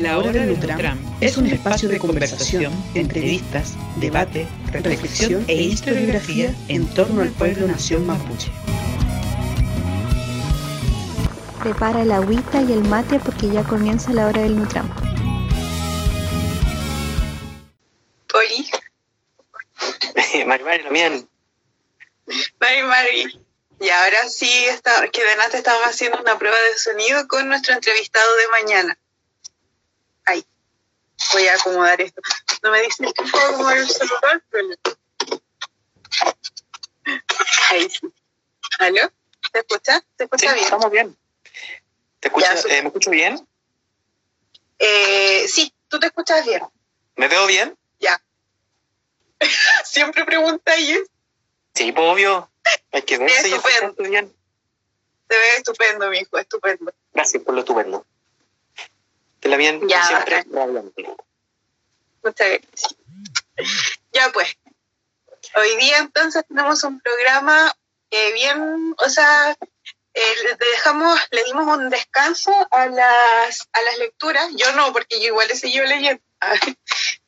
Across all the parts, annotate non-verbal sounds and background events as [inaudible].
La Hora del Nutram es un espacio de conversación, entrevistas, debate, reflexión e historiografía en torno al pueblo nación mapuche. Prepara el agüita y el mate porque ya comienza la Hora del Nutram. Poli. [laughs] Mari Mari, lo bien. Mari Mari. Y ahora sí, está, que delante estamos haciendo una prueba de sonido con nuestro entrevistado de mañana. Voy a acomodar esto. No me dicen que puedo acomodar el celular, pero... Ahí sí. ¿Aló? ¿Te escuchas? ¿Te escucha Sí, bien? estamos bien. ¿Te escuchas? Eh, ¿Me escucho bien? Eh, sí, tú te escuchas bien. ¿Me veo bien? Ya. [laughs] Siempre pregunta y es- Sí, pues obvio. Hay que verse Estupendo. bien. se ve estupendo, mi hijo, estupendo. Gracias por lo estupendo. Te la bien, Ya, siempre. Muchas gracias. Ya pues, hoy día entonces tenemos un programa que bien, o sea, eh, le dejamos, le dimos un descanso a las, a las lecturas. Yo no, porque yo igual he seguido leyendo. [laughs]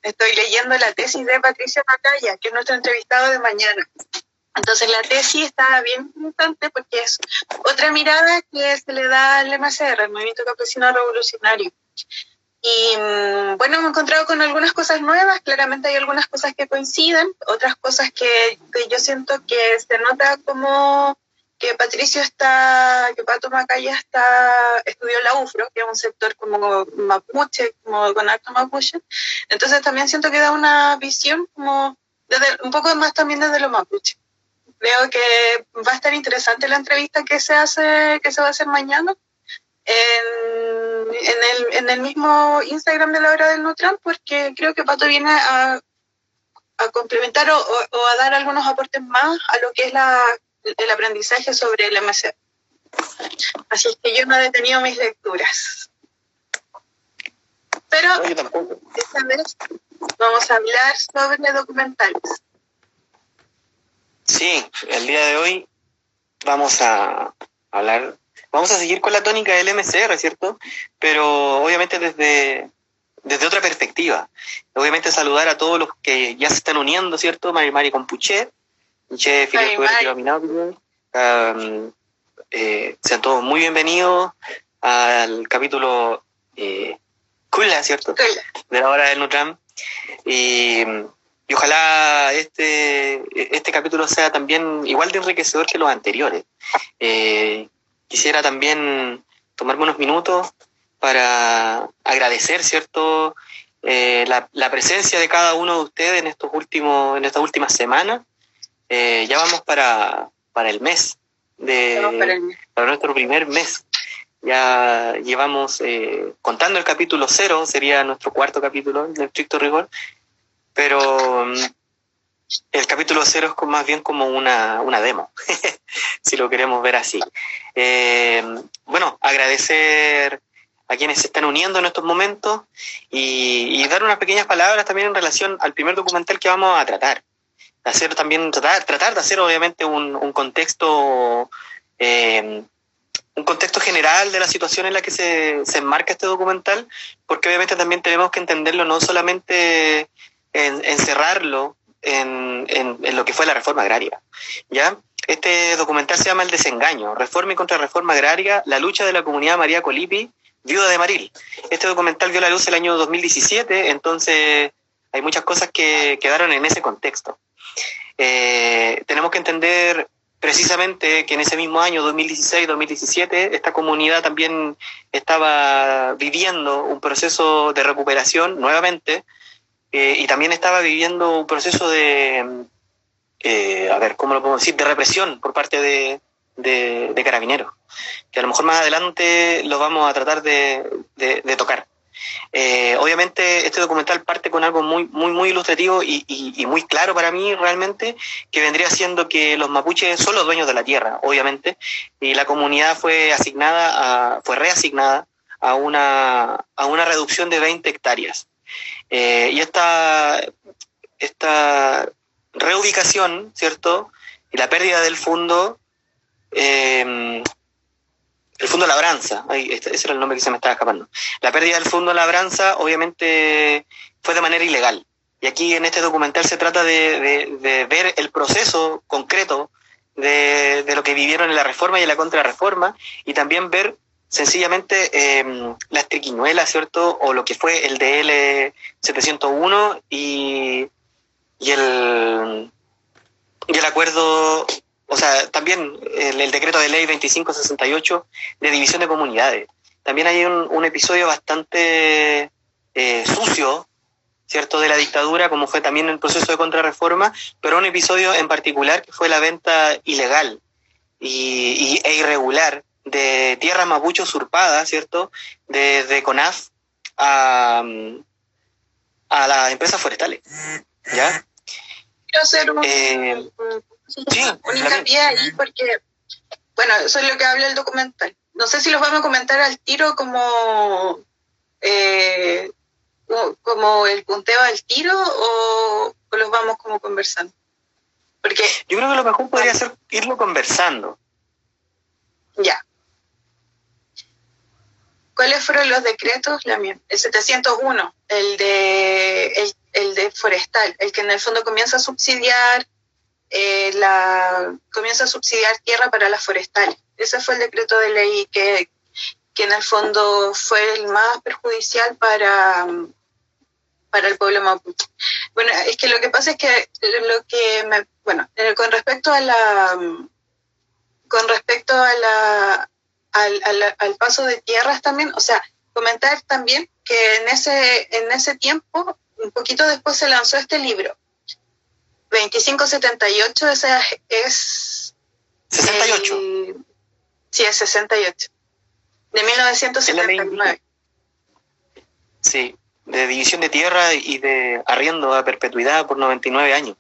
Estoy leyendo la tesis de Patricia Macaya, que es nuestro entrevistado de mañana. Entonces la tesis está bien interesante porque es otra mirada que se le da al MCR, el Movimiento Campesino Revolucionario. Y mm, bueno, me he encontrado con algunas cosas nuevas, claramente hay algunas cosas que coinciden, otras cosas que, que yo siento que se nota como que Patricio está, que Pato Macaya está, estudió la UFRO, que es un sector como mapuche, como con harto mapuche, entonces también siento que da una visión como desde, un poco más también desde lo mapuche. Creo que va a estar interesante la entrevista que se hace, que se va a hacer mañana en, en, el, en el mismo Instagram de la hora del Nutram, porque creo que Pato viene a, a complementar o, o- o a dar algunos aportes más a lo que es la, el aprendizaje sobre el MC. Así es que yo no he detenido mis lecturas. Pero No, esta vez vamos a hablar sobre documentales. Sí, el día de hoy vamos a hablar, vamos a seguir con la tónica del MCR, ¿cierto? Pero obviamente desde, desde otra perspectiva. Obviamente saludar a todos los que ya se están uniendo, ¿cierto? Mari Mari con Puché, Fidel um, eh, sean todos muy bienvenidos al capítulo eh, Kula, ¿cierto? de la hora del Nutram. Y, y ojalá este, este capítulo sea también igual de enriquecedor que los anteriores. Eh, quisiera también tomarme unos minutos para agradecer, ¿cierto? Eh, la, la presencia de cada uno de ustedes en estos últimos, en estas últimas semanas. Eh, ya vamos para, para el mes de, para el- para nuestro primer mes. Ya llevamos, eh, contando el capítulo cero, sería nuestro cuarto capítulo de estricto rigor, pero mm, el capítulo cero es más bien como una, una demo, [laughs] si lo queremos ver así. Eh, bueno, agradecer a quienes se están uniendo en estos momentos y, y dar unas pequeñas palabras también en relación al primer documental que vamos a tratar. Hacer también, tratar, tratar de hacer obviamente un, un contexto eh, un contexto general de la situación en la que se, se enmarca este documental, porque obviamente también tenemos que entenderlo no solamente en, encerrarlo en, en, lo que fue la reforma agraria. ¿ya? Este documental se llama El desengaño, Reforma y Contrarreforma Agraria, la lucha de la comunidad María Colipi, viuda de Maril. Este documental vio la luz el año 2017, entonces hay muchas cosas que quedaron en ese contexto. Eh, tenemos que entender precisamente que en ese mismo año, 2016-2017, esta comunidad también estaba viviendo un proceso de recuperación nuevamente eh, y también estaba viviendo un proceso de, eh, a ver, ¿cómo lo podemos decir?, de represión por parte de, de, carabineros, que a lo mejor más adelante lo vamos a tratar de, de, de tocar. Eh, obviamente este documental parte con algo muy, muy, muy ilustrativo y, y, y, muy claro para mí realmente, que vendría siendo que los mapuches son los dueños de la tierra, obviamente, y la comunidad fue asignada, a, fue reasignada a una, a una reducción de 20 hectáreas. Eh, y esta, esta reubicación, ¿cierto? Y la pérdida del fondo eh, el Fondo Labranza, este, ese era el nombre que se me estaba escapando. La pérdida del Fondo Labranza obviamente fue de manera ilegal. Y aquí en este documental se trata de, ver el proceso concreto de, lo que vivieron en la reforma y en la contrarreforma y también ver sencillamente eh, las triquiñuelas, ¿cierto? O lo que fue el DL 701 y, y, el, y el acuerdo o sea, también el, decreto de ley 2568 de división de comunidades. También hay un, episodio bastante eh, sucio, ¿cierto?, de la dictadura, como fue también el proceso de contrarreforma, pero un episodio en particular que fue la venta ilegal y, e irregular de tierra mapuche usurpada, ¿cierto?, desde CONAF a, a las empresas forestales, ¿ya? Quiero hacer un, eh, Sí, un hincapié ahí porque, bueno, eso es lo que habla el documental. No sé si los vamos a comentar al tiro como, eh, como el punteo al tiro o, los vamos como conversando. Porque, Yo creo que lo mejor podría ser irlo conversando. Ya. ¿Cuáles fueron los decretos? El 701, el de, el, el de forestal, el que en el fondo comienza a subsidiar eh, la, comienza a subsidiar tierra para las forestales. Ese fue el decreto de ley que, que en el fondo fue el más perjudicial para, para el pueblo mapuche. Bueno, es que lo que pasa es que lo que me, bueno, eh, con respecto a la con respecto a la al, al, paso de tierras también, o sea, comentar también que en ese en ese tiempo, un poquito después se lanzó este libro 2578, esa es... 68. sí, es 68. De 1979. Sí, de división de tierra y de arriendo a perpetuidad por 99 años.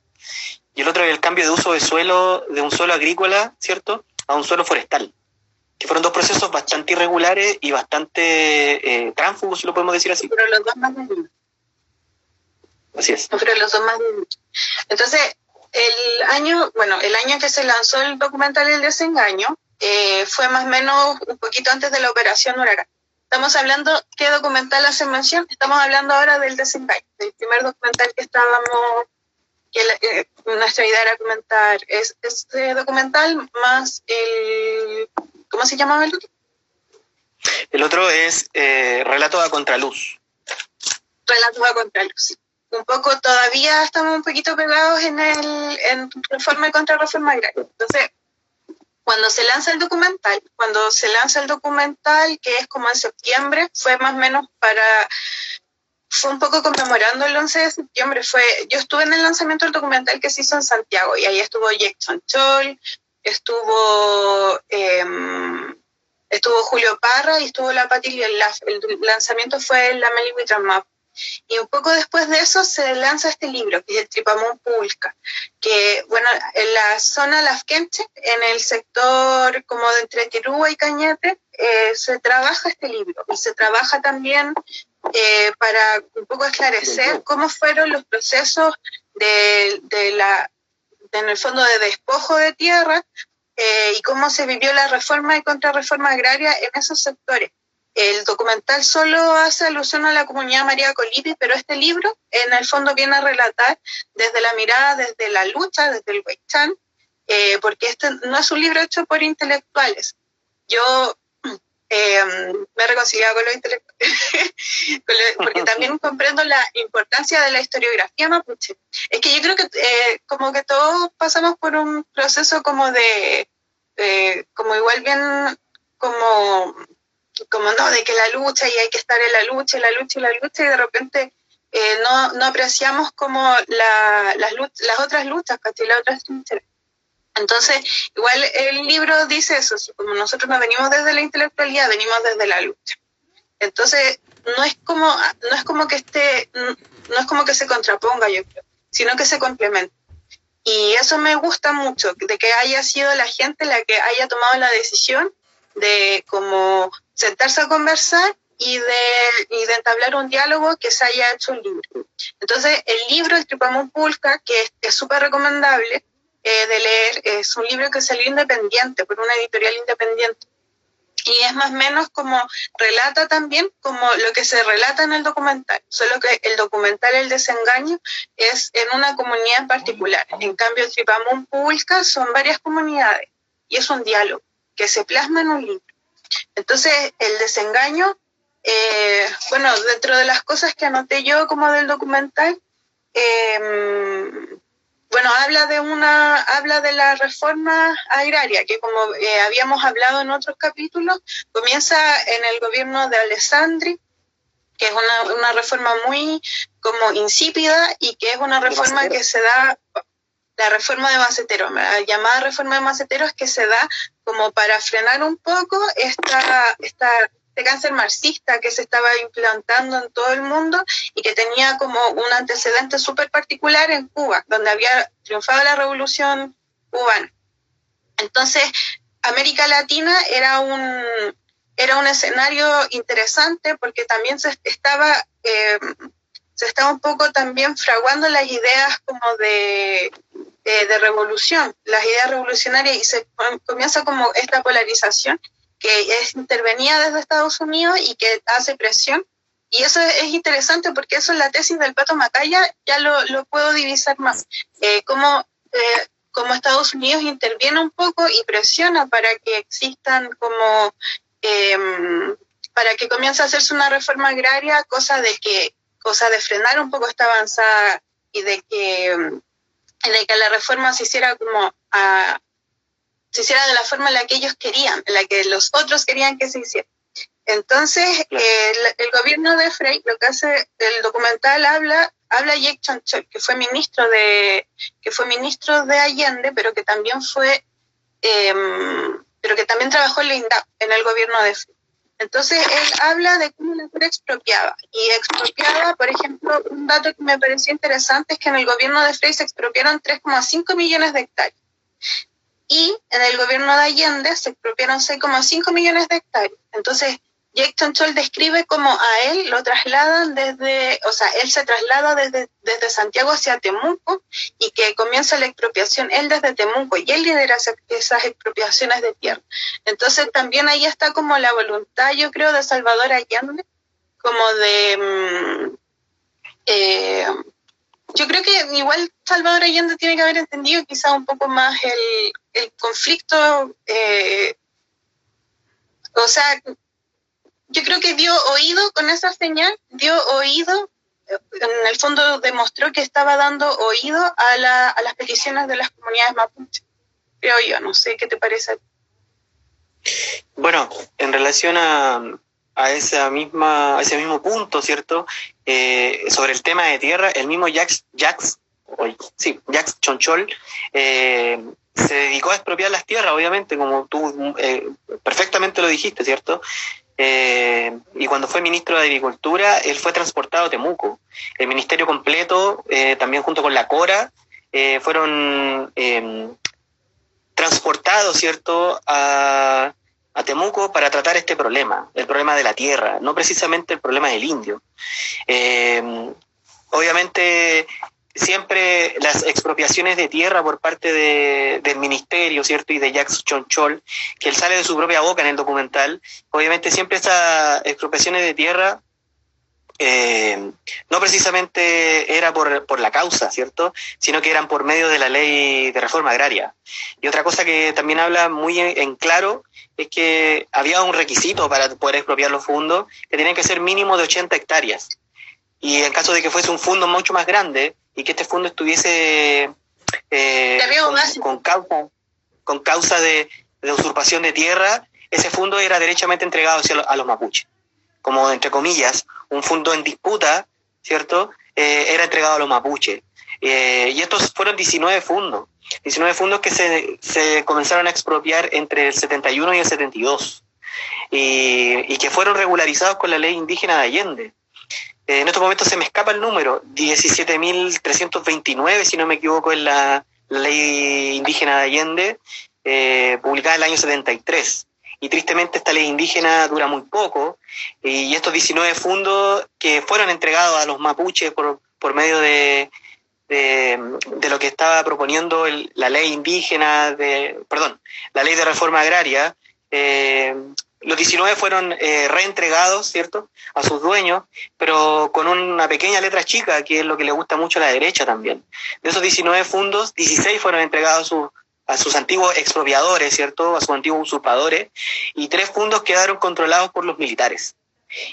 Y el otro es el cambio de uso de suelo, de un suelo agrícola, ¿cierto?, a un suelo forestal. Que fueron dos procesos bastante irregulares y bastante eh, tránsfugos, si lo podemos decir así. Pero los dos más Así es. Pero los dos más entonces, el año, bueno, el año que se lanzó el documental El desengaño eh, fue más o menos un poquito antes de la operación Huracán. Estamos hablando, ¿qué documental hace mención? Estamos hablando ahora del desengaño, del primer documental que estábamos, que eh, nuestra idea era comentar. Es este documental más el, ¿cómo se llamaba el otro? El otro es eh, Relato a Contraluz. Relato a Contraluz un poco todavía estamos un poquito pegados en el en reforma y contra reforma agraria. Entonces, cuando se lanza el documental, cuando se lanza el documental, que es como en septiembre, fue más o menos para fue un poco conmemorando el 11 de septiembre. Fue, yo estuve en el lanzamiento del documental que se hizo en Santiago y ahí estuvo Jackson Chol, estuvo em, estuvo Julio Parra y estuvo la Pati y el, el lanzamiento fue la Meli Map y un poco después de eso se lanza este libro, que es el Tripamón Pulca, que, bueno, en la zona Lafkenche, en el sector como de entre Tirúa y Cañete, eh, se trabaja este libro y se trabaja también eh, para un poco esclarecer cómo fueron los procesos de, de la, en el fondo, de despojo de tierra eh, y cómo se vivió la reforma y contrarreforma agraria en esos sectores. El documental solo hace alusión a la comunidad María Colipi, pero este libro en el fondo viene a relatar desde la mirada, desde la lucha, desde el Weichan, eh, porque este no es un libro hecho por intelectuales. Yo eh, me he reconciliado con los intelectuales, [laughs] porque [laughs] también comprendo la importancia de la historiografía mapuche. Es que yo creo que eh, como que todos pasamos por un proceso como de, como igual bien, como como no, de que la lucha y hay que estar en la lucha, la lucha y la lucha y de repente eh, no, no, apreciamos como la, las, las otras luchas, Las otras Entonces, igual el libro dice eso, como nosotros no venimos desde la intelectualidad, venimos desde la lucha. Entonces, no es como, no es como que esté, no es como que se contraponga, yo creo, sino que se complementa. Y eso me gusta mucho, de que haya sido la gente la que haya tomado la decisión de como sentarse a conversar y de, y de entablar un diálogo que se haya hecho un libro. Entonces, el libro, El Tripamón Pulca, que es súper recomendable eh, de leer, es un libro que salió independiente, por una editorial independiente. y es más o menos como relata también como lo que se relata en el documental, solo que el documental El desengaño es en una comunidad en particular. En cambio, Tripamón Pública son varias comunidades y es un diálogo que se plasma en un libro. Entonces, el desengaño, eh, bueno, dentro de las cosas que anoté yo como del documental, eh, bueno, habla de una, habla de la reforma agraria, que como eh, habíamos hablado en otros capítulos, comienza en el gobierno de Alessandri, que es una, una reforma muy como insípida y que es una reforma que se da, la reforma de Macetero, la llamada reforma de Macetero es que se da como para frenar un poco esta, esta este cáncer marxista que se estaba implantando en todo el mundo y que tenía como un antecedente súper particular en Cuba, donde había triunfado la revolución cubana. Entonces, América Latina era un, era un escenario interesante porque también se estaba, eh, se estaba un poco también fraguando las ideas como de, de, de revolución, las ideas revolucionarias y se comienza como esta polarización que es intervenida desde Estados Unidos y que hace presión. Y eso es interesante porque eso es la tesis del Pato Macaya, ya lo, lo puedo divisar más. Eh, cómo, eh, Estados Unidos interviene un poco y presiona para que existan como, em, para que comience a hacerse una reforma agraria, cosa de que, cosa de frenar un poco esta avanzada y de que, de que la reforma se hiciera como a, se hiciera de la forma en la que ellos querían, en la que los otros querían que se hiciera. Entonces, el, gobierno de Frey, lo que hace el documental habla, habla Jake Chanchol, que fue ministro de, que fue ministro de Allende, pero que también fue, em, pero que también trabajó en la INDAP, en el gobierno de Frey. Entonces, él habla de cómo la tierra expropiaba. Y expropiaba, por ejemplo, un dato que me pareció interesante es que en el gobierno de Frey se expropiaron 3,5 millones de hectáreas y en el gobierno de Allende se expropiaron 6,5 millones de hectáreas. Entonces, Jackson Chol describe cómo a él lo trasladan desde, o sea, él se traslada desde, desde Santiago hacia Temuco y que comienza la expropiación él desde Temuco y él lidera esas expropiaciones de tierra. Entonces también ahí está como la voluntad, yo creo, de Salvador Allende, como de, mm, eh, yo creo que igual Salvador Allende tiene que haber entendido quizá un poco más el, conflicto, eh, o sea, yo creo que dio oído con esa señal, dio oído, en el fondo demostró que estaba dando oído a, las peticiones de las comunidades mapuche. Creo yo, no sé qué te parece. Bueno, en relación a, a, esa misma, a ese mismo punto, ¿cierto? Eh, sobre el tema de tierra, el mismo Jax, Jax, sí, Jax Chonchol eh, se dedicó a expropiar las tierras, obviamente, como tú eh, perfectamente lo dijiste, ¿cierto? y cuando fue ministro de Agricultura, él fue transportado a Temuco. El ministerio completo, también junto con la Cora, fueron transportados, ¿cierto?, a, a Temuco para tratar este problema, el problema de la tierra, no precisamente el problema del indio. Eh, obviamente, siempre las expropiaciones de tierra por parte del ministerio, ¿cierto? Y de Jacques Chonchol, que él sale de su propia boca en el documental, obviamente siempre estas expropiaciones de tierra eh, no precisamente era por, por, la causa, ¿cierto? Sino que eran por medio de la ley de reforma agraria. Y otra cosa que también habla muy en, claro es que había un requisito para poder expropiar los fondos que tenían que ser mínimo de 80 hectáreas. Y en caso de que fuese un fondo mucho más grande y que este fondo estuviese eh, con, causa, con causa de, usurpación de tierra, ese fondo era derechamente entregado a los mapuches como entre comillas, un fondo en disputa, ¿cierto? Eh, era entregado a los mapuches. Eh, y estos fueron 19 fondos, 19 fondos que se, se, comenzaron a expropiar entre el 71 y el 72, y, y que fueron regularizados con la ley indígena de Allende. Eh, en estos momentos se me escapa el número, 17.329, si no me equivoco, en la, ley indígena de Allende, publicada en el año 73 y tristemente esta ley indígena dura muy poco y estos 19 fondos que fueron entregados a los mapuches por, por medio de, de, lo que estaba proponiendo la ley indígena, de, perdón, la ley de reforma agraria, eh, los 19 fueron eh, reentregados, ¿cierto?, a sus dueños, pero con una pequeña letra chica, que es lo que le gusta mucho a la derecha también. De esos 19 fundos, 16 fueron entregados a, sus antiguos expropiadores, ¿cierto?, a sus antiguos usurpadores, y tres fundos quedaron controlados por los militares.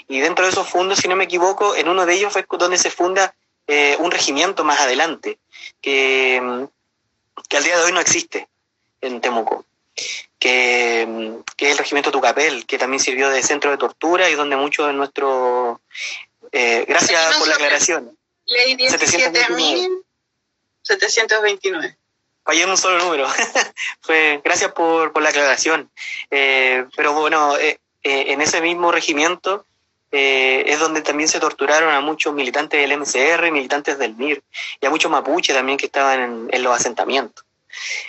Y dentro de esos fondos, si no me equivoco, en uno de ellos fue donde se funda eh, un regimiento más adelante, que al día de hoy no existe en Temuco que, que, es el regimiento Tucapel, que también sirvió de centro de tortura y donde muchos de nuestros... Eh, gracias por la aclaración. Ley 17.729. Fallé en un solo número. [laughs] Fue, gracias por, por la aclaración. Eh, pero bueno, eh, en ese mismo regimiento es donde también se torturaron a muchos militantes del MCR, militantes del MIR, y a muchos mapuches también que estaban en, en los asentamientos.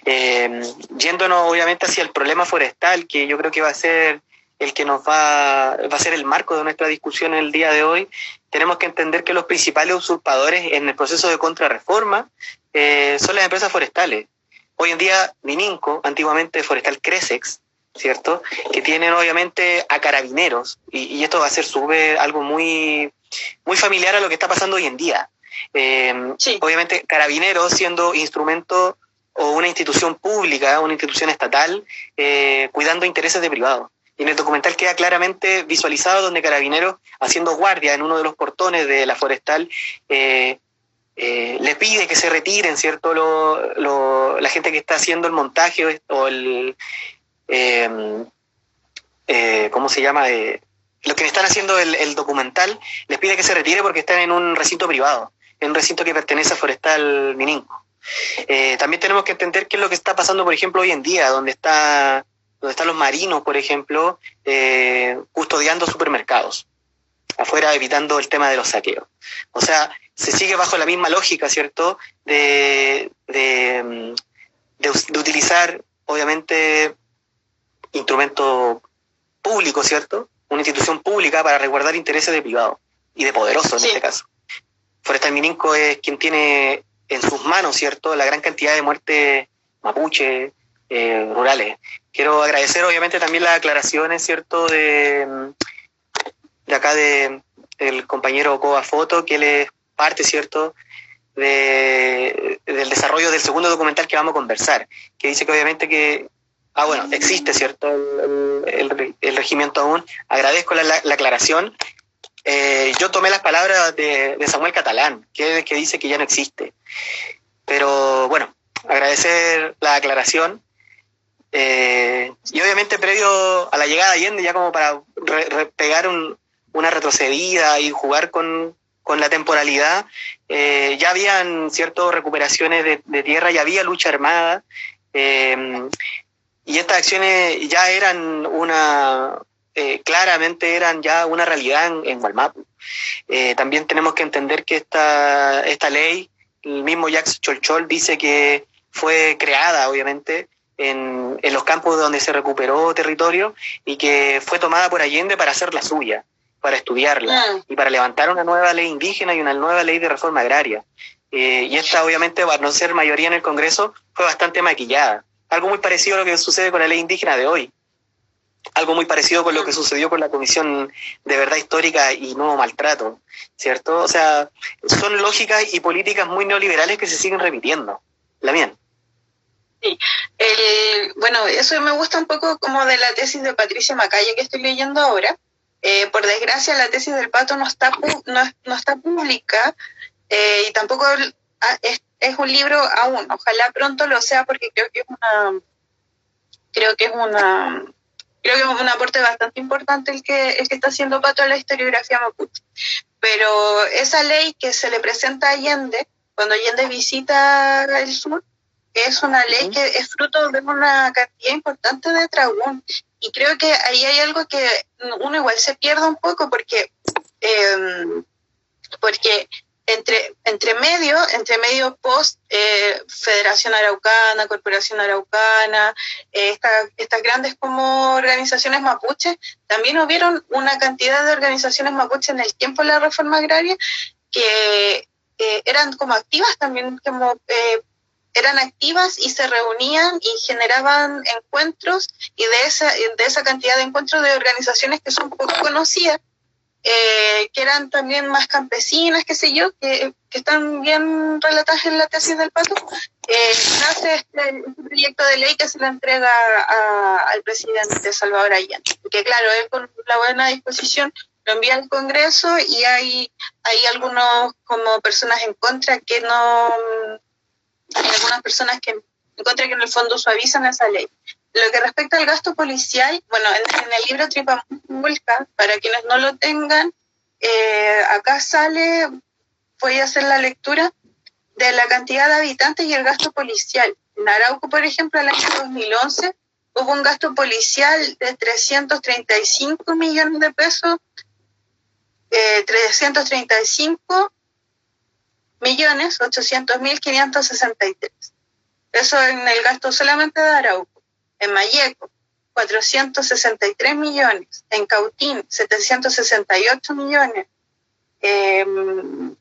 Eh, yéndonos obviamente hacia el problema forestal, que yo creo que va a ser el que nos va, va a ser el marco de nuestra discusión en el día de hoy, tenemos que entender que los principales usurpadores en el proceso de contrarreforma eh, son las empresas forestales. Hoy en día, Mininco, antiguamente Forestal Cresex, ¿cierto? Que tienen obviamente a carabineros, y, esto va a ser sube algo muy, muy familiar a lo que está pasando hoy en día. Eh, obviamente, carabineros siendo instrumento o una institución pública, una institución estatal, eh, cuidando intereses de privados. Y en el documental queda claramente visualizado donde Carabineros, haciendo guardia en uno de los portones de la forestal, eh, eh, le pide que se retiren, ¿cierto? Lo, la gente que está haciendo el montaje o el... Em, ¿Cómo se llama? los que están haciendo el, el, documental les pide que se retire porque están en un recinto privado, en un recinto que pertenece a Forestal Mininco. Eh, también tenemos que entender qué es lo que está pasando, por ejemplo, hoy en día, donde, está, donde están los marinos, por ejemplo, eh, custodiando supermercados, afuera evitando el tema de los saqueos. O sea, se sigue bajo la misma lógica, ¿cierto?, de, de, de, utilizar, obviamente, instrumento público, ¿cierto? Una institución pública para resguardar intereses de privado y de poderoso en este caso. Forestal Mininco es quien tiene en sus manos, ¿cierto?, la gran cantidad de muertes mapuche eh, rurales. Quiero agradecer, obviamente, también las aclaraciones, ¿cierto?, de, de acá de el compañero Coba Foto, que él es parte, ¿cierto?, de, del desarrollo del segundo documental que vamos a conversar, que dice que obviamente que, ah, bueno, existe, ¿cierto?, el, el, regimiento aún. Agradezco la, la aclaración eh, yo tomé las palabras de, Samuel Catalán, que, que, dice que ya no existe. Pero bueno, agradecer la aclaración. Eh, y obviamente previo a la llegada de Allende, ya como para pegar una retrocedida y jugar con, la temporalidad, eh, ya habían ciertas recuperaciones de, tierra, ya había lucha armada. y estas acciones ya eran una, eh, claramente eran ya una realidad en, en eh, también tenemos que entender que esta, esta ley, el mismo Jacques Cholchol dice que fue creada, obviamente, en, en, los campos donde se recuperó territorio y que fue tomada por Allende para hacer la suya, para estudiarla ah. y para levantar una nueva ley indígena y una nueva ley de reforma agraria. Eh, y esta, obviamente, para no ser mayoría en el Congreso, fue bastante maquillada. Algo muy parecido a lo que sucede con la ley indígena de hoy algo muy parecido con lo que sucedió con la Comisión de Verdad Histórica y Nuevo Maltrato, ¿cierto? O sea, son lógicas y políticas muy neoliberales que se siguen repitiendo. La bien. Sí, bueno, eso me gusta un poco como de la tesis de Patricia Macaya que estoy leyendo ahora. Eh, por desgracia, la tesis del pato no está, no, no está pública eh, y tampoco es, es un libro aún. Ojalá pronto lo sea porque creo que es una creo que es una creo que es un aporte bastante importante el que, el que está haciendo Pato a la historiografía mapuche. Pero esa ley que se le presenta a Allende, cuando Allende visita el sur, es una ley que es fruto de una cantidad importante de tragún. Y creo que ahí hay algo que uno igual se pierde un poco porque, eh, porque entre, entre medio, entre medio post eh, Federación Araucana, Corporación Araucana, eh, estas grandes como organizaciones mapuches, también hubieron una cantidad de organizaciones mapuches en el tiempo de la reforma agraria que eran como activas también como eh, eran activas y se reunían y generaban encuentros y de esa, de esa cantidad de encuentros de organizaciones que son poco conocidas, eh, que eran también más campesinas, qué sé yo, que, que, están bien relatadas en la tesis del Pato, eh, nace este, proyecto de ley que se le entrega al presidente Salvador Allende. Que claro, él con la buena disposición lo envía al Congreso y hay, hay algunos como personas en contra que no hay algunas personas que encuentran que en el fondo suavizan esa ley. Lo que respecta al gasto policial, bueno, en, el libro Tripamulca, para quienes no lo tengan, eh, acá sale, voy a hacer la lectura, de la cantidad de habitantes y el gasto policial. En Arauco, por ejemplo, el año 2011 hubo un gasto policial de 335 millones de pesos, eh, 335 millones 800 mil 563. Eso en el gasto solamente de Arauco. En Mayeco, 463 millones. En Cautín, 768 millones. Em,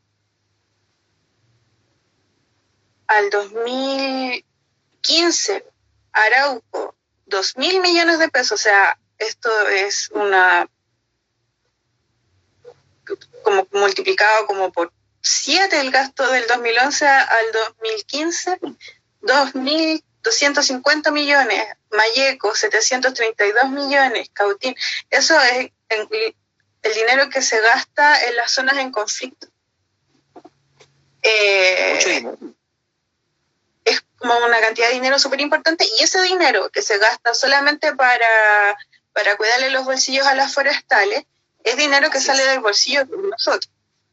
al 2015, Arauco, 2 mil millones de pesos. O sea, esto es una como multiplicado como por 7 el gasto del 2011 al 2015, 2.250 millones, Mayeco 732 millones, Cautín, eso es el dinero que se gasta en las zonas en conflicto. Eh, es como una cantidad de dinero súper importante y ese dinero que se gasta solamente para, para cuidarle los bolsillos a las forestales es dinero que sale del bolsillo de nosotros.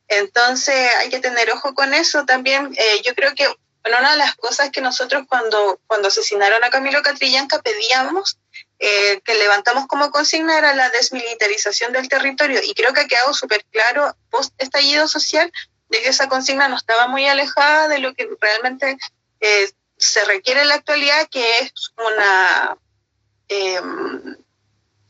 Entonces hay que tener ojo con eso también. Eh, yo creo que una de las cosas que nosotros cuando, cuando asesinaron a Camilo Catrillanca pedíamos, eh, que levantamos como consigna, era la desmilitarización del territorio. Y creo que ha quedado súper claro post estallido social de que esa consigna no estaba muy alejada de lo que realmente eh, se requiere en la actualidad, que es una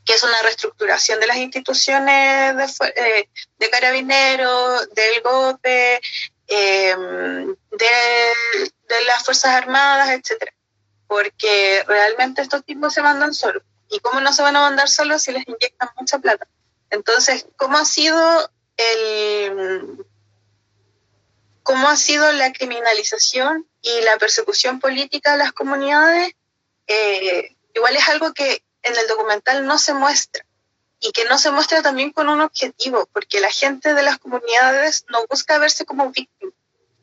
que es una reestructuración de las instituciones de, eh, de carabineros, del GOPE, em, de, las Fuerzas Armadas, etcétera. Porque realmente estos tipos se mandan solos. ¿Y cómo no se van a mandar solos si les inyectan mucha plata? Entonces, ¿cómo ha sido el cómo ha sido la criminalización y la persecución política de las comunidades? Eh, igual es algo que en el documental no se muestra y que no se muestra también con un objetivo, porque la gente de las comunidades no busca verse como víctima,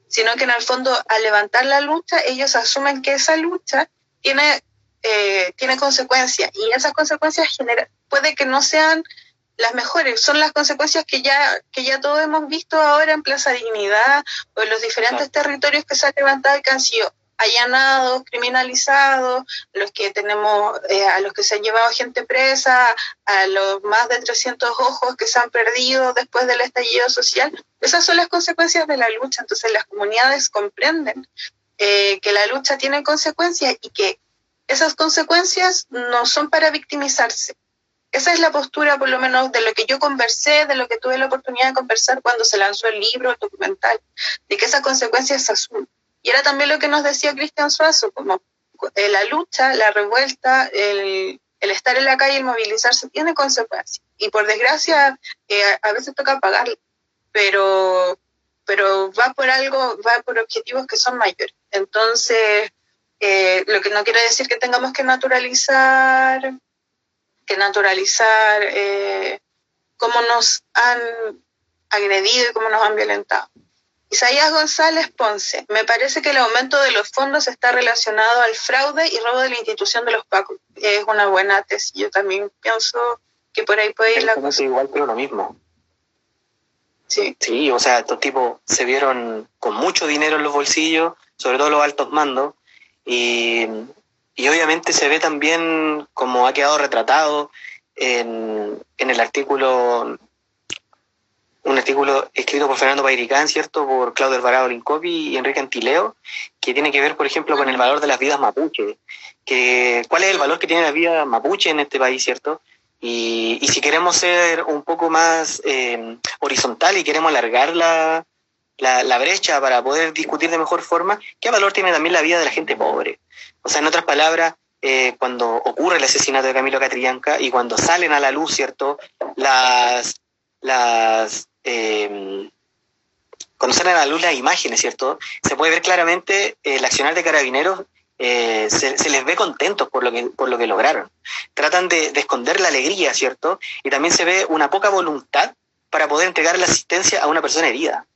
sino que en el fondo al levantar la lucha ellos asumen que esa lucha tiene, eh, tiene consecuencias y esas consecuencias genera, puede que no sean las mejores, son las consecuencias que ya, que ya todos hemos visto ahora en Plaza Dignidad o en los diferentes territorios que se han levantado y que han sido allanados, criminalizados, los que tenemos, eh, a los que se han llevado gente presa, a los más de 300 ojos que se han perdido después del estallido social. Esas son las consecuencias de la lucha. Entonces las comunidades comprenden eh, que la lucha tiene consecuencias y que esas consecuencias no son para victimizarse. Esa es la postura, por lo menos, de lo que yo conversé, de lo que tuve la oportunidad de conversar cuando se lanzó el libro, el documental, de que esas consecuencias se asumen. Y era también lo que nos decía Cristian Suazo, como eh, la lucha, la revuelta, el, estar en la calle, el movilizarse, tiene consecuencias. Y por desgracia, eh, a veces toca pagarlo, pero, pero va por algo, va por objetivos que son mayores. Entonces, eh, lo que no quiere decir que tengamos que naturalizar, que naturalizar cómo nos han agredido y cómo nos han violentado. Isaías González Ponce, me parece que el aumento de los fondos está relacionado al fraude y robo de la institución de los pacos. Es una buena tesis. Yo también pienso que por ahí puede ir la cosa. igual, pero lo mismo. Sí. Sí, o sea, estos tipos se vieron con mucho dinero en los bolsillos, sobre todo los altos mandos, y, y obviamente se ve también como ha quedado retratado en, en el artículo un artículo escrito por Fernando Pairicán, ¿cierto? Por Claudio Alvarado Lincopi y Enrique Antileo, que tiene que ver, por ejemplo, con el valor de las vidas mapuche. Que, ¿Cuál es el valor que tiene la vida mapuche en este país, ¿cierto? Y, si queremos ser un poco más eh, horizontal y queremos alargar la, la, brecha para poder discutir de mejor forma, ¿qué valor tiene también la vida de la gente pobre? O sea, en otras palabras, eh, cuando ocurre el asesinato de Camilo Catrillanca y cuando salen a la luz, ¿cierto? Las, las, eh, cuando a la luz las imágenes, ¿cierto? Se puede ver claramente el accionar de carabineros eh, se, les ve contentos por lo que, por lo que lograron. Tratan de, esconder la alegría, ¿cierto? Y también se ve una poca voluntad para poder entregar la asistencia a una persona herida.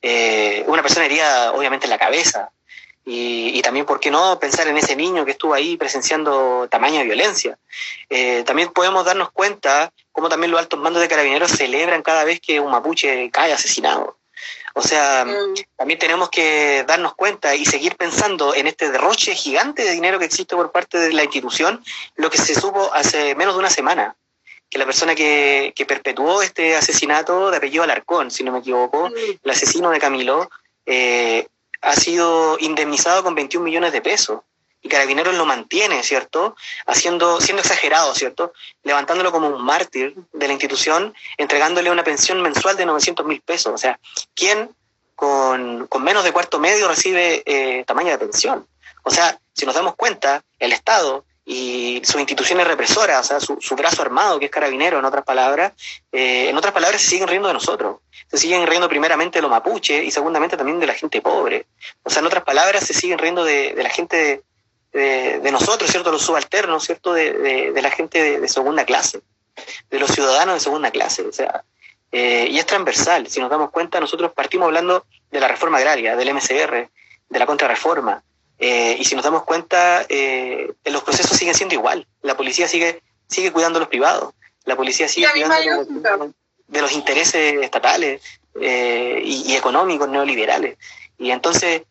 Eh, una persona herida, obviamente, en la cabeza. Y, también, ¿por qué no pensar en ese niño que estuvo ahí presenciando tamaña violencia? Eh, también podemos darnos cuenta cómo también los altos mandos de carabineros celebran cada vez que un mapuche cae asesinado. O sea, mm. también tenemos que darnos cuenta y seguir pensando en este derroche gigante de dinero que existe por parte de la institución, lo que se supo hace menos de una semana, que la persona que, perpetuó este asesinato de apellido Alarcón, si no me equivoco, mm. el asesino de Camilo, eh, ha sido indemnizado con 21 millones de pesos y Carabineros lo mantiene, ¿cierto? Haciendo, siendo exagerado, ¿cierto? Levantándolo como un mártir de la institución, entregándole una pensión mensual de 900 mil pesos. O sea, ¿quién con, menos de cuarto medio recibe eh, tamaño de pensión? O sea, si nos damos cuenta, el Estado y sus instituciones represoras, o sea, su, brazo armado, que es carabinero, en otras palabras, eh, en otras palabras, se siguen riendo de nosotros. Se siguen riendo primeramente de los mapuches y segundamente también de la gente pobre. O sea, en otras palabras, se siguen riendo de, de la gente de, nosotros, ¿cierto? Los subalternos, ¿cierto? De, la gente de, segunda clase, de los ciudadanos de segunda clase. O sea, eh, y es transversal. Si nos damos cuenta, nosotros partimos hablando de la reforma agraria, del MCR, de la contrarreforma. Eh, y si nos damos cuenta, eh, los procesos siguen siendo igual. La policía sigue, sigue cuidando a los privados. La policía sigue cuidando de los, intereses estatales y, y económicos neoliberales. Y entonces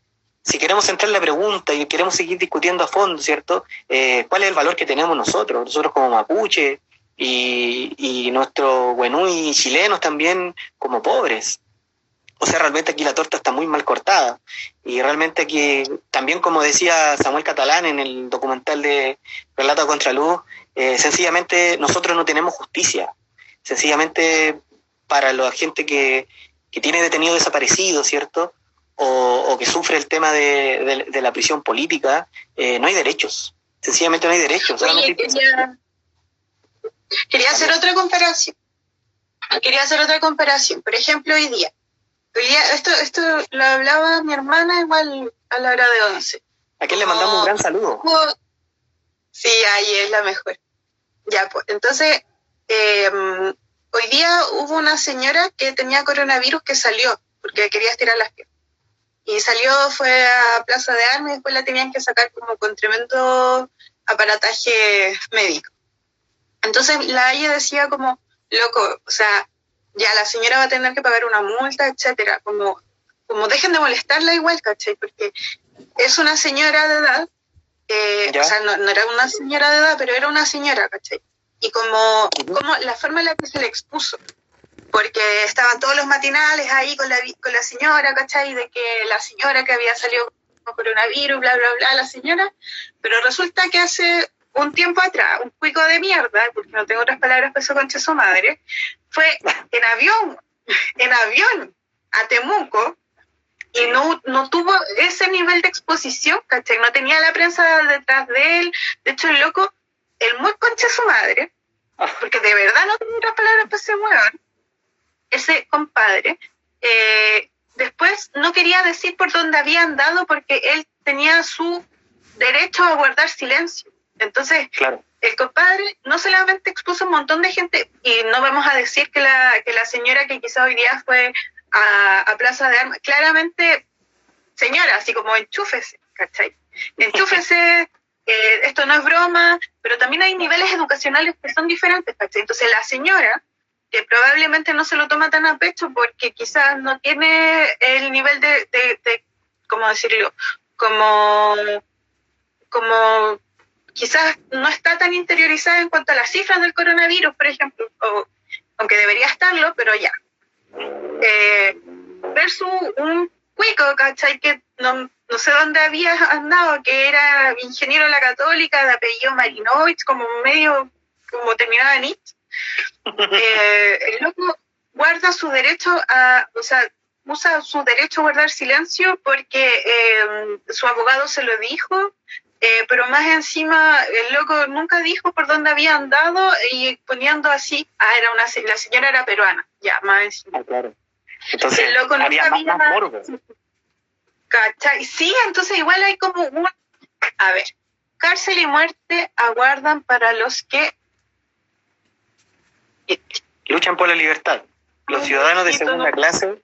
si queremos centrar la pregunta y queremos seguir discutiendo a fondo, ¿cierto? Eh, ¿Cuál es el valor que tenemos nosotros, nosotros como mapuche y, y nuestros y chilenos también como pobres? O sea, realmente aquí la torta está muy mal cortada. Y realmente aquí, también como decía Samuel Catalán en el documental de Relato contra Luz, eh, sencillamente nosotros no tenemos justicia. Sencillamente para la gente que, que tiene detenido desaparecido, ¿cierto? o, que sufre el tema de, la prisión política, eh, no hay derechos. Sencillamente no hay derechos. quería, hacer otra comparación. Quería hacer otra comparación. Por ejemplo, hoy día. Hoy día, esto, esto lo hablaba mi hermana igual a la hora de 11. ¿A quién le mandamos un gran saludo? Sí, ahí es la mejor. Ya, pues, entonces, em, hoy día hubo una señora que tenía coronavirus que salió porque quería estirar las piernas. Y salió, fue a Plaza de Armas y después la tenían que sacar como con tremendo aparataje médico. Entonces la ella decía como, loco, o sea, ya la señora va a tener que pagar una multa, etcétera, como, como dejen de molestarla igual, ¿cachai? Porque es una señora de edad, eh, o sea, no, no, era una señora de edad, pero era una señora, ¿cachai? Y como, como la forma en la que se le expuso, porque estaban todos los matinales ahí con la, con la señora, ¿cachai? De que la señora que había salido con coronavirus, bla, bla, bla, la señora, pero resulta que hace un tiempo atrás, un cuico de mierda, porque no tengo otras palabras para eso concha su madre, fue en avión, [laughs] en avión a Temuco, y no, no tuvo ese nivel de exposición, ¿cachai? No tenía la prensa detrás de él, de hecho el loco, el muy concha su madre, porque de verdad no tengo otras palabras para ese weón, ese compadre, eh, después no quería decir por dónde había andado porque él tenía su derecho a guardar silencio. Entonces, el compadre no solamente expuso un montón de gente, y no vamos a decir que la, que la señora que quizá hoy día fue a, Plaza de Armas, claramente, señora, así como enchúfese, ¿cachai? Enchúfese, [laughs] eh, esto no es broma, pero también hay niveles educacionales que son diferentes, ¿cachai? Entonces, la señora que probablemente no se lo toma tan a pecho porque quizás no tiene el nivel de, de, ¿cómo decirlo? Como, como quizás no está tan interiorizada en cuanto a las cifras del coronavirus, por ejemplo, aunque debería estarlo, pero ya. Eh, versus un cuico, ¿cachai? Que no, no sé dónde había andado, que era ingeniero de la católica, de apellido Marinovich, como medio, como terminaba en IT [laughs] eh, el loco guarda su derecho a, o sea, usa su derecho a guardar silencio porque eh, su abogado se lo dijo, eh, pero más encima el loco nunca dijo por dónde había andado y poniendo así, ah, era una, la señora era peruana, ya, más encima. Ah, claro. Entonces, el loco había nunca más, más morbo. ¿Cachai? Sí, entonces igual hay como un... A ver, cárcel y muerte aguardan para los que... Luchan por la libertad. Los ciudadanos de segunda clase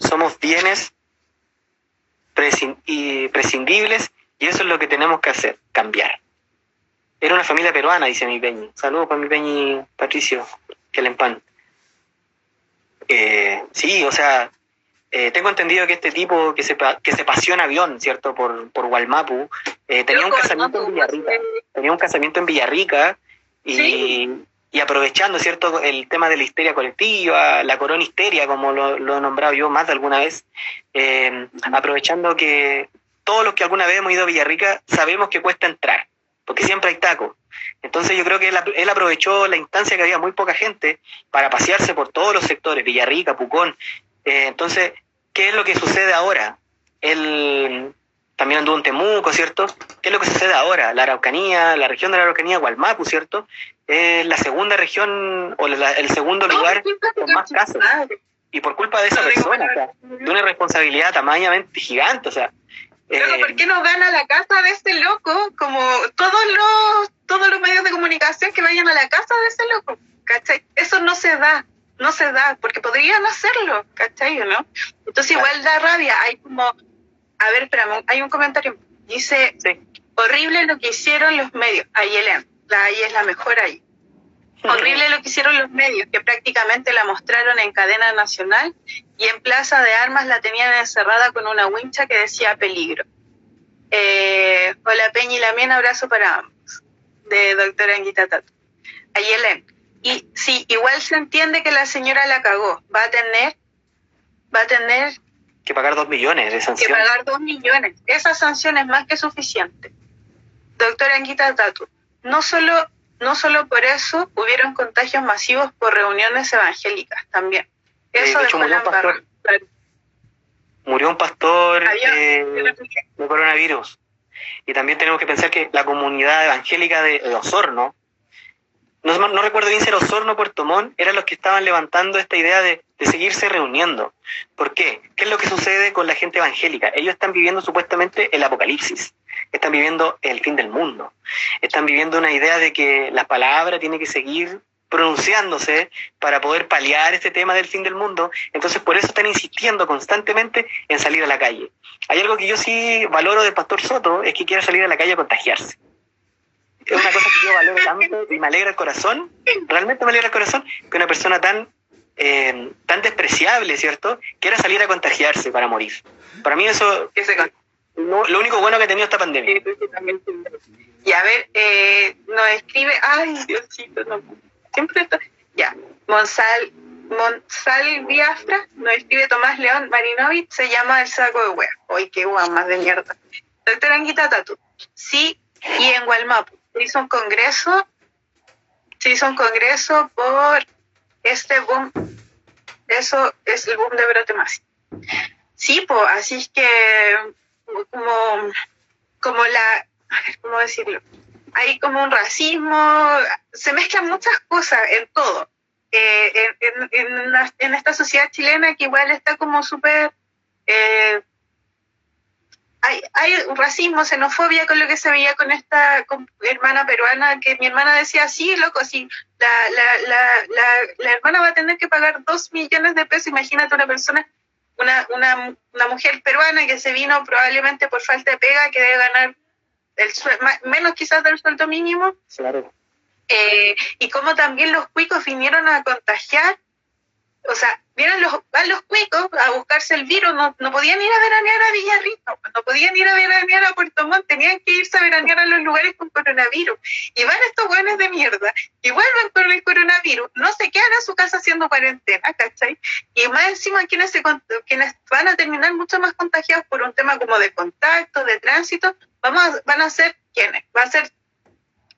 somos bienes prescindibles y eso es lo que tenemos que hacer, cambiar. Era una familia peruana, dice mi Peñi. Saludos para mi Peñi Patricio, que le pan. Eh, sí, o sea, eh, tengo entendido que este tipo que se, que se paseó en avión, ¿cierto? Por, por Gualmapu, eh, tenía un casamiento en Villarrica. Tenía un casamiento en Villarrica y, Sí. y aprovechando, ¿cierto? El tema de la histeria colectiva, la corona histeria, como lo, lo he nombrado yo más de alguna vez, eh, aprovechando que todos los que alguna vez hemos ido a Villarrica sabemos que cuesta entrar, porque siempre hay tacos. Entonces yo creo que él, ap- él aprovechó la instancia que había muy poca gente para pasearse por todos los sectores, Villarrica, Pucón. Eh, entonces, ¿qué es lo que sucede ahora? Él también anduvo en Temuco, ¿cierto? ¿Qué es lo que sucede ahora? La Araucanía, la región de la Araucanía, Gualmapu, ¿cierto? Es la segunda región o la- el segundo lugar con más casos. y por culpa de esa persona, o sea, de una irresponsabilidad tamañamente gigante, o sea. Eh, ¿por qué no van a la casa de ese loco? Como todos los, todos los medios de comunicación que vayan a la casa de ese loco, ¿cachai? Eso no se da, no se da, porque podrían hacerlo, ¿cachai no? Entonces igual da rabia, hay como, a ver, espérame, hay un comentario, dice, sí. horrible lo que hicieron los medios, ahí Helen, la ahí es la mejor ahí. Horrible lo que hicieron los medios, que prácticamente la mostraron en cadena nacional y en Plaza de Armas la tenían encerrada con una wincha que decía peligro. Eh, hola Peña y Lamien, abrazo para ambos, de doctora Anguita Tatu. Ayelen. Y sí, igual se entiende que la señora la cagó, va a tener, va a tener Que pagar dos millones de que sanción. pagar dos millones. Esa sanción es más que suficiente. Doctora Anguita Tatu, no solo, no solo por eso hubieron contagios masivos por reuniones evangélicas también. de Eso hecho, dejó murió un pastor. Claro. Murió un pastor eh, de coronavirus. Y también tenemos que pensar que la comunidad evangélica de, de Osorno, no, no recuerdo bien si era Osorno o Puerto Montt, eran los que estaban levantando esta idea de, de seguirse reuniendo. ¿Por qué? ¿Qué es lo que sucede con la gente evangélica? Ellos están viviendo supuestamente el apocalipsis, están viviendo el fin del mundo, están viviendo una idea de que la palabra tiene que seguir pronunciándose para poder paliar este tema del fin del mundo. Entonces, por eso están insistiendo constantemente en salir a la calle. Hay algo que yo sí valoro del pastor Soto, es que quiere salir a la calle a contagiarse. Es una cosa que yo valoro tanto y me alegra el corazón, realmente me alegra el corazón, que una persona tan, eh, tan despreciable, ¿cierto?, quiera salir a contagiarse para morir. Para mí eso Que se con- lo, único bueno que ha tenido esta pandemia. Y a ver, eh, nos escribe, ay Diosito, no, siempre esto, ya, Monsal, Monsal Biafra, nos escribe Tomás León Marinovich, se llama El Saco de Wea, hoy qué guay más de mierda. Doctora Anguita Tatu, sí, y en Gualmapu, se hizo un congreso, se hizo un congreso por este boom, eso es el boom de brote masivo. Sí, pues, así es que como, como la, a ver, ¿cómo decirlo? Hay como un racismo, se mezclan muchas cosas en todo. Eh, en, en- en la- en esta sociedad chilena que igual está como súper... eh, hay, hay racismo, xenofobia con lo que se veía con esta hermana peruana, que mi hermana decía, sí, loco, sí, la, la, la, la, la hermana va a tener que pagar dos millones de pesos, imagínate una persona una, una, una mujer peruana que se vino probablemente por falta de pega, que debe ganar el sue- ma- menos quizás del sueldo mínimo, Claro. eh, y cómo también los cuicos vinieron a contagiar, o sea, vieron los, van los cuicos a buscarse el virus, no, no podían ir a veranear a Villarrica, no podían ir a veranear a Puerto Montt, tenían que irse a veranear a los lugares con coronavirus, y van estos buenos de mierda, y vuelven con el coronavirus, no se quedan en su casa haciendo cuarentena, ¿cachai? Y más encima quienes, se, quienes van a terminar mucho más contagiados por un tema como de contacto, de tránsito, vamos a- van a ser quienes, va a ser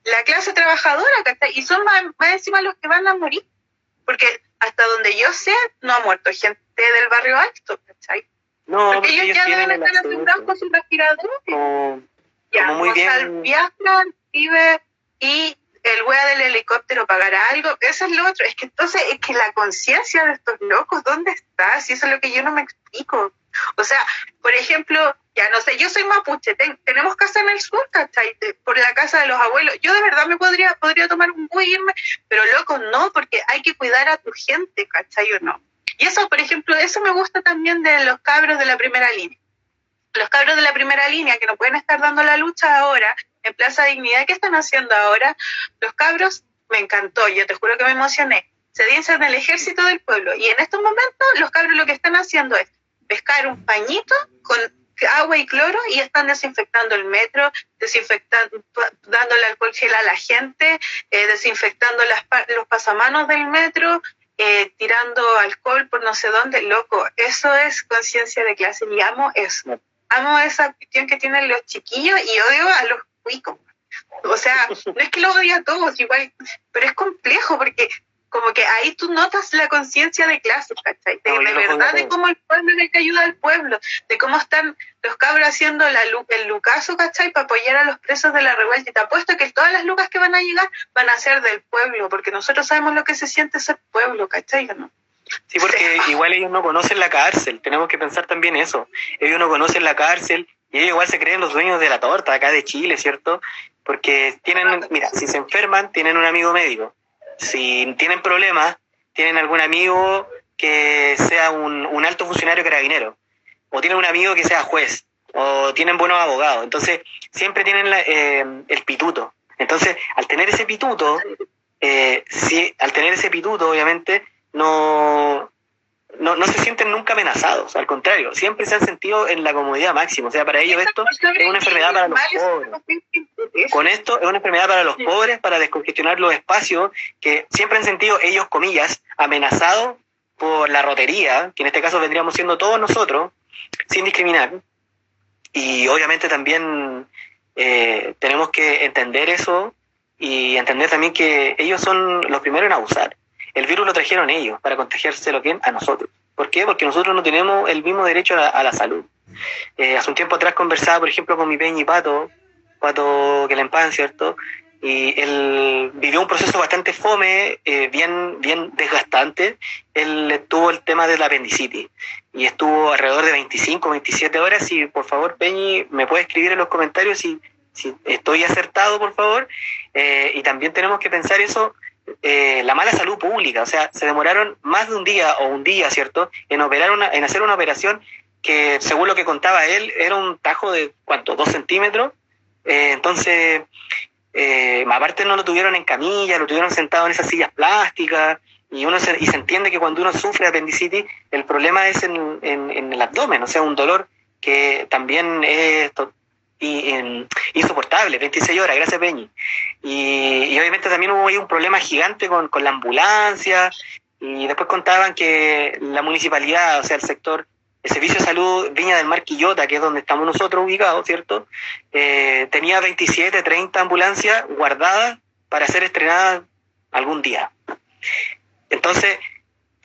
la clase trabajadora, ¿cachai? Y son más, más encima los que van a morir, porque hasta donde yo sé, no ha muerto gente del barrio alto, ¿cachai? No, Porque ellos ya deben estar asegurados con acceso. su respirador. Como- Ya, como muy bien- vive y el wea del helicóptero pagará algo. Eso es lo otro. Es que entonces, es que la conciencia de estos locos, ¿dónde está? Si eso es lo que yo no me explico. O sea, por ejemplo, ya no sé, yo soy mapuche, ten- tenemos casa en el sur, ¿cachai? Por la casa de los abuelos. Yo de verdad me podría, podría tomar un bus e irme, pero loco, no, porque hay que cuidar a tu gente, ¿cachai o no? Y eso, por ejemplo, eso me gusta también de los cabros de la primera línea. Los cabros de la primera línea que no pueden estar dando la lucha ahora en Plaza Dignidad, ¿qué están haciendo ahora? Los cabros, me encantó, yo te juro que me emocioné. Se dicen el ejército del pueblo y en estos momentos los cabros lo que están haciendo es pescar un pañito con agua y cloro y están desinfectando el metro, desinfectando, dándole alcohol gel a la gente, eh, desinfectando las, los pasamanos del metro, eh, tirando alcohol por no sé dónde, loco, eso es conciencia de clase y amo eso. Amo esa cuestión que tienen los chiquillos y odio a los cuicos. O sea, [laughs] no es que lo odie a todos igual, pero es complejo porque como que ahí tú notas la conciencia de clase, ¿cachai? De, No, yo de los odio a verdad, de cómo el pueblo es el que ayuda al pueblo, de cómo están los cabros haciendo la, el lucaso, ¿cachai? Para apoyar a los presos de la revuelta. Y te apuesto que todas las lucas que van a llegar van a ser del pueblo, porque nosotros sabemos lo que se siente ser pueblo, ¿cachai? ¿O no? Sí, porque [laughs] igual ellos no conocen la cárcel, tenemos que pensar también eso. Ellos no conocen la cárcel y ellos igual se creen los dueños de la torta acá de Chile, ¿cierto? Porque tienen, mira, si se enferman, tienen un amigo médico. Si tienen problemas, tienen algún amigo que sea un, un alto funcionario carabinero. O tienen un amigo que sea juez. O tienen buenos abogados. Entonces, siempre tienen la- eh, el pituto. Entonces, al tener ese pituto, eh, sí, al tener ese pituto, obviamente, no, no, no se sienten nunca amenazados, al contrario, siempre se han sentido en la comodidad máxima. O sea, para ellos esto es una enfermedad para los pobres. Con esto es una enfermedad para los pobres, para descongestionar los espacios que siempre han sentido ellos, comillas, amenazados por la rotería, que en este caso vendríamos siendo todos nosotros, sin discriminar. Y obviamente también eh, tenemos que entender eso y entender también que ellos son los primeros en abusar. El virus lo trajeron ellos para contagiárselo bien a nosotros. ¿Por qué? Porque nosotros no tenemos el mismo derecho a la, salud. Eh, hace un tiempo atrás conversaba, por ejemplo, con mi peñi Pato, Pato que le empan, ¿cierto? Y él vivió un proceso bastante fome, eh, bien, bien desgastante. Él tuvo el tema de la apendicitis y estuvo alrededor de 25, 27 horas. Y por favor, Peñi, me puede escribir en los comentarios si, si estoy acertado, por favor. Eh, y también tenemos que pensar eso, eh, la mala salud pública. O sea, se demoraron más de un día o un día, ¿cierto?, en, operar una, en hacer una operación que, según lo que contaba él, era un tajo de, ¿cuánto?, dos centímetros. Eh, entonces, eh, aparte no lo tuvieron en camilla, lo tuvieron sentado en esas sillas plásticas. Y, uno se, y se entiende que cuando uno sufre apendicitis, el problema es en, en, en el abdomen, o sea, un dolor que también es en- insoportable, 26 horas, gracias Peñi. Y, obviamente también hubo un problema gigante con, con la ambulancia, y después contaban que la municipalidad, o sea, el sector, el Servicio de Salud Viña del Mar Quillota, que es donde estamos nosotros ubicados, ¿cierto? Eh, tenía 27, 30 ambulancias guardadas para ser estrenadas algún día. Entonces,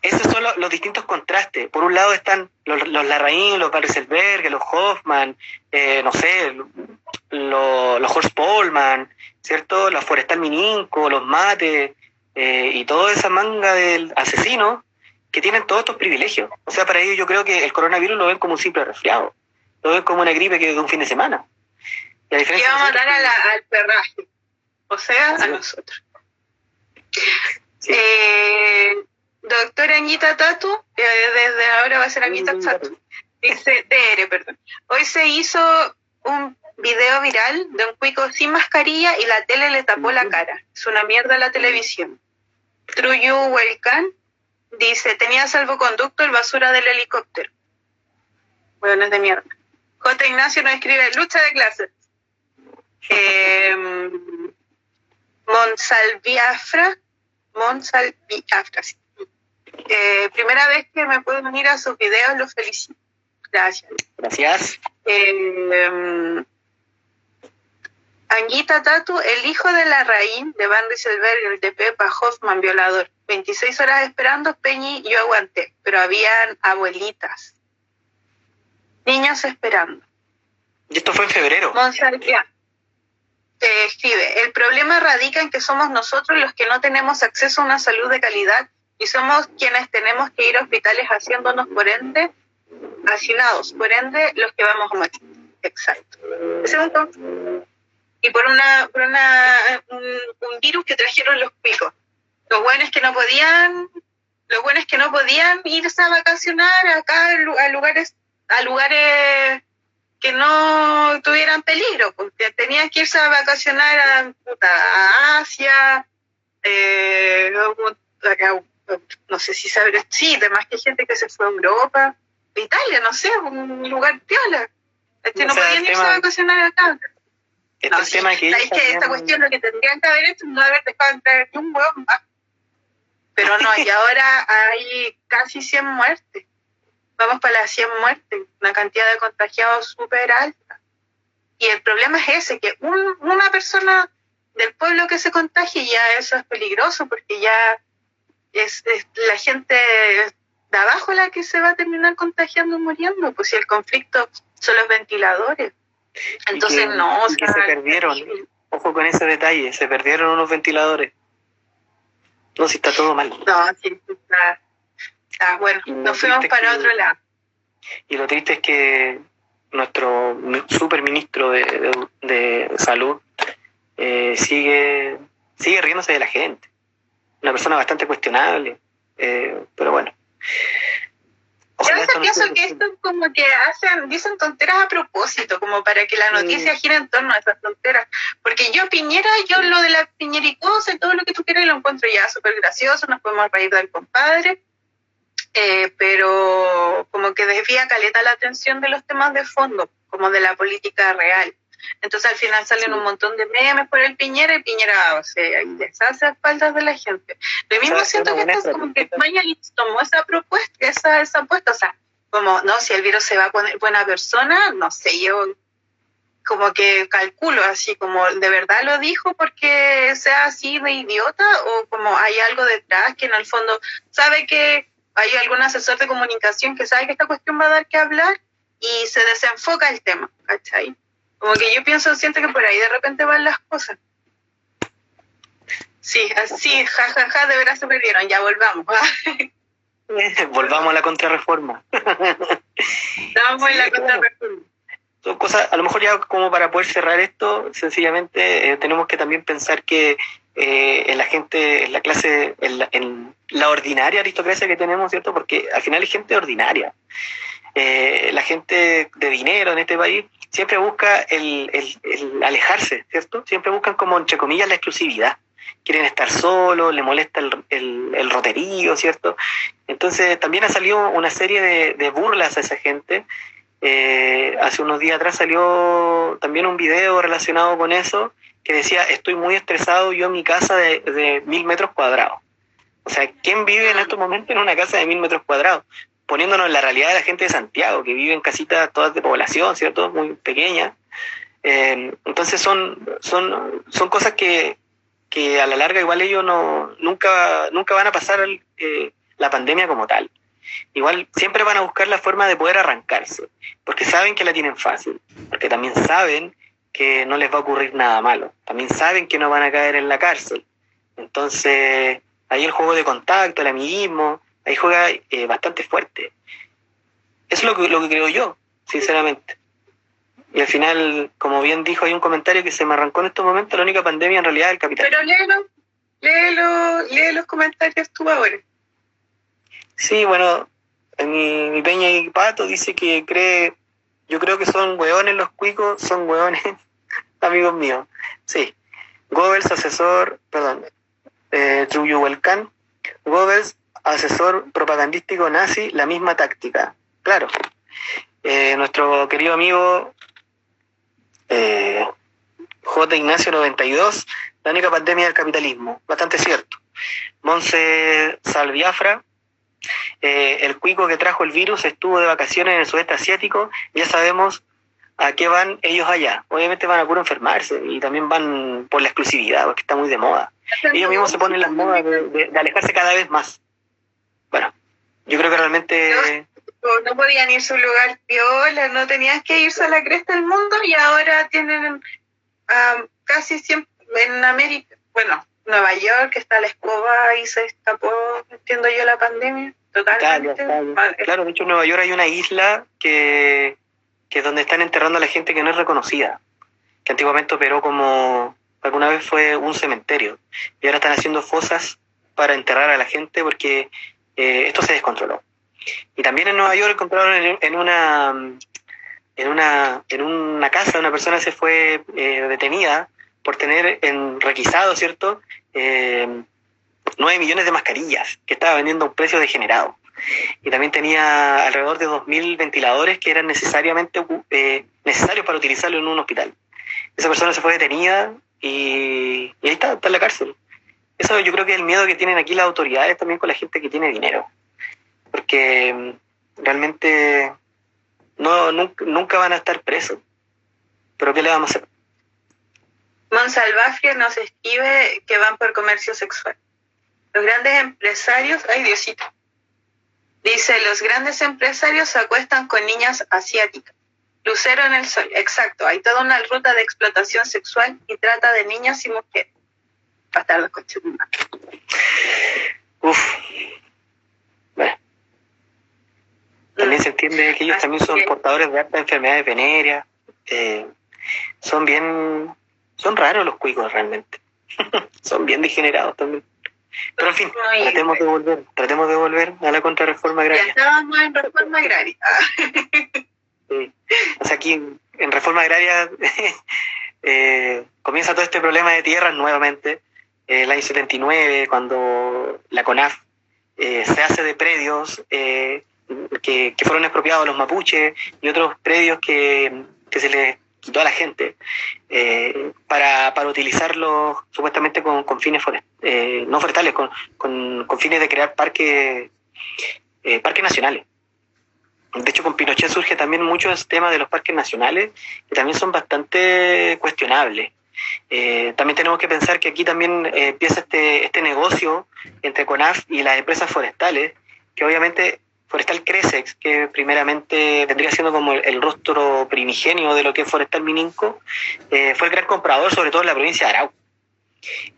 esos son los, los distintos contrastes. Por un lado están los, los Larraín, los Barcelberg, los Hoffman, eh, no sé, los, los Horst Polman, ¿cierto? Los Forestal Mininco, los Mate, eh, y toda esa manga del asesino que tienen todos estos privilegios. O sea, para ellos yo creo que el coronavirus lo ven como un simple resfriado. Lo ven como una gripe que de un fin de semana. Y a diferencia va a matar a la- al perraje, o sea, a nosotros. Sí. Eh, doctora Anita Tatu, eh, desde ahora va a ser Anita Mm, Tatu, dice, TR, perdón. Hoy se hizo un video viral de un cuico sin mascarilla y la tele le tapó la cara. Es una mierda la televisión. True You Welcome dice, tenía salvoconducto el basura del helicóptero. Bueno, es de mierda. J. Ignacio nos escribe, lucha de clases. Eh, Monsalviafra, Monsalviafra, sí. Eh, primera vez que me puedo unir a sus videos, los felicito. Gracias. Gracias. Eh, Anguita Tatu, el hijo de la Raín, de Van Rieselberg, el de Pepa Hoffman, violador. 26 horas esperando, Peñi, yo aguanté, pero habían abuelitas. Niñas esperando. Y esto fue en febrero. te escribe, el problema radica en que somos nosotros los que no tenemos acceso a una salud de calidad y somos quienes tenemos que ir a hospitales haciéndonos, por ende, hacinados, por ende, los que vamos a morir. Exacto. Segundo, y por una, por una un, virus que trajeron los picos. Los buenos que no podían, los buenos que no podían irse a vacacionar acá a lugares, a lugares que no tuvieran peligro, porque tenían que irse a vacacionar a, Asia, eh, no sé si sabré, sí, además que hay gente que se fue a Europa, Italia, no sé, un lugar piola. Este, no podían irse a vacacionar acá. Este no, tema que, es que esta cuestión lo que tendrían que haber hecho es no haber dejado entrar ni un huevo más. Pero no, y [laughs] ahora hay casi 100 muertes. Vamos para las 100 muertes, una cantidad de contagiados súper alta. Y el problema es ese, que una persona del pueblo que se contagie ya eso es peligroso porque ya es, la gente de abajo la que se va a terminar contagiando y muriendo, pues si el conflicto son los ventiladores. Entonces, no, o sea, se perdieron. Ojo con ese detalle, se perdieron unos ventiladores. No, si está todo mal. No, sí, está, está bueno. Nos fuimos para otro lado. Y lo triste es que nuestro superministro de, de, salud eh, sigue, sigue riéndose de la gente. Una persona bastante cuestionable, eh, pero bueno. Yo a veces pienso que esto como que hacen, dicen tonteras a propósito, como para que la noticia gire en torno a esas tonteras. Porque yo Piñera, yo lo de la piñericosa y todo lo que tú quieras lo encuentro ya súper gracioso, nos podemos reír del compadre, eh, pero como que desvía caleta la atención de los temas de fondo, como de la política real. Entonces al final salen un montón de memes por el Piñera y Piñera, o sea, y deshace a espaldas de la gente. Lo mismo siento que esto es como que Mañalich tomó esa propuesta, esa, esa apuesta, o sea, como, no, si el virus se va a poner buena persona, no sé, yo como que calculo así, como de verdad lo dijo porque sea así de idiota o como hay algo detrás que en el fondo sabe que hay algún asesor de comunicación que sabe que esta cuestión va a dar que hablar y se desenfoca el tema, ¿cachai? Como que yo pienso, siento que por ahí de repente van las cosas. Sí, así, jajaja, ja, ja, de veras se perdieron, ya volvamos. [laughs] volvamos a la contrarreforma. Estamos en la contrarreforma. Son cosas, a lo mejor ya como para poder cerrar esto, sencillamente eh, tenemos que también pensar que eh, en la gente, en la clase, en la, en la ordinaria aristocracia que tenemos, ¿cierto? Porque al final hay gente ordinaria. Eh, la gente de dinero en este país siempre busca el, alejarse, ¿cierto? Siempre buscan como, entre comillas, la exclusividad. Quieren estar solos, le molesta el, roterío, ¿cierto? Entonces también ha salido una serie de, burlas a esa gente. Eh, hace unos días atrás salió también un video relacionado con eso que decía, estoy muy estresado yo en mi casa de mil metros cuadrados. O sea, ¿quién vive en estos momentos en una casa de mil metros cuadrados? Poniéndonos en la realidad de la gente de Santiago, que vive en casitas todas de población, ¿cierto? Muy pequeñas. Eh, entonces son, son, son cosas que, a la larga igual ellos no, nunca, nunca van a pasar eh, la pandemia como tal. Igual siempre van a buscar la forma de poder arrancarse, porque saben que la tienen fácil, porque también saben que no les va a ocurrir nada malo, también saben que no van a caer en la cárcel. Entonces, ahí el juego de contacto, el amiguismo, ahí juega eh, bastante fuerte. Eso es lo que, lo que creo yo, sinceramente. Y al final, como bien dijo, hay un comentario que se me arrancó en estos momentos, la única pandemia en realidad es el capital. Pero léelo, léelo, lee los comentarios tú ahora. Sí, bueno, mi, mi Peña y Pato dice que cree, yo creo que son hueones los cuicos, son hueones [laughs] amigos míos. Sí. Goebbels, asesor, perdón, eh, Trujillo Huelcán. Goebbels, asesor propagandístico nazi la misma táctica. Claro. Eh, nuestro querido amigo eh, J. Ignacio 92, la única pandemia del capitalismo. Bastante cierto. Monse Salviafra, eh, el cuico que trajo el virus estuvo de vacaciones en el sudeste asiático. Ya sabemos ¿a qué van ellos allá? Obviamente van a puro enfermarse y también van por la exclusividad, porque está muy de moda. Ellos mismos se ponen las modas de, alejarse cada vez más. Bueno, yo creo que realmente... No, podían irse a un lugar piola, no tenías que irse a la cresta del mundo y ahora tienen casi siempre en América, bueno, Nueva York, está la escoba y se escapó, entiendo yo, la pandemia. Totalmente. Claro, de hecho en Nueva York hay una isla que, que es donde están enterrando a la gente que no es reconocida, que antiguamente operó como, alguna vez fue un cementerio, y ahora están haciendo fosas para enterrar a la gente porque eh, esto se descontroló. Y también en Nueva York encontraron en, una en una en una casa una persona se fue eh, detenida por tener en requisado, ¿cierto? Eh, 9 millones de mascarillas que estaba vendiendo a un precio degenerado. Y también tenía alrededor de 2.000 ventiladores que eran necesariamente eh, necesarios para utilizarlo en un hospital. Esa persona se fue detenida y, ahí está, está en la cárcel. Eso yo creo que es el miedo que tienen aquí las autoridades también con la gente que tiene dinero. Porque mm, realmente no, nunca, nunca van a estar presos. Pero ¿qué le vamos a hacer? Monsalvafia nos escribe que van por comercio sexual. Los grandes empresarios, ay Diosito, dice, los grandes empresarios se acuestan con niñas asiáticas. Lucero en el sol, exacto, hay toda una ruta de explotación sexual y trata de niñas y mujeres. Uf. Bueno. También se entiende que ellos también son portadores de altas enfermedades venéreas. Eh, son bien, son raros los cuicos realmente. [laughs] son bien degenerados también. Pero en fin, tratemos de volver, tratemos de volver a la contrarreforma agraria. Ya estábamos en reforma agraria. sí. O sea, aquí en, reforma agraria [laughs] eh, comienza todo este problema de tierras nuevamente. Eh, el año 79, cuando la CONAF eh, se hace de predios que, que, fueron expropiados a los mapuches y otros predios que, que se les quitó a la gente eh, para, para utilizarlos supuestamente con, con fines eh, no forestales, con, con, fines de crear parques eh, parques nacionales. De hecho, con Pinochet surge también mucho el tema de los parques nacionales, que también son bastante cuestionables. También tenemos que pensar que aquí también empieza este, este negocio entre CONAF y las empresas forestales, que obviamente Forestal Cresex, que primeramente vendría siendo como el, rostro primigenio de lo que es Forestal Mininco, eh, fue el gran comprador, sobre todo en la provincia de Arauco.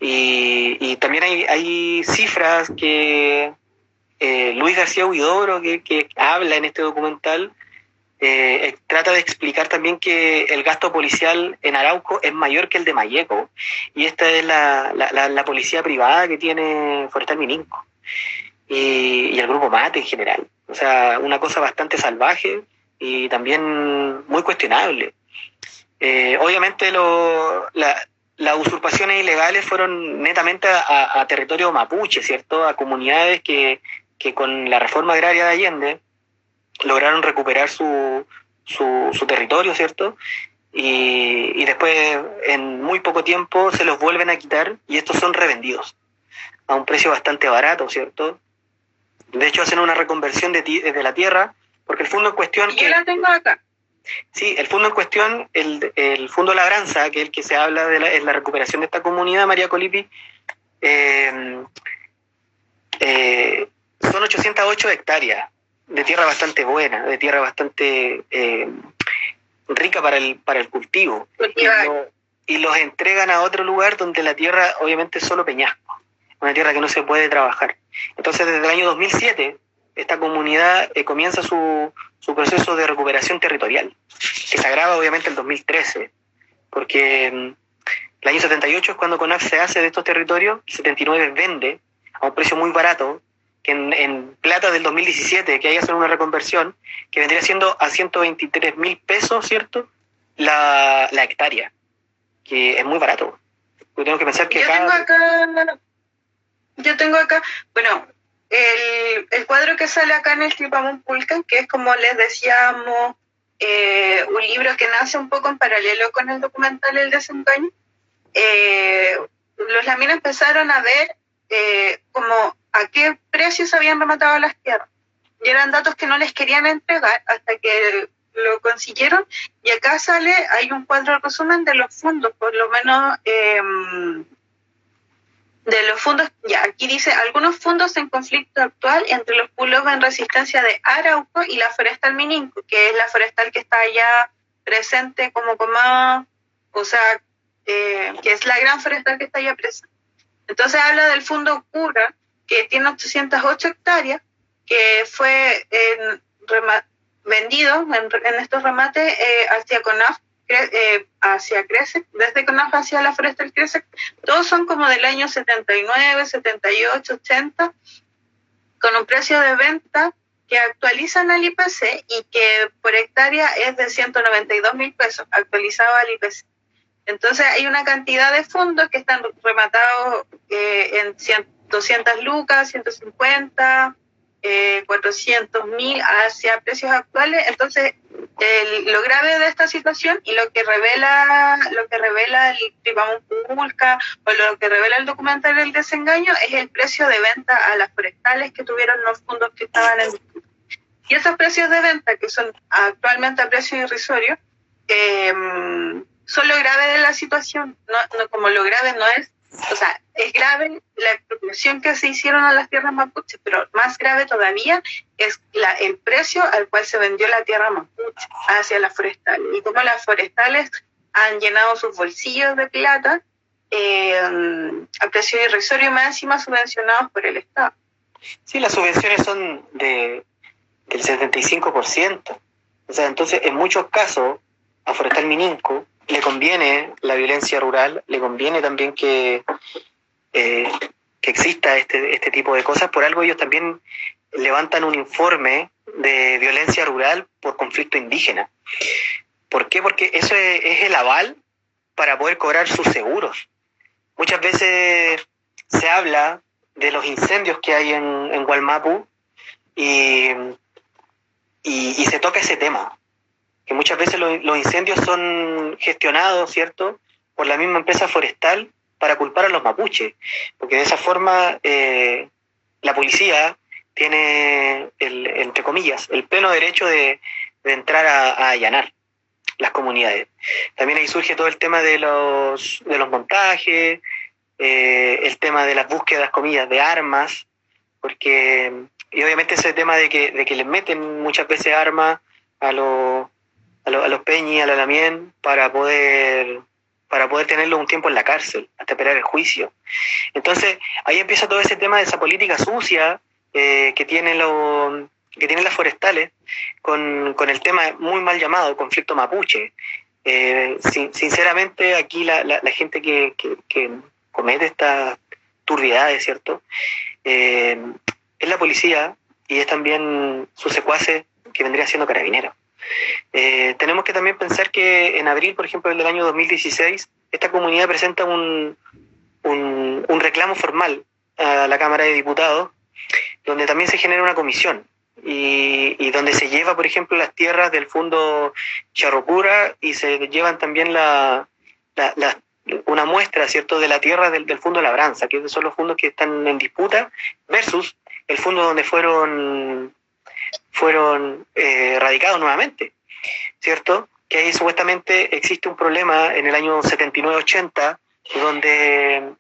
Y, también hay, cifras que eh, Luis García Huidobro, que, habla en este documental, eh, trata de explicar también que el gasto policial en Arauco es mayor que el de Mayeco. Y esta es la, la policía privada que tiene Forestal Mininco y, el grupo Mate en general. O sea, una cosa bastante salvaje y también muy cuestionable. Eh, obviamente lo, las usurpaciones ilegales fueron netamente a, territorio mapuche, ¿cierto? A comunidades que, que, con la reforma agraria de Allende lograron recuperar su, su, su territorio, ¿cierto? Y, y, después en muy poco tiempo se los vuelven a quitar y estos son revendidos a un precio bastante barato, ¿cierto? De hecho, hacen una reconversión de, de la tierra, porque el fondo en cuestión... Yo la tengo acá. Sí, el fondo en cuestión, el, el Fondo Labranza, que es el que se habla de la, la recuperación de esta comunidad, María Colipi, eh, eh, son 808 hectáreas de tierra bastante buena, de tierra bastante eh, rica para el, para el cultivo. Y, y, los entregan a otro lugar donde la tierra obviamente es solo peñasco, una tierra que no se puede trabajar. Entonces, desde el año 2007, esta comunidad eh, comienza su, su, proceso de recuperación territorial, que se agrava obviamente en 2013, porque mm, el año 78 es cuando CONAF se hace de estos territorios, y 79 vende a un precio muy barato, que en, plata del 2017, que ahí hacen una reconversión, que vendría siendo a 123 mil pesos, ¿cierto? La, la, hectárea, que es muy barato. Yo tengo que pensar que yo tengo acá, bueno, el, el cuadro que sale acá en el Tripamon Pulcan, que es como les decíamos, eh, un libro que nace un poco en paralelo con el documental El Desengaño, eh, los laminos empezaron a ver eh, como a qué precios habían rematado las tierras. Y eran datos que no les querían entregar hasta que lo consiguieron. Y acá sale, hay un cuadro resumen de los fondos, por lo menos em, de los fondos, ya aquí dice, algunos fondos en conflicto actual entre los pueblos en resistencia de Arauco y la forestal Mininco, que es la forestal que está allá presente como como, o sea, eh, que es la gran forestal que está allá presente. Entonces habla del fondo Cura, que tiene 808 hectáreas, que fue vendido en, estos remates eh, hacia CONAF, eh, hacia Crece, desde CONAF hacia la forestal Crece, todos son como del año 79, 78, 80, con un precio de venta que actualizan al IPC y que por hectárea es de 192 mil pesos, actualizado al IPC. Entonces hay una cantidad de fondos que están rematados eh, en 200 lucas, 150, eh, 400 mil hacia precios actuales. Entonces, lo grave de esta situación y lo que revela lo que revela el o lo que revela el documental El desengaño es el precio de venta a las forestales que tuvieron los fondos que estaban en y esos precios de venta que son actualmente a precio irrisorio eh, son lo grave de la situación no, no como lo grave no es o sea, es grave la expropiación que se hicieron a las tierras mapuche, pero más grave todavía es la, el precio al cual se vendió la tierra mapuche hacia las forestales y cómo las forestales han llenado sus bolsillos de plata eh, a precio irrisorio más encima subvencionados por el Estado. Sí, las subvenciones son de, del 75%. O sea, entonces, en muchos casos, a Forestal Mininco le conviene la violencia rural, le conviene también que, eh, que exista este, este tipo de cosas. Por algo ellos también levantan un informe de violencia rural por conflicto indígena. ¿Por qué? Porque eso es, el aval para poder cobrar sus seguros. Muchas veces se habla de los incendios que hay en, en y, y se toca ese tema que muchas veces los incendios son gestionados, ¿cierto?, por la misma empresa forestal para culpar a los mapuches, porque de esa forma eh, la policía tiene, el, entre comillas, el pleno derecho de, entrar a, allanar las comunidades. También ahí surge todo el tema de los, de los montajes, eh, el tema de las búsquedas, comillas, de armas, porque, y obviamente ese tema de que, de que les meten muchas veces armas a los a, los Peñi, a la Lamien, para poder, para poder tenerlo un tiempo en la cárcel, hasta esperar el juicio. Entonces, ahí empieza todo ese tema de esa política sucia eh, que, tiene lo, que tienen las forestales con, con, el tema muy mal llamado conflicto mapuche. Eh, sinceramente, aquí la, la, gente que, que, comete estas turbiedades, ¿cierto? Eh, es la policía y es también su secuace que vendría siendo carabinero. Eh, tenemos que también pensar que en abril, por ejemplo, del año 2016, esta comunidad presenta un, un, reclamo formal a la Cámara de Diputados, donde también se genera una comisión y, donde se lleva, por ejemplo, las tierras del fondo Charrocura y se llevan también la, una muestra, ¿cierto?, de la tierra del, del fondo Labranza, que son los fondos que están en disputa, versus el fondo donde fueron fueron eh, radicados nuevamente, ¿cierto? Que ahí supuestamente existe un problema en el año 79-80 donde,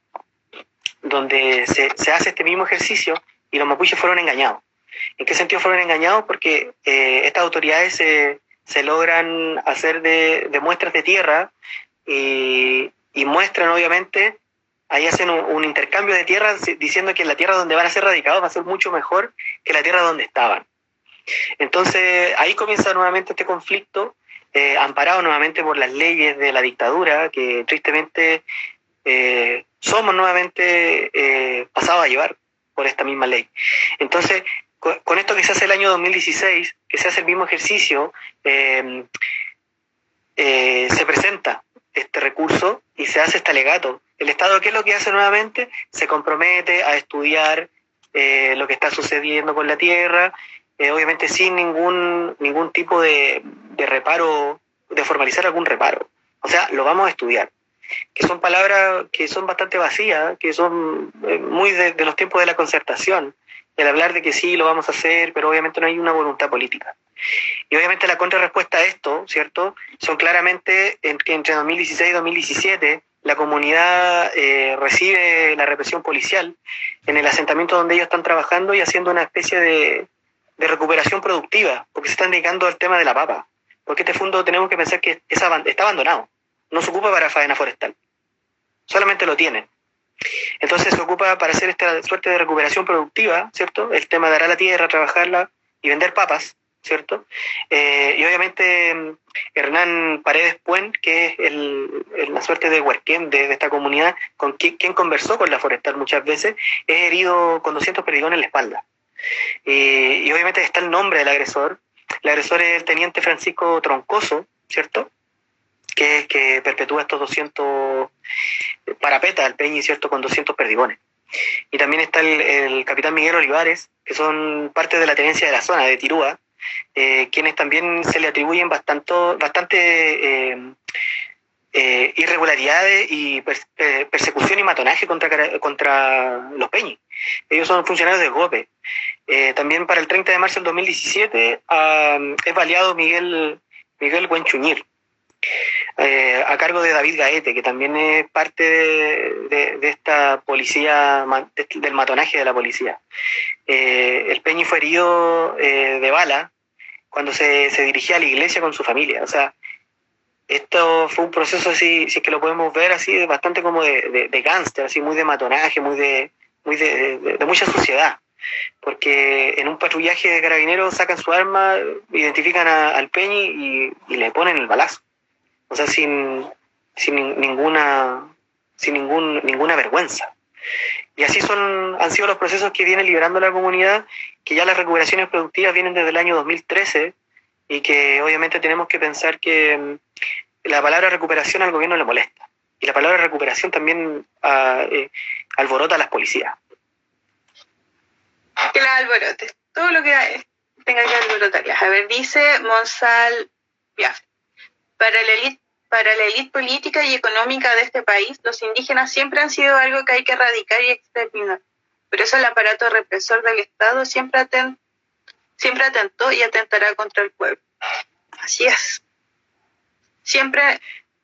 donde se, se, hace este mismo ejercicio y los mapuches fueron engañados. ¿En qué sentido fueron engañados? Porque eh, estas autoridades se, se, logran hacer de, de, muestras de tierra y, y muestran obviamente ahí hacen un, un, intercambio de tierra diciendo que la tierra donde van a ser radicados va a ser mucho mejor que la tierra donde estaban. Entonces ahí comienza nuevamente este conflicto, eh, amparado nuevamente por las leyes de la dictadura, que tristemente eh, somos nuevamente eh, pasados a llevar por esta misma ley. Entonces, con, esto que se hace el año 2016, que se hace el mismo ejercicio, se presenta este recurso y se hace este alegato. El Estado, ¿qué es lo que hace nuevamente? Se compromete a estudiar lo que está sucediendo con la tierra eh, obviamente sin ningún, ningún tipo de, reparo, de formalizar algún reparo. O sea, lo vamos a estudiar. Que son palabras que son bastante vacías, que son eh, muy de, los tiempos de la concertación, el hablar de que sí, lo vamos a hacer, pero obviamente no hay una voluntad política. Y obviamente la contrarrespuesta a esto, ¿cierto? Son claramente entre 2016 y 2017 la comunidad eh, recibe la represión policial en el asentamiento donde ellos están trabajando y haciendo una especie de, de recuperación productiva, porque se están dedicando al tema de la papa. Porque este fondo tenemos que pensar que está abandonado, no se ocupa para faena forestal, solamente lo tienen. Entonces se ocupa para hacer esta suerte de recuperación productiva, ¿cierto? El tema de dar a la tierra, trabajarla y vender papas, ¿cierto? Eh, y obviamente mm, Hernán Paredes Puen, que es el, la suerte de huerquén de, esta comunidad, con quien, conversó con la forestal muchas veces, es herido con 200 perdigones en la espalda. Y obviamente está el nombre del agresor. El agresor es el teniente Francisco Troncoso, ¿cierto? Que, que perpetúa estos 200 parapeta al Peñi, ¿cierto? Con 200 perdigones. Y también está el, el capitán Miguel Olivares, que son parte de la tenencia de la zona, de Tirúa, eh, quienes también se le atribuyen bastante, bastante eh, eh, irregularidades y persecución y matonaje contra, contra los peñis. Ellos son funcionarios de GOPE. también para el 30 de marzo del 2017 es baleado Miguel, Miguel a cargo de David Gaete, que también es parte de, de, esta policía, del matonaje de la policía. el Peñi fue herido de bala cuando se, se, dirigía a la iglesia con su familia. O sea, esto fue un proceso así, si es que lo podemos ver así, bastante como de, de, de así muy de matonaje, muy de, muy de, mucha suciedad. Porque en un patrullaje de carabineros sacan su arma, identifican al Peñi y, y, le ponen el balazo. O sea, sin, sin ninguna, sin ningún, ninguna vergüenza. Y así son, han sido los procesos que vienen liberando la comunidad, que ya las recuperaciones productivas vienen desde el año 2013 y que obviamente tenemos que pensar que mm, la palabra recuperación al gobierno le molesta. Y la palabra recuperación también ah, eh, alborota a las policías. Que la alborote. Todo lo que tenga que alborotar. A ver, dice Monsal. Para la élite para la élite política y económica de este país, los indígenas siempre han sido algo que hay que erradicar y exterminar. Por eso el aparato represor del Estado siempre, siempre atentó y atentará contra el pueblo. Así es. Siempre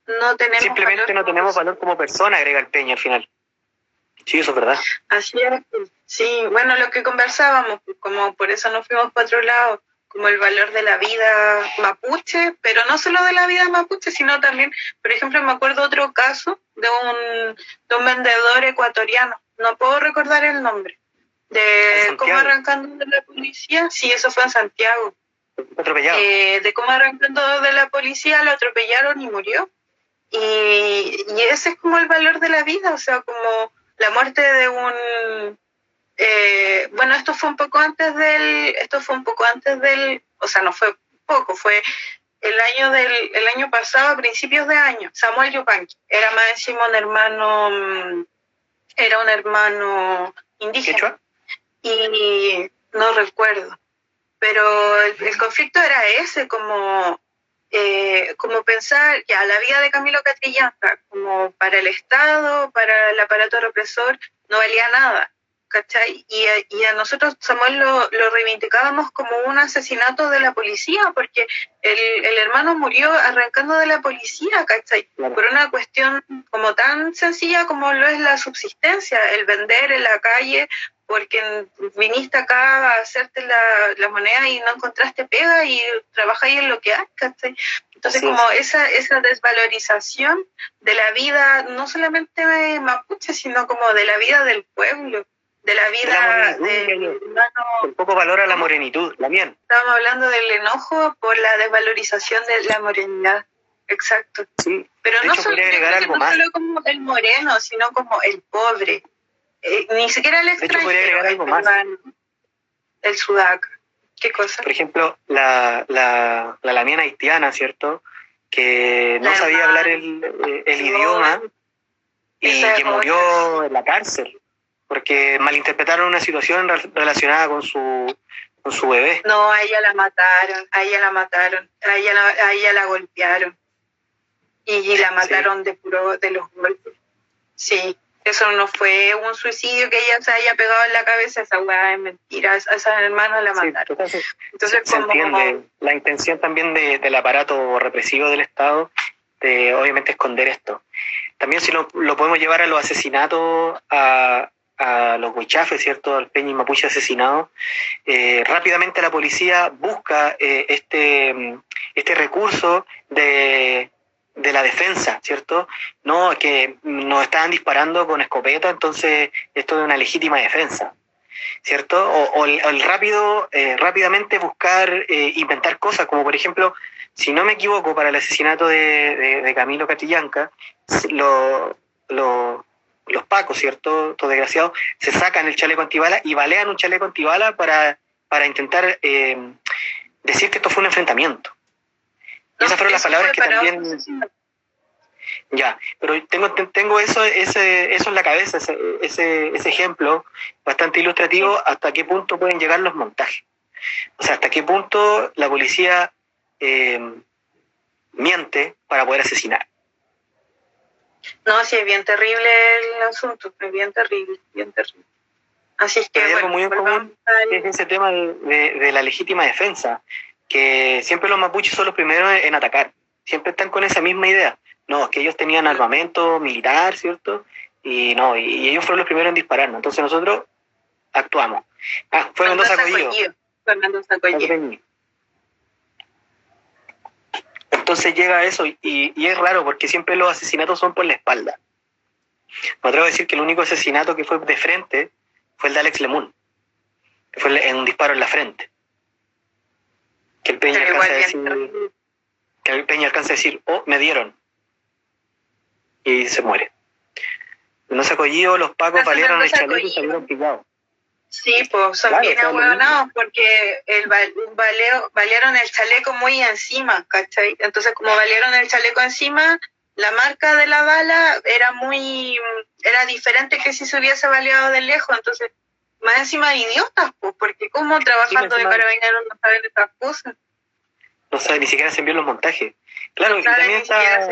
no tenemos. Simplemente no tenemos valor como persona, agrega el Peña al final. Sí, eso es verdad. Así es. Sí, bueno, lo que conversábamos, como por eso nos fuimos para otro lado como el valor de la vida mapuche, pero no solo de la vida mapuche, sino también, por ejemplo, me acuerdo otro caso de un, de un vendedor ecuatoriano, no puedo recordar el nombre, de cómo arrancando de la policía, sí, eso fue en Santiago. Atropellado. Eh, de cómo arrancando de la policía lo atropellaron y murió. Y, y ese es como el valor de la vida, o sea, como la muerte de un eh, bueno, esto fue un poco antes del, esto fue un poco antes del, o sea, no fue poco, fue el año del, el año pasado, a principios de año, Samuel Yupanqui, era más encima un hermano, mm, era un hermano indígena. Y no recuerdo. Pero el, conflicto era ese, como, eh, como pensar, ya, la vida de Camilo Catrillanca, como para el Estado, para el aparato represor, no valía nada ¿cachai? Y, y a nosotros, Samuel, lo, lo, reivindicábamos como un asesinato de la policía, porque el, el hermano murió arrancando de la policía, ¿cachai? Por una cuestión como tan sencilla como lo es la subsistencia, el vender en la calle, porque viniste acá a hacerte la, la moneda y no encontraste pega y trabajáis en lo que hay, ¿cachai? Entonces, como esa, esa desvalorización de la vida, no solamente de mapuche, sino como de la vida del pueblo de la vida de Un poco valora la morenitud, también. Estamos hablando del enojo por la desvalorización de la morenidad. Exacto. Sí. Pero no, solo, como el moreno, sino como el pobre. Eh, ni siquiera el extranjero. De algo más. El sudaca. ¿Qué cosa? Por ejemplo, la, la, la lamiana haitiana, ¿cierto? Que no sabía hablar el, el idioma y que murió en la cárcel porque malinterpretaron una situación relacionada con su, con su bebé. No, a ella la mataron, a ella la mataron, a ella la, a ella la golpearon y, la mataron de puro de los golpes. Sí. eso no fue un suicidio que ella se haya pegado en la cabeza, esa weá es mentira, a esas hermanas la mataron. entonces, entonces se, entiende la intención también de, del aparato represivo del Estado de obviamente esconder esto. También si lo, lo podemos llevar a los asesinatos, a, a los huichafes, ¿cierto? Al Peña y Mapuche asesinado, eh, rápidamente la policía busca eh, este, este recurso de, de la defensa, ¿cierto? No, que nos estaban disparando con escopeta, entonces esto es una legítima defensa, ¿cierto? O, el, rápido, eh, rápidamente buscar, inventar cosas, como por ejemplo, si no me equivoco, para el asesinato de, de, Camilo Catillanca, lo, lo los pacos, ¿cierto? Todo desgraciado, se sacan el chaleco antibala y balean un chaleco antibala para, para intentar eh, decir que esto fue un enfrentamiento. esas fueron las palabras que también... Ya, pero tengo, tengo eso, ese, eso en la cabeza, ese, ese, ese ejemplo bastante ilustrativo hasta qué punto pueden llegar los montajes. O sea, hasta qué punto la policía eh, miente para poder asesinar. No, sí, es bien terrible el asunto, es bien terrible, bien terrible. Así es que. Hay algo muy en común es ese tema de, la legítima defensa, que siempre los mapuches son los primeros en atacar, siempre están con esa misma idea. No, es que ellos tenían armamento militar, ¿cierto? Y no, y, ellos fueron los primeros en dispararnos. Entonces nosotros actuamos. Ah, fue Mendoza Collillo. Fernando. Entonces llega eso y, y, es raro porque siempre los asesinatos son por la espalda. Me atrevo a decir que el único asesinato que fue de frente fue el de Alex Lemun, que fue en un disparo en la frente. Que el Peña alcanza a decir, que el Peña alcanza a decir, oh, me dieron. Y se muere. No se acogió, los pacos valieron el chaleco y salieron pillados. Sí, pues son bien ahueonados porque el valeo, valieron el chaleco muy encima, ¿cachai? Entonces, como valieron el chaleco encima, la marca de la bala era muy, era diferente que si se hubiese baleado de lejos, entonces, más encima idiotas, pues, porque como trabajando de carabineros no saben estas cosas. No saben, ni siquiera se envió los montajes. Claro, y también está,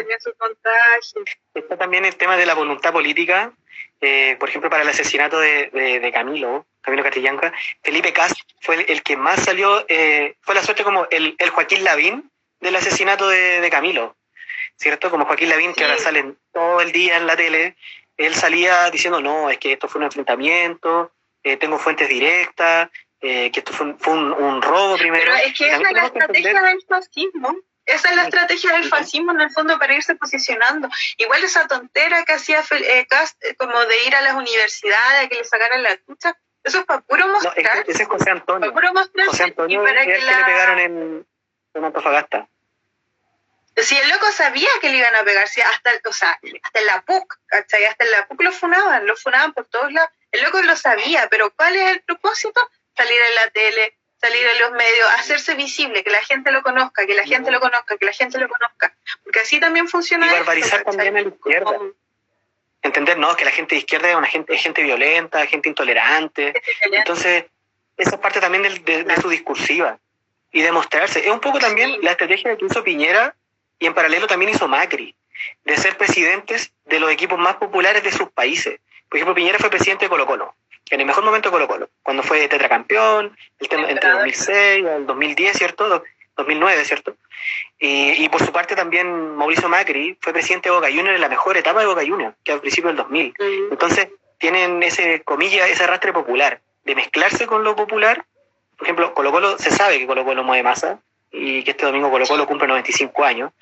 está también el tema de la voluntad política, eh, por ejemplo, para el asesinato de, de Camilo, Camilo Catillanca, Felipe Cast fue el, que más salió, eh, fue la suerte como el, el Joaquín Lavín del asesinato de, Camilo, ¿cierto? Como Joaquín Lavín, que ahora salen todo el día en la tele, él salía diciendo, no, es que esto fue un enfrentamiento, eh, tengo fuentes directas, eh, que esto fue, un, fue un, robo primero. Pero es que esa es la estrategia del fascismo. Esa es la estrategia del fascismo en el fondo para irse posicionando. Igual esa tontera que hacía Cast, como de ir a las universidades, que le sacaran la escucha, eso es para puro mostrar. No, ese es José Antonio. Para puro mostrar. José Antonio es el que, le pegaron en, en Antofagasta. Si el loco sabía que le iban a pegar, si hasta, o sea, hasta en la PUC, ¿cachai? Hasta en la PUC lo funaban, lo funaban por todos lados. El loco lo sabía, pero ¿cuál es el propósito? Salir en la tele, salir en los medios, hacerse visible, que la gente lo conozca, que la gente lo conozca, que la gente lo conozca. Porque así también funciona. Y barbarizar también a la izquierda entender, no, que la gente de izquierda es una gente, gente violenta, gente intolerante. Entonces, esa es parte también de, su discursiva y demostrarse. Es un poco también la estrategia que hizo Piñera y en paralelo también hizo Macri, de ser presidentes de los equipos más populares de sus países. Por ejemplo, Piñera fue presidente de Colo Colo, en el mejor momento de Colo Colo, cuando fue tetracampeón, el tema, entre 2006 y el 2010, ¿cierto? 2009, ¿cierto? Y, por su parte también Mauricio Macri fue presidente de Boca Juniors en la mejor etapa de Boca Juniors, que al principio del 2000. Entonces tienen ese, comilla, ese arrastre popular, de mezclarse con lo popular. Por ejemplo, Colo Colo, se sabe que Colo Colo mueve masa y que este domingo Colo Colo cumple 95 años,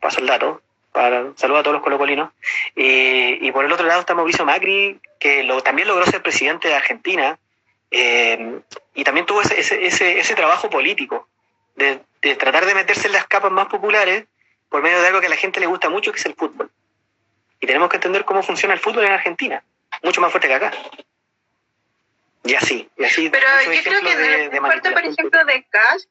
paso el dato, para saludar a todos los colocolinos. Y, y por el otro lado está Mauricio Macri, que lo, también logró ser presidente de Argentina, eh, y también tuvo ese, ese, ese trabajo político de, tratar de meterse en las capas más populares por medio de algo que a la gente le gusta mucho, que es el fútbol. Y tenemos que entender cómo funciona el fútbol en Argentina, mucho más fuerte que acá. Y así, y así. Pero yo creo que de, de parte, por ejemplo, de Cash,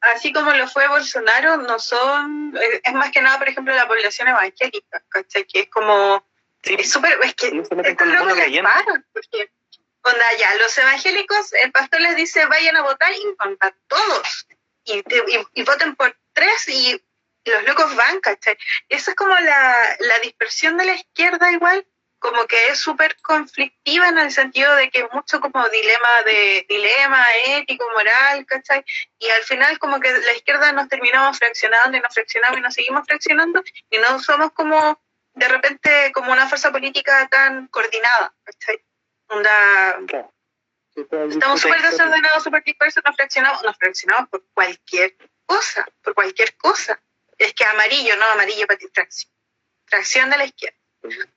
así como lo fue Bolsonaro, no son, eh, es más que nada, por ejemplo, la población evangélica, ¿cachai? Que es como, es súper, es que estos locos les paran, porque, onda, ya, los evangélicos, el pastor les dice, vayan a votar y contra todos, y, y, voten por tres y, los locos van, ¿cachai? Esa es como la, la dispersión de la izquierda igual, como que es súper conflictiva en el sentido de que mucho como dilema de dilema ético, moral, ¿cachai? Y al final como que la izquierda nos terminamos fraccionando y nos fraccionamos y nos seguimos fraccionando y no somos como de repente como una fuerza política tan coordinada, ¿cachai? Onda, estamos súper desordenados, súper dispersos, nos fraccionamos, nos fraccionamos por cualquier cosa, por cualquier cosa. Es que amarillo, no amarillo para distracción. Tracción de la izquierda.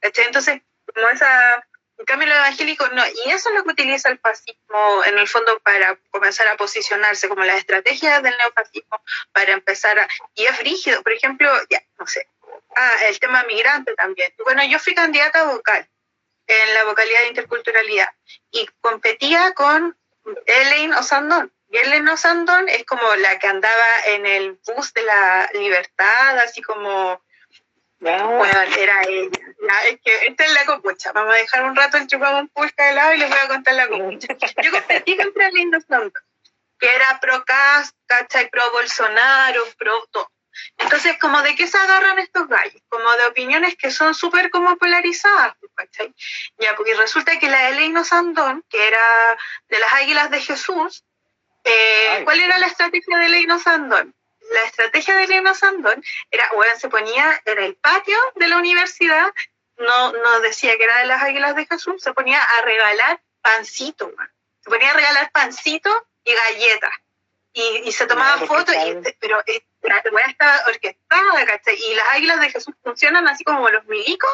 Entonces, como esa, cambio lo evangélico no, y eso es lo que utiliza el fascismo en el fondo para comenzar a posicionarse como las estrategias del neofascismo, para empezar a, y es rígido, por ejemplo, ya, no sé, ah, el tema migrante también. Bueno, yo fui candidata vocal en la vocalidad de interculturalidad y competía con Elaine Osandón. Y Elaine Osandón es como la que andaba en el bus de la libertad, así como bueno, era ella. es que esta es la copucha. Vamos a dejar un rato el chupamos pulca de lado y les voy a contar la copucha. Yo competí contra Linda Santos, que era pro Cast, ¿cachai? Pro Bolsonaro, pro todo. Entonces, como de qué se agarran estos gallos? Como de opiniones que son súper como polarizadas, ¿cachai? Ya, porque resulta que la de Leino Sandón, que era de las Águilas de Jesús, eh, ¿cuál era la estrategia de Leino Sandón? La estrategia de Elena Sandón era, bueno, se ponía en el patio de la universidad, no, no decía que era de las Águilas de Jesús, se ponía a regalar pancito, se ponía a regalar pancito y galletas. Y, se tomaba fotos, pero eh, la weá estaba orquestada, ¿cachai? Y las águilas de Jesús funcionan así como los milicos,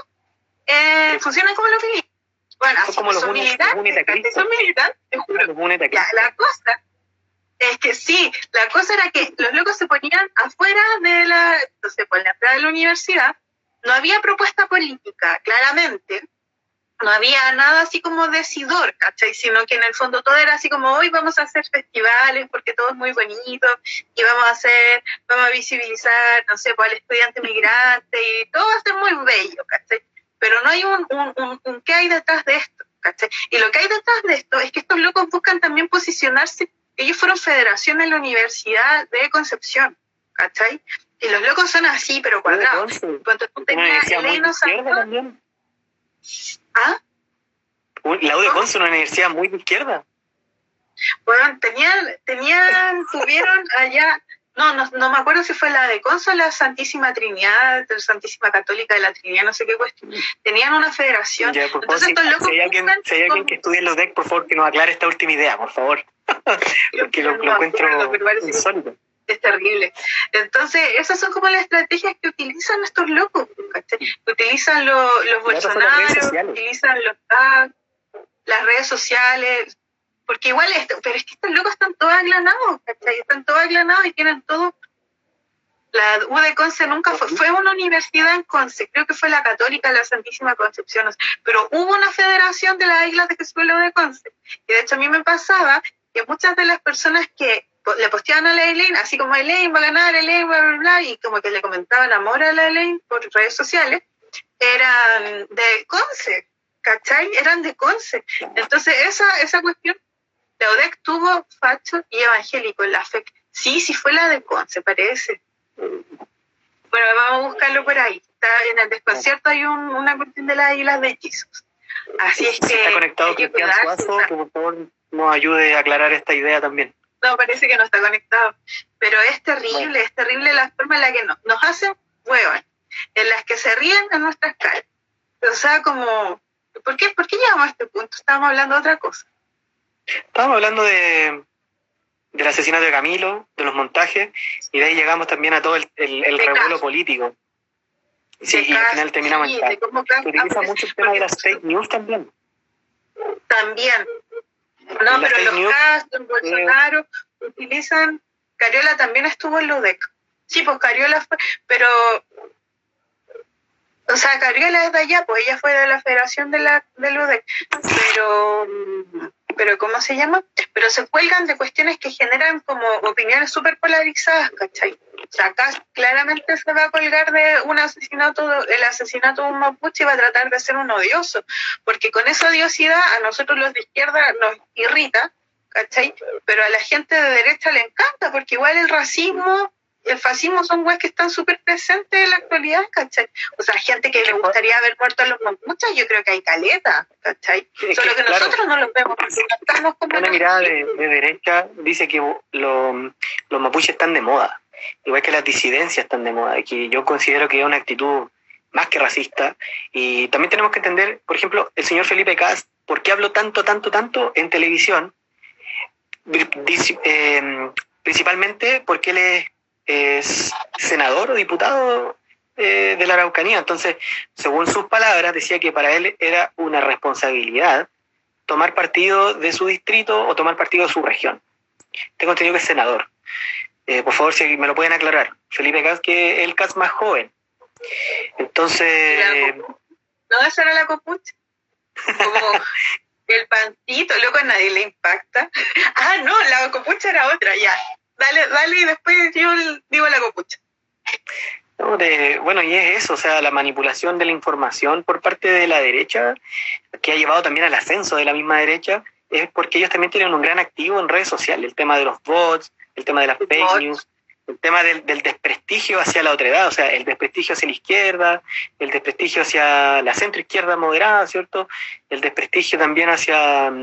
eh, funcionan como los milicos. Bueno, así como son militantes, son militantes, te juro. Ya, la cosa es que sí, la cosa era que los locos se ponían afuera de la, entonces, por la entrada de la universidad, no había propuesta política, claramente, no había nada así como decidor, ¿cachai? Sino que en el fondo todo era así como hoy vamos a hacer festivales porque todo es muy bonito y vamos a hacer, vamos a visibilizar, no sé, pues, al estudiante migrante y todo va a ser muy bello, ¿cachai? Pero no hay un, un, un, un qué hay detrás de esto, ¿cachai? Y lo que hay detrás de esto es que estos locos buscan también posicionarse ellos fueron federación en la Universidad de Concepción, ¿cachai? Y los locos son así, pero cuadrados. Cuando tú tenías Elena Santón... ¿Ah? La U de Conce una universidad muy de izquierda. Bueno, tenían, tenían, tuvieron allá, no, no, no me acuerdo si fue la de Conce o la Santísima Trinidad, Santísima Católica de la Trinidad, no sé qué cuestión. Tenían una federación. Entonces, estos locos si hay alguien, si hay alguien que estudie los DEC, por favor, que nos aclare esta última idea, por favor. [laughs] Porque lo, encuentro insólito. Es terrible. Entonces, esas son como las estrategias que utilizan estos locos, utilizan los bolsonaro, utilizan los tags, las redes sociales, porque igual, esto, pero es que estos locos están todos aglanados, Están todos aglanados y tienen todo. La U de Conce nunca fue, fue una universidad en Conce, creo que fue la Católica la Santísima Concepción, pero hubo una federación de las islas de Jesús de Conce. Y de hecho a mí me pasaba que muchas de las personas que le posteaban a la Elaine, así como Elaine va a ganar, Elaine, bla, bla, bla, y como que le comentaban amor a la Elaine por redes sociales, eran de Conce, ¿cachai? Eran de Conce. Entonces, esa, esa cuestión, la ODEC tuvo facho y evangélico en la fe. Sí, sí fue la de Conce, parece. Bueno, vamos a buscarlo por ahí. Está en el desconcierto hay un, una cuestión de las islas de hechizos. Así es que. Está conectado Cristian Suazo, que por favor nos ayude a aclarar esta idea también. No, parece que no está conectado. Pero es terrible, es terrible la forma en la que nos hacen huevos, en las que se ríen en nuestras caras. O sea, como, ¿por qué, ¿por qué llegamos a este punto? Estábamos hablando de otra cosa. Estábamos hablando de, del asesinato de Camilo, de los montajes, y de ahí llegamos también a todo el, el, revuelo político. Sí, y al final terminamos en Se utiliza mucho el tema de las fake news también. También, no, pero los Castro, Bolsonaro utilizan. Cariola también estuvo en LUDEC. Sí, pues Cariola fue, pero. O sea, Cariola es de allá, pues ella fue de la federación de la de LUDEC. Pero pero ¿cómo se llama? Pero se cuelgan de cuestiones que generan como opiniones súper polarizadas, ¿cachai? O sea, acá claramente se va a colgar de un asesinato, el asesinato de un mapuche y va a tratar de ser un odioso, porque con esa odiosidad a nosotros los de izquierda nos irrita, ¿cachai? Pero a la gente de derecha le encanta, porque igual el racismo el fascismo son weas que están súper presentes en la actualidad, ¿cachai? O sea, gente que le gustaría haber muerto a los mapuches, yo creo que hay caleta, ¿cachai? Solo que, nosotros no los vemos, estamos como... Una mirada de, derecha dice que los mapuches están de moda, igual que las disidencias están de moda, y que yo considero que es una actitud más que racista, y también tenemos que entender, por ejemplo, el señor Felipe Cast, ¿por qué habló tanto, tanto, tanto en televisión? Eh, principalmente porque él es es senador o diputado eh, de la Araucanía. Entonces, según sus palabras, decía que para él era una responsabilidad tomar partido de su distrito o tomar partido de su región. Tengo entendido que es senador. Eh, por favor, si me lo pueden aclarar. Felipe Cas, que es el Cas más joven. Entonces... ¿No esa era la copucha? Como [laughs] el pancito, luego a nadie le impacta. Ah, no, la copucha era otra, ya. Dale, dale y después yo digo la copucha. bueno, y es eso, o sea, la manipulación de la información por parte de la derecha, que ha llevado también al ascenso de la misma derecha, es porque ellos también tienen un gran activo en redes sociales, el tema de los bots, el tema de las fake news, el tema del, del, desprestigio hacia la otra edad, o sea, el desprestigio hacia la izquierda, el desprestigio hacia la centro izquierda moderada, ¿cierto? El desprestigio también hacia,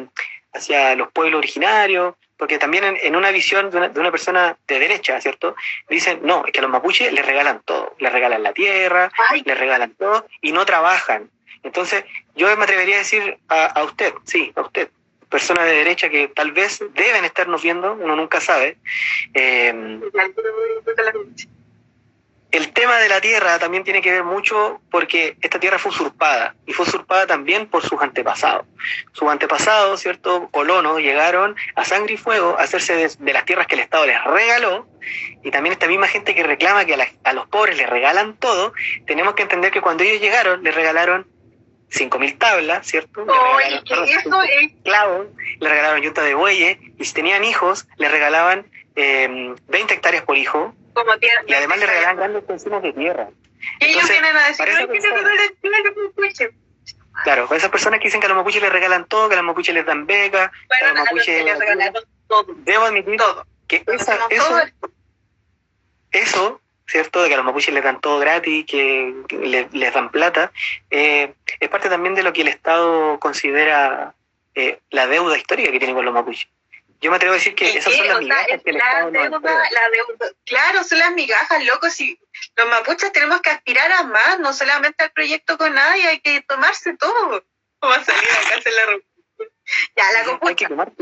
hacia los pueblos originarios, porque también en, una visión de una, persona de derecha, ¿cierto? Dicen, no, es que a los mapuches les regalan todo, les regalan la tierra, les regalan todo y no trabajan. Entonces, yo me atrevería a decir a, usted, sí, a usted, persona de derecha que tal vez deben estarnos viendo, uno nunca sabe. Eh, el tema de la tierra también tiene que ver mucho porque esta tierra fue usurpada y fue usurpada también por sus antepasados. Sus antepasados, ¿cierto? Colonos llegaron a sangre y fuego a hacerse de, las tierras que el Estado les regaló y también esta misma gente que reclama que a, los pobres les regalan todo, tenemos que entender que cuando ellos llegaron les regalaron 5.000 tablas, ¿cierto? Le regalaron clavos, le regalaron yunta de bueyes y si tenían hijos les regalaban 20 eh, hectáreas por hijo como tierra. Y además le regalan grandes pensiones de tierra. Y ellos vienen a decir, no, que Claro, con esas personas que dicen que a los mapuches les regalan todo, que a los mapuches les dan becas, bueno, a los mapuches les regalaron todo. Debo admitir todo. que esa, eso, eso, ¿cierto? De que a los mapuches les dan todo gratis, que les, dan plata, eh, es parte también de lo que el Estado considera eh, la deuda histórica que tiene con los mapuches. Yo me atrevo a decir que esas son las migajas que el Estado Claro, son las migajas, loco. Si los mapuches tenemos que aspirar a más, no solamente al proyecto con nadie, hay que tomarse todo. ¿Cómo a salir acá hacer la Ya, la copucha. Hay que tomar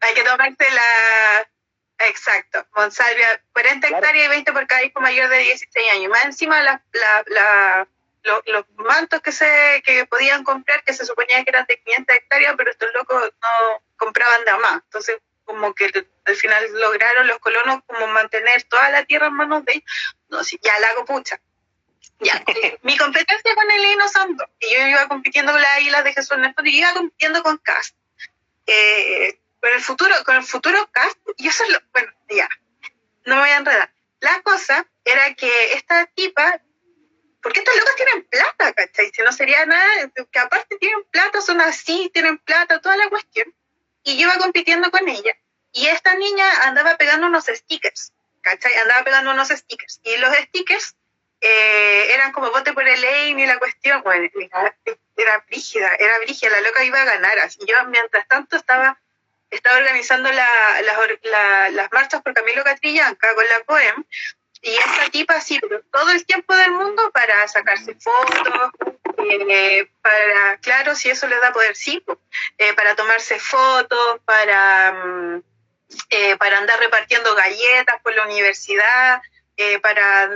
Hay que tomarse la... Exacto, Monsalvia, 40 hectáreas y 20 por cada hijo mayor de 16 años. Más encima la, la, la los mantos que se que podían comprar, que se suponía que eran de 500 hectáreas, pero estos locos no compraban de más. Entonces, como que al final lograron los colonos como mantener toda la tierra en manos de ellos. No, sí, ya la hago pucha. Ya, [laughs] mi competencia con el Hino Santo, y yo iba compitiendo con las islas de Jesús Néstor y iba compitiendo con Cast. Eh, con el futuro, con el futuro Cast, y eso es lo, bueno, ya, no me voy a enredar. La cosa era que esta tipa porque estos locos tienen plata, ¿cachai? Si no sería nada, que aparte tienen plata, son así, tienen plata, toda la cuestión. Y yo iba compitiendo con ella. Y esta niña andaba pegando unos stickers, ¿cachai? Andaba pegando unos stickers. Y los stickers eh, eran como vote por el aim y la cuestión, bueno, era brígida, era brígida, la loca iba a ganar. Así yo, mientras tanto, estaba, estaba organizando las marchas por Camilo Catrillanca con la POEM, y esta tipa sirve todo el tiempo del mundo para sacarse fotos, eh, para, claro, si eso les da poder, sí, eh, para tomarse fotos, para, mm, eh, para andar repartiendo galletas por la universidad, para,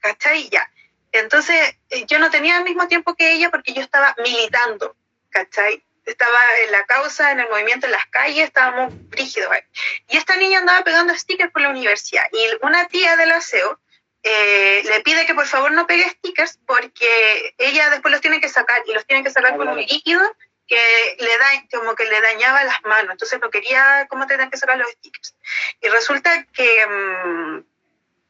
¿cachai? Ya. Entonces, yo no tenía el mismo tiempo que ella porque yo estaba militando, ¿cachai? Estaba en la causa, en el movimiento, en las calles, estábamos rígidos. Y esta niña andaba pegando stickers por la universidad. Y una tía del aseo eh, le pide que por favor no pegue stickers porque ella después los tiene que sacar y los tiene que sacar con un líquido que le da como que le dañaba las manos. Entonces no quería cómo tener que sacar los stickers. Y resulta que mm,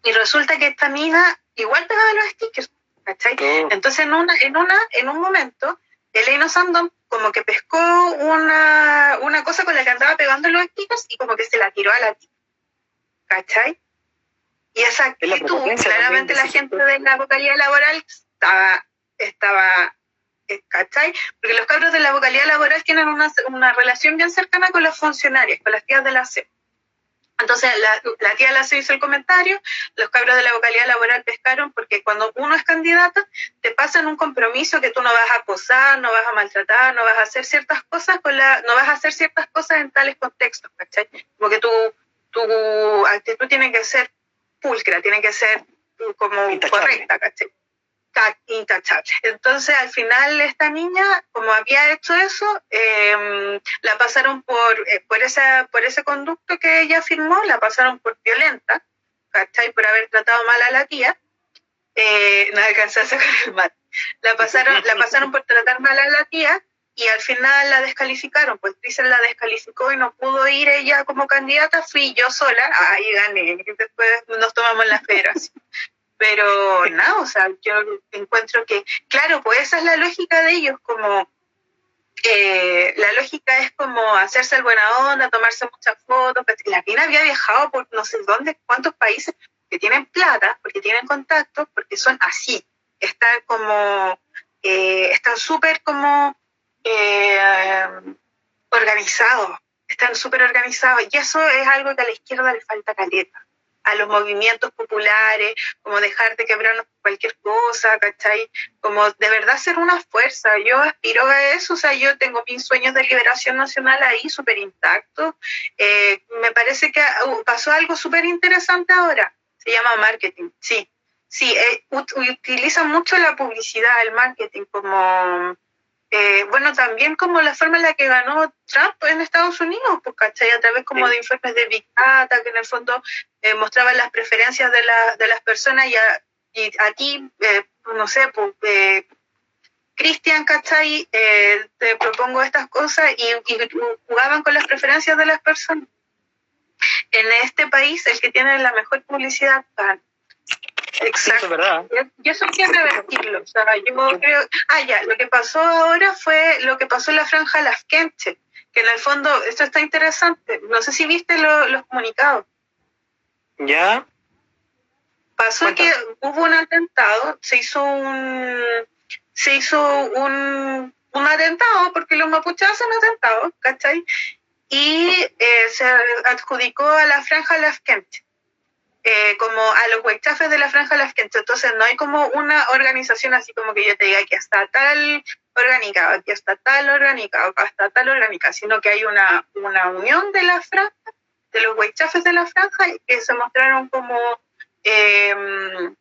y resulta que esta niña igual pegaba los stickers. ¿cachai? Oh. Entonces en una, en una, en un momento, Elena Sandon como que pescó una, una cosa con la que andaba pegando los stickers y como que se la tiró a la tía. ¿Cachai? Y esa actitud, claramente la gente de la vocalidad laboral estaba, estaba eh, ¿cachai? Porque los cabros de la vocalidad laboral tienen una, una relación bien cercana con los funcionarios, con las tías de la C. Entonces la, la tía la hizo el comentario, los cabros de la vocalidad laboral pescaron porque cuando uno es candidato te pasan un compromiso que tú no vas a acosar, no vas a maltratar, no vas a hacer ciertas cosas con la, no vas a hacer ciertas cosas en tales contextos, ¿cachai? Como que tu, tu actitud tiene que ser pulcra, tiene que ser como correcta, ¿cachai? Intachable. Entonces, al final, esta niña, como había hecho eso, em, la pasaron por, eh, por, esa, por ese conducto que ella firmó, la pasaron por violenta, ¿cachai? Por haber tratado mal a la tía. Eh, no a el mal. La pasaron, la pasaron por tratar mal a la tía y al final la descalificaron, pues Trisel la descalificó y no pudo ir ella como candidata, fui yo sola, ahí gané, después nos tomamos la federación. Pero no, o sea, yo encuentro que, claro, pues esa es la lógica de ellos, como eh, la lógica es como hacerse el buena onda, tomarse muchas fotos. La Pina había viajado por no sé dónde, cuántos países que tienen plata, porque tienen contactos, porque son así. Están como, eh, están súper como eh, organizados, están súper organizados. Y eso es algo que a la izquierda le falta caleta a los movimientos populares, como dejar de quebrarnos cualquier cosa, ¿cachai? Como de verdad ser una fuerza. Yo aspiro a eso, o sea, yo tengo mis sueños de liberación nacional ahí súper intactos. Eh, me parece que uh, pasó algo súper interesante ahora, se llama marketing, sí. Sí, eh, utilizan mucho la publicidad, el marketing como eh, bueno, también como la forma en la que ganó Trump en Estados Unidos, pues, ¿cachai? A través como de informes de Big Data, que en el fondo eh, mostraban las preferencias de, la, de las personas y, aquí, eh, no sé, pues, eh, Cristian, ¿cachai? te propongo estas cosas y, jugaban con las preferencias de las personas. En este país, el que tiene la mejor publicidad Exacto. ¿verdad? Y eso hay que revertirlo. O sea, yo creo. Ah, ya, lo que pasó ahora fue lo que pasó en la franja Las Quenche, que en el fondo, esto está interesante. No sé si viste los comunicados. ¿Ya? Pasó que hubo un atentado, se hizo un. Se hizo un, un atentado, porque los mapuches hacen atentados, ¿cachai? Y eh, se adjudicó a la franja Las Quenche eh, como a los huechafes de la franja las que entonces no hay como una organización así como que yo te diga que está tal orgánica, que está tal orgánica, que está tal orgánica, sino que hay una, una unión de la franja, de los huechafes de la franja, que se mostraron como em,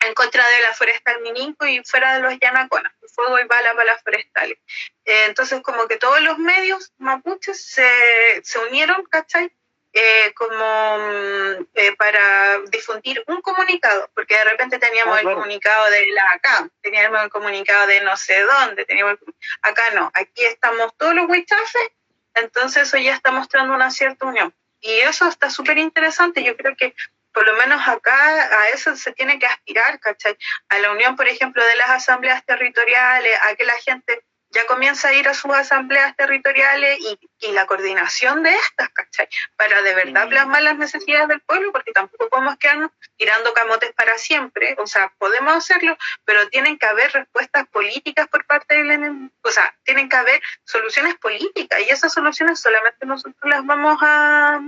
en contra de la forestal Mininco y fuera de los Yanaconas, fuego y bala para las forestales. Eh, entonces, como que todos los medios mapuches se, se unieron, ¿cachai? Eh, como mm, eh, para difundir un comunicado, porque de repente teníamos ah, el comunicado de la acá, teníamos el comunicado de no sé dónde, teníamos acá no, aquí estamos todos los huichafes, entonces eso ya está mostrando una cierta unión. Y eso está súper interesante, yo creo que por lo menos acá a eso se tiene que aspirar, ¿cachai? A la unión, por ejemplo, de las asambleas territoriales, a que la gente ya comienza a ir a sus asambleas territoriales y, la coordinación de estas, ¿cachai? Para de verdad plasmar las necesidades del pueblo, porque tampoco podemos quedarnos tirando camotes para siempre, o sea, podemos hacerlo, pero tienen que haber respuestas políticas por parte del o sea, tienen que haber soluciones políticas y esas soluciones solamente nosotros las vamos a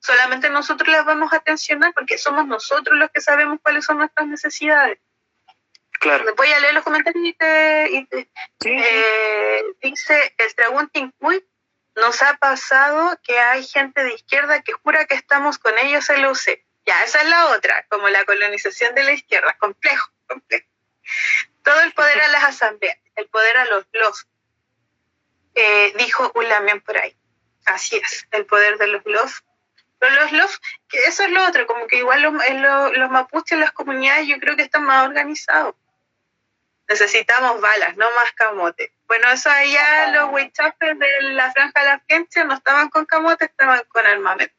solamente nosotros las vamos a atencionar porque somos nosotros los que sabemos cuáles son nuestras necesidades. Claro. Voy a leer los comentarios y te, eh, dice el Traguntin Uy, nos ha pasado que hay gente de izquierda que jura que estamos con ellos en la UC. Ya, esa es la otra, como la colonización de la izquierda, complejo, complejo. Todo el poder a las asambleas, el poder a los los, eh, dijo un lamien por ahí. Así es, el poder de los los. Pero los que eso es lo otro, como que igual los, los, los mapuches, las comunidades, yo creo que están más organizados necesitamos balas, no más camote. Bueno, eso allá los huichafes de la franja de la agencia no estaban con camote, estaban con armamento.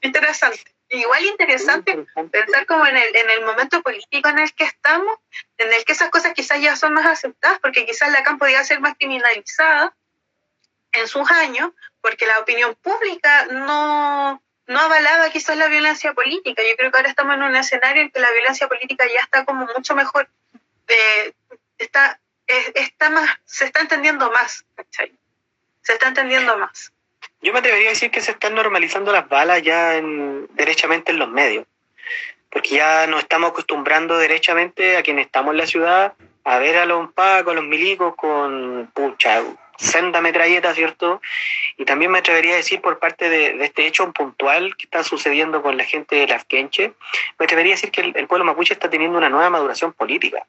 Interesante. Igual interesante, pensar como en el, en el momento político en el que estamos, en el que esas cosas quizás ya son más aceptadas, porque quizás la CAM podía ser más criminalizada en sus años, porque la opinión pública no, no avalaba quizás la violencia política. Yo creo que ahora estamos en un escenario en que la violencia política ya está como mucho mejor, está, está más, se está entendiendo más. Se está entendiendo más. Yo me atrevería a decir que se están normalizando las balas ya en, derechamente en los medios, porque ya nos estamos acostumbrando derechamente a quienes estamos en la ciudad a ver a los pacos, a los milicos con pucha, senda metralleta, ¿cierto? Y también me atrevería a decir por parte de, este hecho puntual que está sucediendo con la gente de Lafkenche, me atrevería a decir que el, pueblo mapuche está teniendo una nueva maduración política.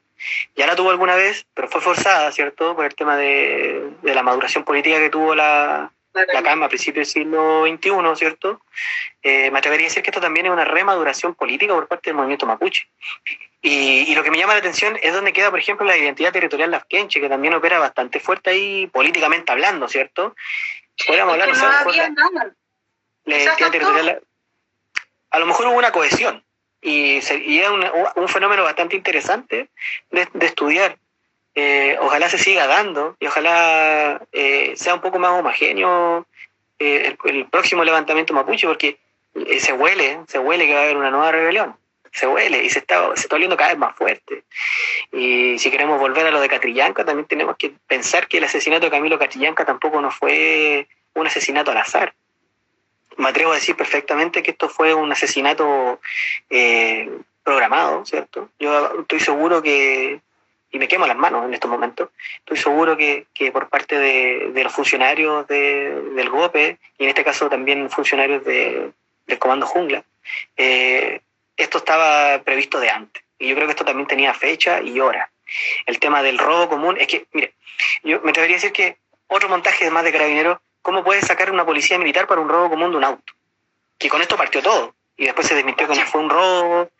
Ya la tuvo alguna vez, pero fue forzada, ¿cierto? Por el tema de, de la maduración política que tuvo la, la CAM a principios del siglo XXI, ¿cierto? Eh, me atrevería a decir que esto también es una remaduración política por parte del movimiento mapuche. Y, lo que me llama la atención es donde queda, por ejemplo, la identidad territorial lafkenche, que también opera bastante fuerte ahí políticamente hablando, ¿cierto? Podríamos hablar, no, había nada. La identidad territorial, a lo mejor hubo una cohesión y, es un, fenómeno bastante interesante de, de estudiar. Eh, ojalá se siga dando y ojalá eh, sea un poco más homogéneo eh, el, próximo levantamiento mapuche, porque se huele, se huele que va a haber una nueva rebelión, se huele y se está, se está oliendo cada vez más fuerte. Y si queremos volver a lo de Catrillanca, también tenemos que pensar que el asesinato de Camilo Catrillanca tampoco no fue un asesinato al azar. Me atrevo a decir perfectamente que esto fue un asesinato programado, ¿cierto? Yo estoy seguro que y me quemo las manos en estos momentos. Estoy seguro que, que por parte de, de los funcionarios de, del GOPE, y en este caso también funcionarios de, del Comando Jungla, eh, esto estaba previsto de antes. Y yo creo que esto también tenía fecha y hora. El tema del robo común, es que, mire, yo me atrevería a decir que otro montaje más de carabineros, ¿cómo puede sacar una policía militar para un robo común de un auto? Que con esto partió todo. Y después se desmintió que no fue un robo.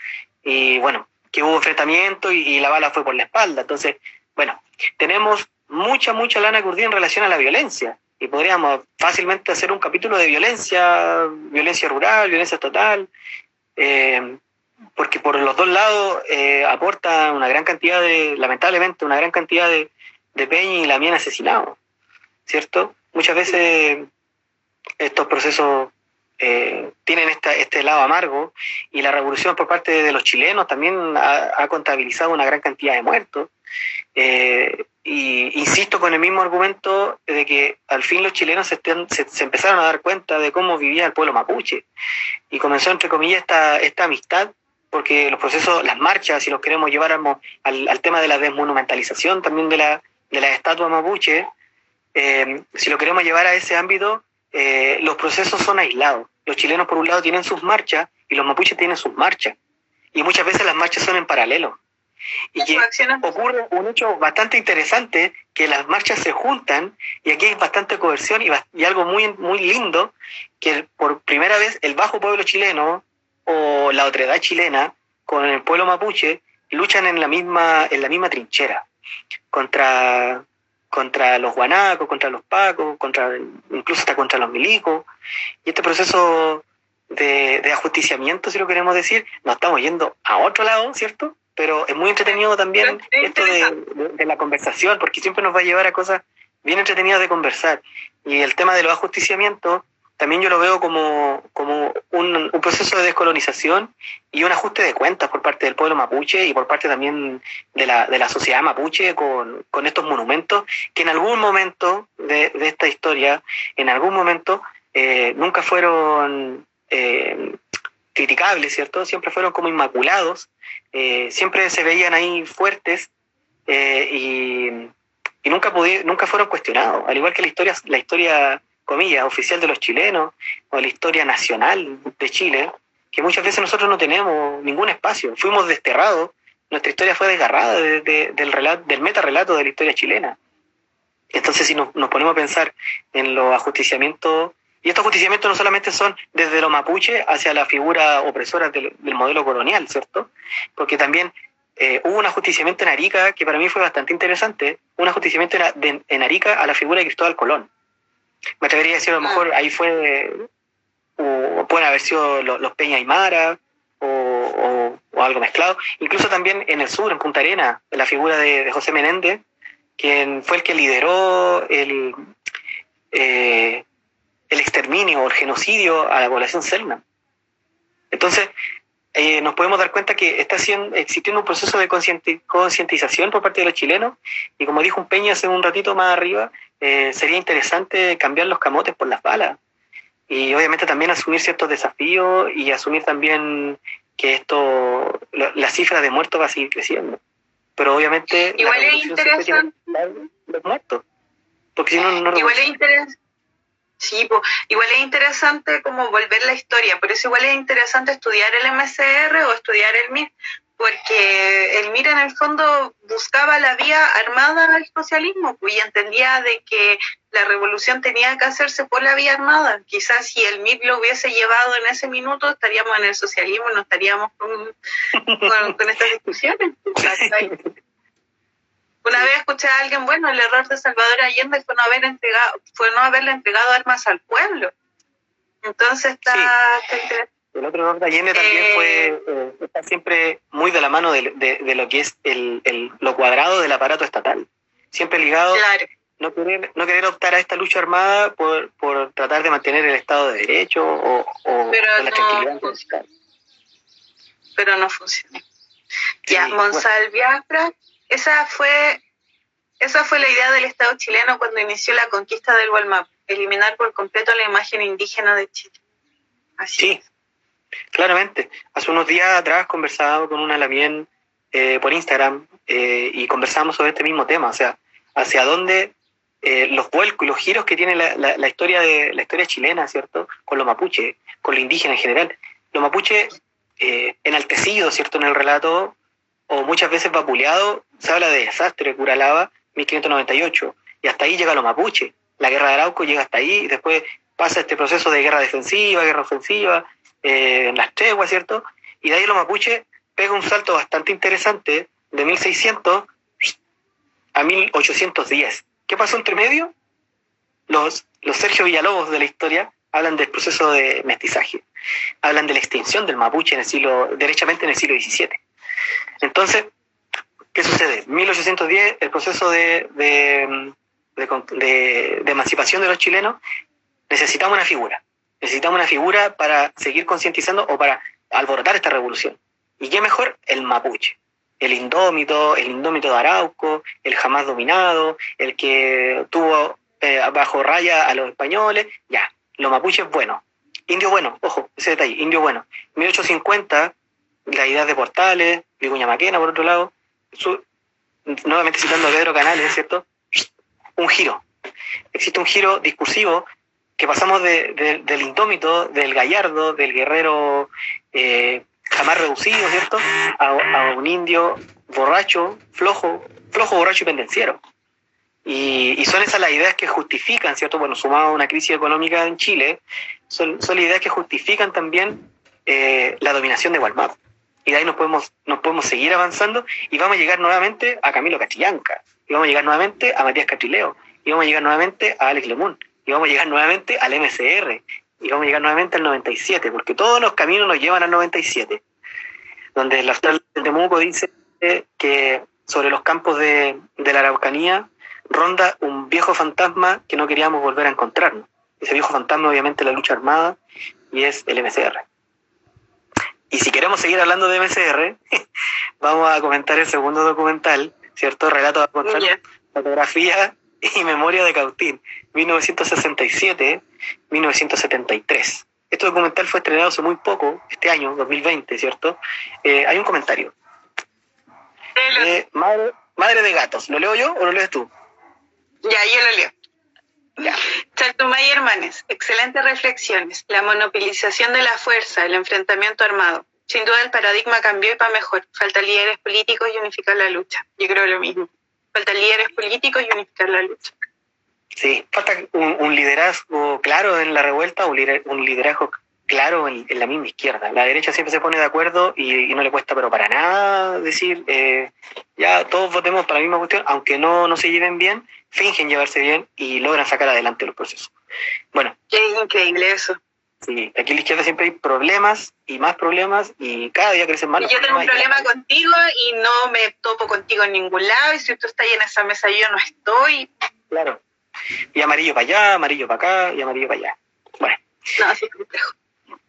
Y bueno, que hubo enfrentamiento y, la bala fue por la espalda. Entonces, bueno, tenemos mucha, mucha lana curdida en relación a la violencia. Y podríamos fácilmente hacer un capítulo de violencia, violencia rural, violencia total, eh, porque por los dos lados eh, aporta una gran cantidad de, lamentablemente, una gran cantidad de, de peña y la mía asesinados, ¿cierto? Muchas veces estos procesos eh, tienen este lado amargo y la revolución por parte de los chilenos también ha, contabilizado una gran cantidad de muertos. Eh, y insisto con el mismo argumento de que al fin los chilenos se, se, empezaron a dar cuenta de cómo vivía el pueblo mapuche y comenzó entre comillas esta, esta amistad porque los procesos, las marchas, si los queremos llevar al, al tema de la desmonumentalización también de la, de la estatua mapuche, eh, si lo queremos llevar a ese ámbito, eh, los procesos son aislados. Los chilenos, por un lado, tienen sus marchas y los mapuches tienen sus marchas. Y muchas veces las marchas son en paralelo. Y que ocurre un hecho bastante interesante, que las marchas se juntan, y aquí hay bastante coerción y, algo muy, muy lindo, que por primera vez el bajo pueblo chileno o la otredad chilena con el pueblo mapuche luchan en la misma, en la misma trinchera contra, contra los guanacos, contra los pacos, contra, incluso hasta contra los milicos. Y este proceso de, de, ajusticiamiento, si lo queremos decir, nos estamos yendo a otro lado, ¿cierto? Pero es muy entretenido también esto de, de, la conversación, porque siempre nos va a llevar a cosas bien entretenidas de conversar. Y el tema de los ajusticiamientos también yo lo veo como, como un, proceso de descolonización y un ajuste de cuentas por parte del pueblo mapuche y por parte también de la, de la sociedad mapuche con, con estos monumentos que en algún momento de, de esta historia, en algún momento, eh, nunca fueron eh, criticables, ¿cierto? Siempre fueron como inmaculados, eh, siempre se veían ahí fuertes y, y, nunca, nunca fueron cuestionados, al igual que la historia, la historia comillas, oficial de los chilenos o la historia nacional de Chile, que muchas veces nosotros no tenemos ningún espacio. Fuimos desterrados, nuestra historia fue desgarrada del, relato, del metarrelato de la historia chilena. Entonces, si nos, ponemos a pensar en los ajusticiamientos, y estos ajusticiamientos no solamente son desde los mapuche hacia la figura opresora del, modelo colonial, ¿cierto? Porque también eh, hubo un ajusticiamiento en Arica que para mí fue bastante interesante, un ajusticiamiento en Arica a la figura de Cristóbal Colón. Me atrevería a decir, a lo mejor ahí fue, o pueden haber sido los, Peña Aymara, o, o, algo mezclado. Incluso también en el sur, en Punta Arena, la figura de, José Menéndez, quien fue el que lideró el, eh, el exterminio o el genocidio a la población selma. Entonces, eh, nos podemos dar cuenta que está haciendo, existiendo un proceso de concientización por parte de los chilenos y como dijo un Peña hace un ratito más arriba, eh, sería interesante cambiar los camotes por las balas y obviamente también asumir ciertos desafíos y asumir también que esto, la cifra de muertos va a seguir creciendo. Pero obviamente... Igual es interesante. Los muertos. Porque si no, no Igual es interesante Sí, pues, igual es interesante como volver la historia, por eso igual es interesante estudiar el MCR o estudiar el MIR, porque el MIR en el fondo buscaba la vía armada al socialismo pues, y entendía de que la revolución tenía que hacerse por la vía armada. Quizás si el MIR lo hubiese llevado en ese minuto, estaríamos en el socialismo, no estaríamos con, con estas discusiones. Una vez escuché a alguien, bueno, el error de Salvador Allende fue no haber entregado, fue no haberle entregado armas al pueblo. Entonces está, El otro de Allende también fue eh, eh, está siempre muy de la mano de, de, lo que es el, el, lo cuadrado del aparato estatal. Siempre ligado claro. no querer, no querer optar a esta lucha armada por, por tratar de mantener el Estado de Derecho o, o Pero la no tranquilidad. funciona. Pero no funciona. ya, Monsal Biafra esa fue, esa fue la idea del Estado chileno cuando inició la conquista del Walmap, eliminar por completo la imagen indígena de Chile. Así Sí, claramente. Hace unos días atrás conversaba con una Lamien eh, por Instagram eh, y conversamos sobre este mismo tema, o sea, hacia dónde eh, los vuelcos los giros que tiene la, la, historia de la historia chilena, ¿cierto? Con los mapuches, con los indígenas en general. Los mapuches eh, enaltecidos, ¿cierto? En el relato o muchas veces vapuleado, se habla de desastre, Curalaba, 1598, y hasta ahí llega los mapuche. La guerra de Arauco llega hasta ahí, y después pasa este proceso de guerra defensiva, guerra ofensiva, eh, en las treguas, ¿cierto? Y de ahí los mapuche pega un salto bastante interesante de 1600 a 1810. ¿Qué pasó entre medio? Los, los Sergio Villalobos de la historia hablan del proceso de mestizaje, hablan de la extinción del mapuche en el siglo, derechamente en el siglo XVII. Entonces, ¿qué sucede? 1810, el proceso de, de, de, de, emancipación de los chilenos, necesitamos una figura. Necesitamos una figura para seguir concientizando o para alborotar esta revolución. ¿Y qué mejor? El mapuche. El indómito, el indómito de Arauco, el jamás dominado, el que tuvo eh, bajo raya a los españoles. Ya, los mapuches bueno. Indio bueno, ojo, ese detalle, indio bueno. 1850, la idea de Portales, Vicuña Maquena, por otro lado, nuevamente citando a Pedro Canales, ¿cierto? Un giro. Existe un giro discursivo que pasamos de, de, del indómito, del gallardo, del guerrero eh, jamás reducido, ¿cierto? A, un indio borracho, flojo, flojo, borracho y pendenciero. Y, son esas las ideas que justifican, ¿cierto? Bueno, sumado a una crisis económica en Chile, son, las ideas que justifican también eh, la dominación de Walmart y de ahí nos podemos, nos podemos seguir avanzando y vamos a llegar nuevamente a Camilo Castrillanca, y vamos a llegar nuevamente a Matías Catrileo, y vamos a llegar nuevamente a Alex Lemún, y vamos a llegar nuevamente al MCR, y vamos a llegar nuevamente al 97, porque todos los caminos nos llevan al 97, donde el astral de Temuco dice que sobre los campos de, de la Araucanía ronda un viejo fantasma que no queríamos volver a encontrarnos. Ese viejo fantasma obviamente la lucha armada y es el MCR. Y si queremos seguir hablando de MCR, [laughs] vamos a comentar el segundo documental, ¿cierto? Relato de yeah. fotografía [laughs] y memoria de Cautín, 1977-1973. Este documental fue estrenado hace muy poco, este año, 2020, ¿cierto? Eh, hay un comentario. Eh, madre, madre de gatos, ¿lo leo yo o lo lees tú? Ya, yo lo leo. Ya. Chatumay Hermanes, excelentes reflexiones. La monopolización de la fuerza, el enfrentamiento armado. Sin duda el paradigma cambió y para mejor. Falta líderes políticos y unificar la lucha. Yo creo lo mismo. Falta líderes políticos y unificar la lucha. Sí, falta un, un liderazgo claro en la revuelta, un, lider, un liderazgo claro en, en, la misma izquierda. La derecha siempre se pone de acuerdo y, y no le cuesta, pero para nada decir, eh, ya todos votemos para la misma cuestión, aunque no, no se lleven bien, fingen llevarse bien y logran sacar adelante los procesos. Bueno. Qué increíble eso. Sí, aquí en la izquierda siempre hay problemas y más problemas y cada día crecen más. Y yo tengo un problema contigo y no me topo contigo en ningún lado y si tú estás ahí en esa mesa yo no estoy. Claro. Y amarillo para allá, amarillo para acá y amarillo para allá. Bueno. No, así es complejo.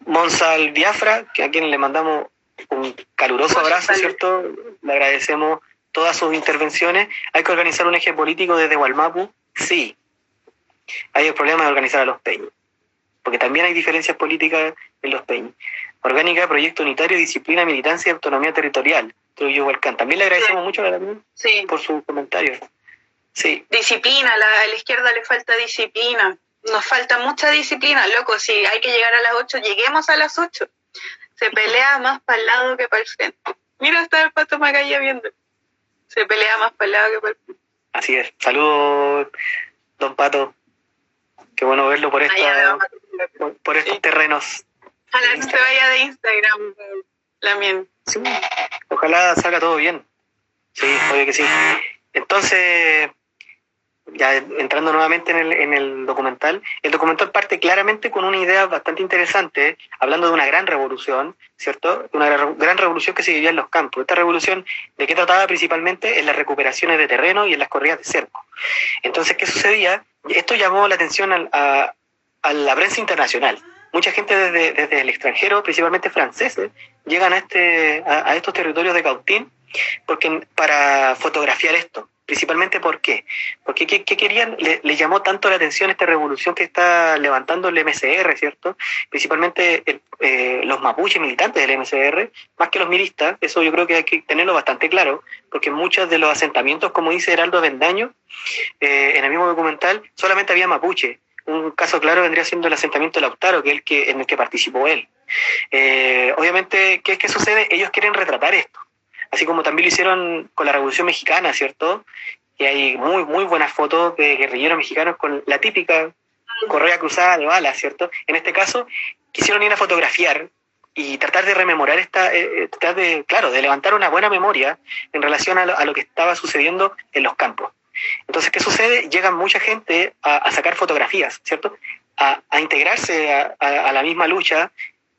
Monsal Biafra, que a quien le mandamos un caluroso abrazo, ¿cierto? Le agradecemos todas sus intervenciones. ¿Hay que organizar un eje político desde Gualmapu? Sí. Hay el problema de organizar a los peños, porque también hay diferencias políticas en los peños. Orgánica, proyecto unitario, disciplina, militancia y autonomía territorial. También le agradecemos mucho por su comentario. Sí. Disciplina, a la, izquierda le falta disciplina. Nos falta mucha disciplina, loco. Si hay que llegar a las 8, lleguemos a las 8. Se pelea [laughs] más para el lado que para el frente. Mira, está el pato Macaya viendo. Se pelea más para el lado que para el frente. Así es. Saludos, don Pato. Qué bueno verlo por, esta, por, estos terrenos. Ojalá no se vaya de Instagram, la mía. Ojalá salga todo bien. Sí, obvio que sí. Entonces, ya entrando nuevamente en el, en el documental, el documental parte claramente con una idea bastante interesante, hablando de una gran revolución, ¿cierto? Una gran revolución que se vivía en los campos. Esta revolución, ¿de qué trataba principalmente? En las recuperaciones de terreno y en las corridas de cerco. Entonces, ¿qué sucedía? Esto llamó la atención a, a, la prensa internacional. Mucha gente desde, desde, el extranjero, principalmente franceses, llegan a, este, a, estos territorios de Cautín porque, para fotografiar esto Principalmente ¿por qué? Porque ¿qué, querían? Le, llamó tanto la atención esta revolución que está levantando el MCR, ¿cierto? Principalmente eh, los mapuches militantes del MCR, más que los milistas, eso yo creo que hay que tenerlo bastante claro, porque muchos de los asentamientos, como dice Heraldo Vendaño, eh, en el mismo documental, solamente había mapuche. Un caso claro vendría siendo el asentamiento de Lautaro, que es el que, en el que participó él. Eh, obviamente, ¿qué es que sucede? Ellos quieren retratar esto así como también lo hicieron con la Revolución Mexicana, ¿cierto? Y hay muy, muy buenas fotos de guerrilleros mexicanos con la típica correa cruzada de balas, ¿cierto? En este caso, quisieron ir a fotografiar y tratar de rememorar esta, eh, eh, tratar de, claro, de levantar una buena memoria en relación a lo, que estaba sucediendo en los campos. Entonces, ¿qué sucede? Llega mucha gente a, sacar fotografías, ¿cierto? A, integrarse a, la misma lucha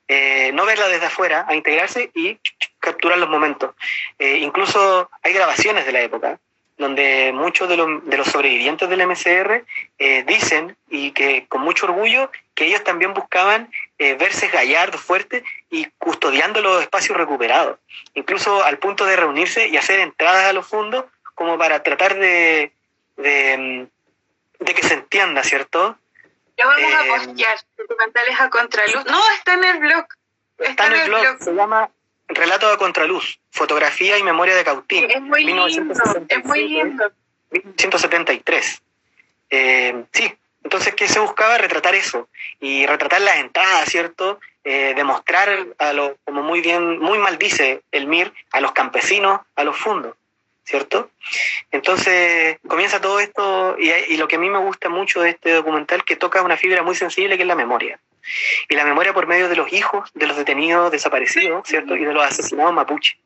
eh, no verla desde afuera, a integrarse y capturar los momentos. Eh, incluso hay grabaciones de la época donde muchos de, los sobrevivientes del MCR eh, dicen, y que con mucho orgullo, que ellos también buscaban verse gallardos, fuertes y custodiando los espacios recuperados, incluso al punto de reunirse y hacer entradas a los fondos como para tratar de, de, de que se entienda, ¿cierto? Lo vamos a eh, postear, documentales a contraluz. No, está en el blog. Está, en el blog. Se llama Relato a contraluz, fotografía y memoria de Cautín. Es muy lindo, es muy lindo. 1973. Eh, sí, entonces, ¿qué se buscaba? Retratar eso. Y retratar las entradas, ¿cierto? Eh, demostrar, a lo, como muy bien, muy mal dice el MIR, a los campesinos, a los fundos. ¿Cierto? Entonces comienza todo esto y, lo que a mí me gusta mucho de este documental que toca una fibra muy sensible que es la memoria. Y la memoria por medio de los hijos de los detenidos desaparecidos, ¿cierto? Y de los asesinados mapuche.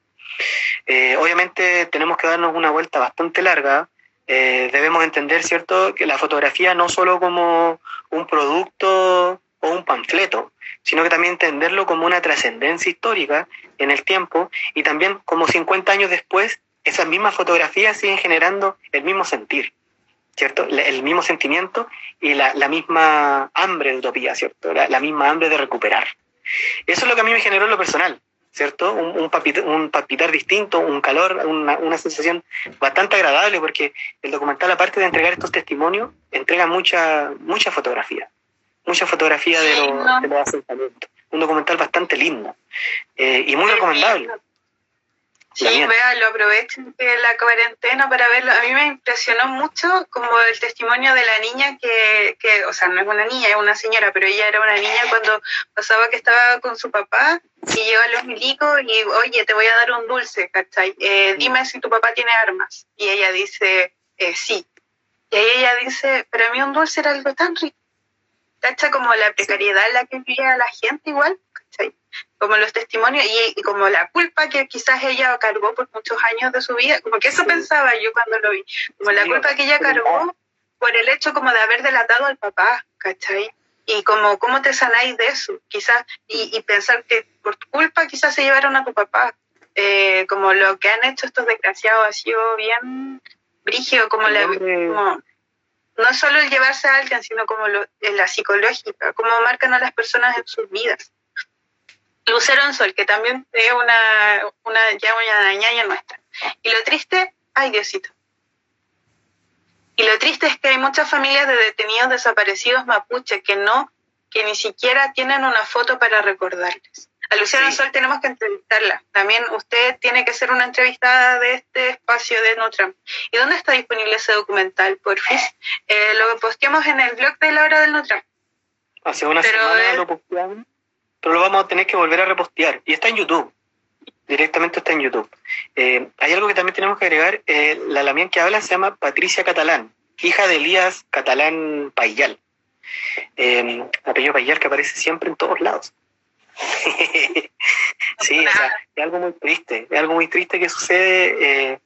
Eh, obviamente tenemos que darnos una vuelta bastante larga. Eh, debemos entender, ¿cierto?, que la fotografía no solo como un producto o un panfleto, sino que también entenderlo como una trascendencia histórica en el tiempo y también como 50 años después esas mismas fotografías siguen generando el mismo sentir, ¿cierto? El mismo sentimiento y la, misma hambre de utopía, ¿cierto? La, misma hambre de recuperar. Eso es lo que a mí me generó en lo personal, ¿cierto? Un, un, palpitar, distinto, un calor, una, sensación bastante agradable, porque el documental, aparte de entregar estos testimonios, entrega mucha, mucha fotografía, mucha fotografía de, los asentamientos. Un documental bastante lindo eh, y muy recomendable. Sí, lo aprovechen de la cuarentena para verlo. A mí me impresionó mucho como el testimonio de la niña que, que, o sea, no es una niña, es una señora, pero ella era una niña cuando pasaba que estaba con su papá y lleva los milicos y, oye, te voy a dar un dulce, ¿cachai? Eh, mm. dime si tu papá tiene armas. Y ella dice, eh, sí. Y ella dice, pero a mí un dulce era algo tan rico. ¿Cachai? Como la precariedad en la que vivía la gente igual como los testimonios y, como la culpa que quizás ella cargó por muchos años de su vida, como que eso pensaba yo cuando lo vi, como la culpa que ella cargó por el hecho como de haber delatado al papá, ¿cachai? Y como cómo te sanáis de eso, quizás, y, pensar que por tu culpa quizás se llevaron a tu papá, eh, como lo que han hecho estos desgraciados ha sido bien brígido, como, la, como no solo el llevarse a alguien, sino como lo, la psicológica, cómo marcan a las personas en sus vidas Lucero Sol, que también es una, una, ya una ñaña nuestra. Y lo triste, ay Diosito. Y lo triste es que hay muchas familias de detenidos desaparecidos mapuche que no, que ni siquiera tienen una foto para recordarles. A Luciana Sí. Sol tenemos que entrevistarla. También usted tiene que ser una entrevistada de este espacio de Nutram. ¿Y dónde está disponible ese documental, porfis? Eh, lo posteamos en el blog de la hora del Nutram. Hace una Pero semana lo posteamos, pero lo vamos a tener que volver a repostear. Y está en YouTube. Directamente está en YouTube. Eh, hay algo que también tenemos que agregar. eh, la Lamián que habla se llama Patricia Catalán, hija de Elías Catalán Payal. Eh, apellido Payal que aparece siempre en todos lados. [laughs] sí, o sea, es algo muy triste. Es algo muy triste que sucede. eh,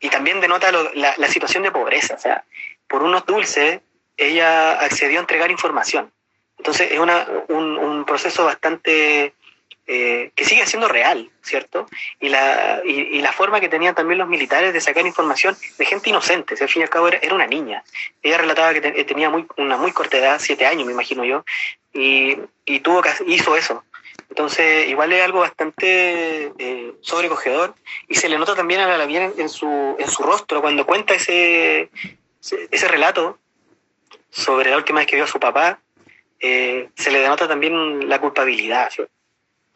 y también denota lo- la, la situación de pobreza. O sea, por unos dulces, ella accedió a entregar información. Entonces es una, un, proceso bastante eh, que sigue siendo real, ¿cierto? Y la, y, la forma que tenían también los militares de sacar información de gente inocente, al fin y al cabo era, una niña. Ella relataba que te- tenía muy, una muy corta edad, siete años me imagino yo, y, y tuvo que, hizo eso. Entonces, igual es algo bastante eh, sobrecogedor y se le nota también a la Lavier en, su, en su rostro cuando cuenta ese, ese relato sobre la última vez que vio a su papá, eh, se le denota también la culpabilidad. ¿sí? O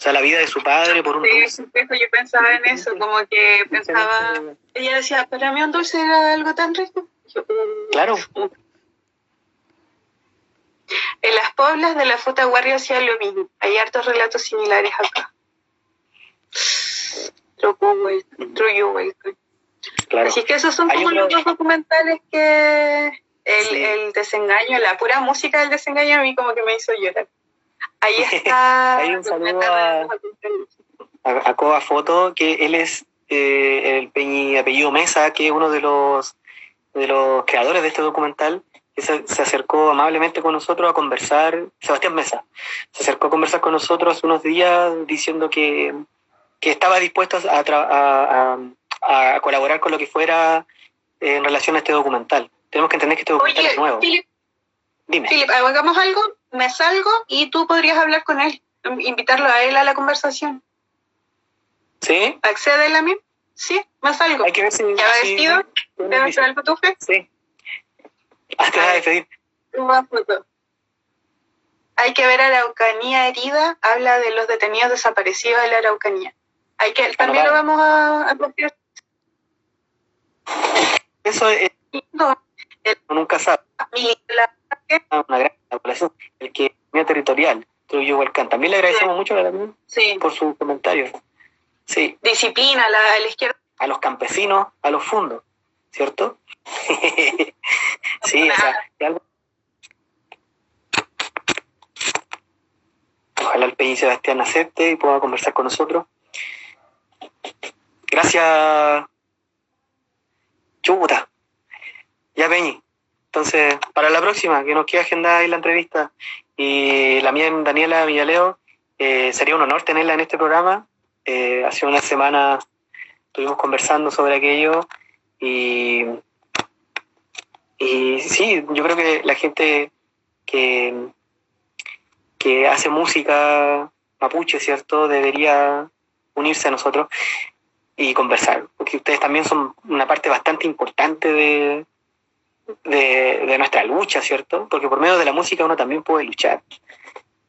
sea, la vida de su padre por un Sí, dulce. yo pensaba en eso, como que pensaba, ella decía, para mí un dulce era algo tan rico. Yo, mm. Claro, En las poblas de la Futa Guardia hacía lo mismo. Hay hartos relatos similares acá. True claro. Así que esos son como otro- los dos documentales que el, Sí. el desengaño, la pura música del desengaño a mí como que me hizo llorar. Ahí [laughs] está. Hay un saludo a- a, Foto, que él es eh, el peñi, apellido Mesa, que es uno de los, de los creadores de este documental, que se, se acercó amablemente con nosotros a conversar, Sebastián Mesa, se acercó a conversar con nosotros hace unos días diciendo que, que estaba dispuesto a, a- a- a colaborar con lo que fuera en relación a este documental. Tenemos que entender que este documental Oye, es nuevo. Philip, Dime. Philip, hagamos algo, me salgo y tú podrías hablar con él, invitarlo a él a la conversación. ¿Sí? ¿Accede a mí? Sí, me salgo. Hay que ver si... ¿Ya va si- vestido? ¿Te vas a el fotufe? Sí. Ah, te vas a despedir. Una foto. Hay que ver Araucanía herida, habla de los detenidos desaparecidos de la Araucanía. Hay que, también lo vamos a, a. Eso es, No, uno nunca sabe. militar, una gran población, el que es territorial, Trujillo Hualcán. También le agradecemos mucho a la sí. por sus comentarios. Sí, Disciplina, la, la izquierda. a los campesinos, a los fundos, ¿cierto? [laughs] sí, o sea, algo- Ojalá el Peñi Sebastián acepte y pueda conversar con nosotros. Gracias. Chuta. Ya, Peñi. Entonces, para la próxima, que nos quede agendada ahí la entrevista, y la mía en Daniela Villaleo, eh, sería un honor tenerla en este programa. Eh, hace unas semanas estuvimos conversando sobre aquello y, y sí, yo creo que la gente que, que hace música mapuche, ¿cierto?, debería unirse a nosotros y conversar, porque ustedes también son una parte bastante importante de, de, de nuestra lucha, ¿cierto? Porque por medio de la música uno también puede luchar.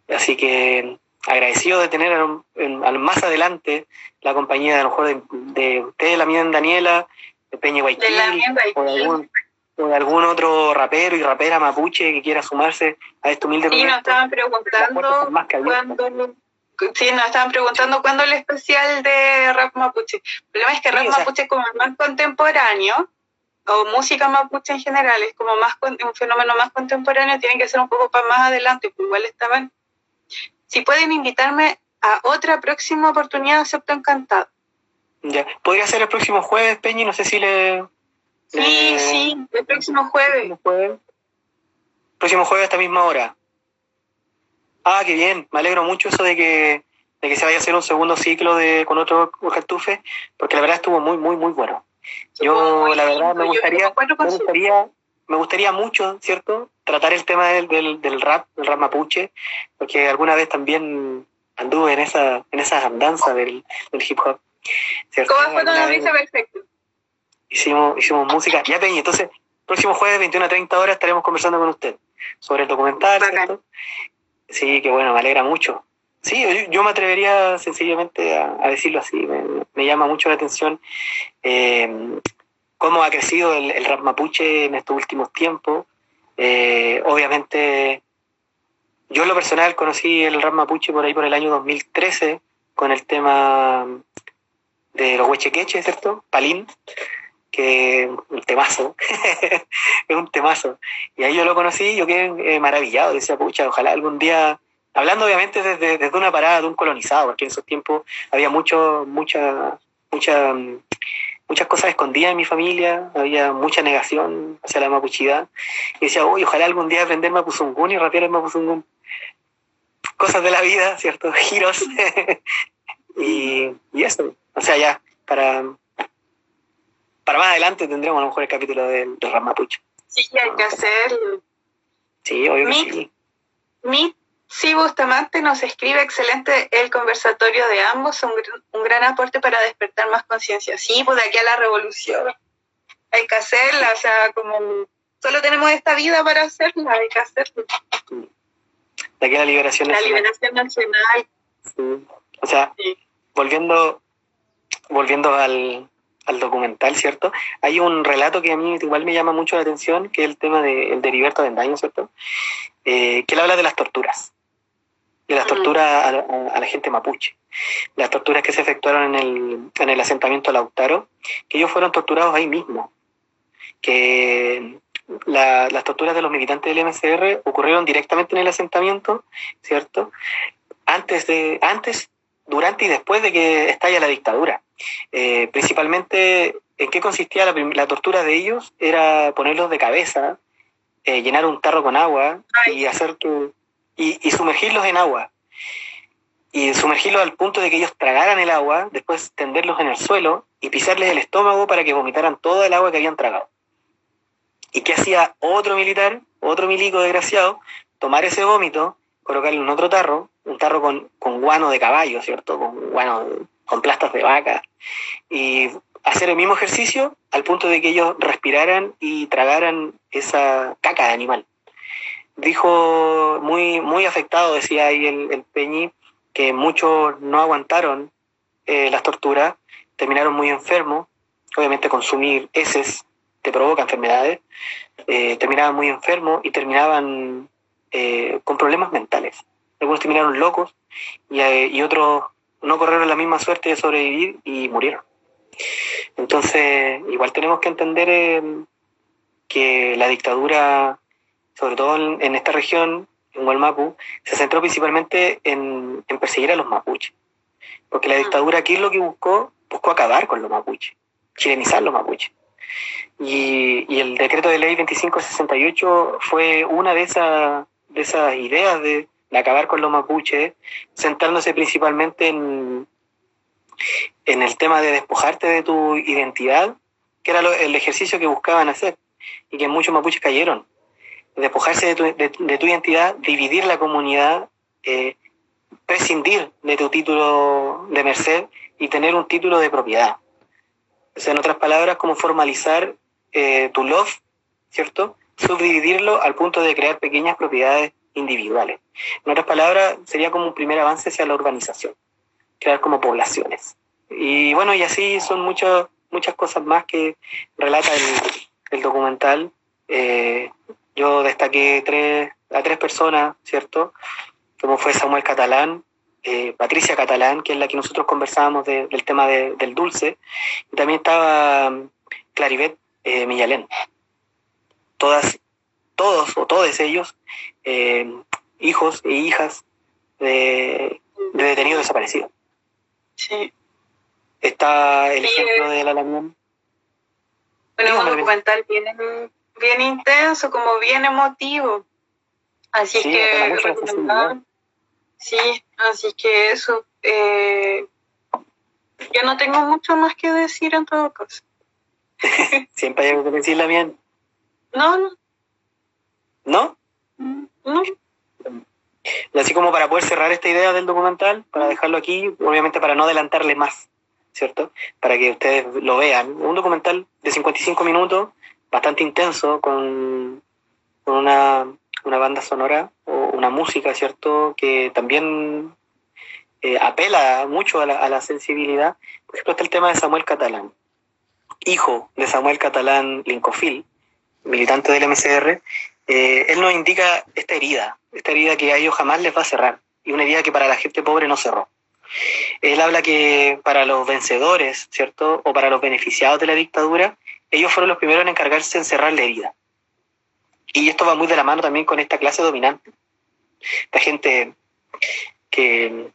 Así que agradecido de tener a- en- a- más adelante la compañía de a lo mejor de, de ustedes, la mía Daniela, de Peña Guayquil, o de algún, o de algún otro rapero y rapera mapuche que quiera sumarse a este humilde Sí, nos proyecto. estaban preguntando. Sí, nos estaban preguntando cuándo el especial de rap mapuche. El problema es que Sí, rap o sea- mapuche, como es más contemporáneo, o música mapuche en general, es como más con- un fenómeno más contemporáneo, tienen que ser un poco para más adelante, pues igual estaban. Si pueden invitarme a otra próxima oportunidad, acepto encantado. Ya. Podría ser el próximo jueves, Peñi, no sé si le... Sí, le- sí, el próximo jueves. Próximo jueves. Próximo jueves a esta misma hora. Ah, qué bien. Me alegro mucho eso de que, de que se vaya a hacer un segundo ciclo de con otro Cartufe, porque la verdad estuvo muy, muy, muy bueno. Yo, la verdad, me gustaría, me gustaría, me gustaría mucho, ¿cierto? Tratar el tema del, del, del rap, del rap mapuche, porque alguna vez también anduve en esa, en esa andanza del, del hip hop. ¿cierto? ¿Cómo fue noticia vez perfecta? Hicimos, hicimos música. Ya, Peña, entonces, próximo jueves, 21 a 30 horas, estaremos conversando con usted sobre el documental. ¿cierto? Sí, que bueno, me alegra mucho. Sí, yo, me atrevería sencillamente a, decirlo así. Me, llama mucho la atención eh, cómo ha crecido el, el rap mapuche en estos últimos tiempos. Eh, obviamente, yo en lo personal conocí el rap mapuche por ahí por el año 2013 con el tema de los huechequeches, ¿cierto? Palín, que un temazo, [laughs] es un temazo. Y ahí yo lo conocí, yo quedé eh, maravillado, decía, pucha, ojalá algún día, hablando obviamente desde, desde una parada de un colonizado, porque en esos tiempos había mucho, mucha, mucha, muchas cosas escondidas en mi familia, había mucha negación hacia la mapuchidad. Y decía, uy, ojalá algún día aprender mapuzungún y rapear el mapuzungún. Cosas de la vida, ¿cierto? [laughs] Giros. [laughs] y, y eso, o sea, ya, para, para más adelante tendremos a lo mejor el capítulo del, mapuche. Sí, hay que hacerlo. Sí, obvio que sí. Sí, Bustamante nos escribe excelente el conversatorio de ambos, un, un gran aporte para despertar más conciencia. Sí, pues de aquí a la revolución hay que hacerla, o sea, como solo tenemos esta vida para hacerla, hay que hacerla. De aquí a la liberación La nacional. liberación nacional. Sí. O sea, Sí. volviendo, volviendo al, al documental, ¿cierto? Hay un relato que a mí igual me llama mucho la atención, que es el tema de, el de Heriberto Bendaño, ¿cierto? Eh, que él habla de las torturas, de las torturas a, a- a la gente mapuche, las torturas que se efectuaron en el, en el asentamiento Lautaro, que ellos fueron torturados ahí mismo, que la- las torturas de los militantes del MCR ocurrieron directamente en el asentamiento, ¿cierto? Antes de, antes, durante y después de que estalla la dictadura. Eh, principalmente, ¿en qué consistía la, la tortura de ellos? Era ponerlos de cabeza, eh, llenar un tarro con agua y hacer que y, sumergirlos en agua. Y sumergirlos al punto de que ellos tragaran el agua, después tenderlos en el suelo y pisarles el estómago para que vomitaran toda el agua que habían tragado. ¿Y qué hacía otro militar, otro milico desgraciado? Tomar ese vómito, colocarlo en otro tarro, un tarro con, con guano de caballo, ¿cierto? Con guano, con plastas de vaca, y hacer el mismo ejercicio al punto de que ellos respiraran y tragaran esa caca de animal. Dijo muy, muy afectado, decía ahí el, el Peñi, que muchos no aguantaron eh, las torturas, terminaron muy enfermos, obviamente consumir heces te provoca enfermedades, eh, terminaban muy enfermos y terminaban eh, con problemas mentales. Algunos terminaron locos y, eh, y otros no corrieron la misma suerte de sobrevivir y murieron. Entonces, igual tenemos que entender que la dictadura, sobre todo en, en esta región, en Hualmapu, se centró principalmente en, en perseguir a los mapuches. Porque la dictadura aquí lo que buscó, buscó acabar con los mapuches, chilenizar los mapuches. Y, y el decreto de ley 2568 fue una de, esas de esas ideas de, de acabar con los mapuches, centrándose principalmente en, en el tema de despojarte de tu identidad, que era lo- el ejercicio que buscaban hacer y que muchos mapuches cayeron. Despojarse de tu, de- tu identidad, dividir la comunidad, eh, prescindir de tu título de merced y tener un título de propiedad. O en otras palabras, como formalizar eh, tu love, ¿cierto? Subdividirlo al punto de crear pequeñas propiedades individuales. En otras palabras, sería como un primer avance hacia la urbanización, crear como poblaciones. Y bueno, y así son muchas muchas cosas más que relata el, el documental. Eh, yo destaqué tres, a tres personas, ¿cierto? Como fue Samuel Catalán, eh, Patricia Catalán, que es la que nosotros conversábamos de- del tema de- del dulce, y también estaba mm, Claribet eh, Millalén. Todas, todos o todos ellos, eh, hijos e hijas de, de detenidos desaparecidos. Sí. Está el Sí, ejemplo eh. del Alamión. Bueno, un documental bien, bien intenso, como bien emotivo. Así Sí, que. Sí, así que eso. eh, yo no tengo mucho más que decir en todo caso. [laughs] Siempre hay algo que decir, Lamien. No, no, ¿No? no. Y así como para poder cerrar esta idea del documental, para dejarlo aquí, obviamente para no adelantarle más, ¿cierto? Para que ustedes lo vean. Un documental de 55 minutos, bastante intenso, con, con una, una banda sonora o una música, ¿cierto? Que también eh, apela mucho a la, a la, sensibilidad. Por ejemplo, está el tema de Samuel Catalán, hijo de Samuel Catalán Lincofil, militante del MCR. Eh, él nos indica esta herida, esta herida que a ellos jamás les va a cerrar, y una herida que para la gente pobre no cerró. Él habla que para los vencedores, ¿cierto? O para los beneficiados de la dictadura, ellos fueron los primeros en encargarse de cerrar la herida. Y esto va muy de la mano también con esta clase dominante. Esta gente que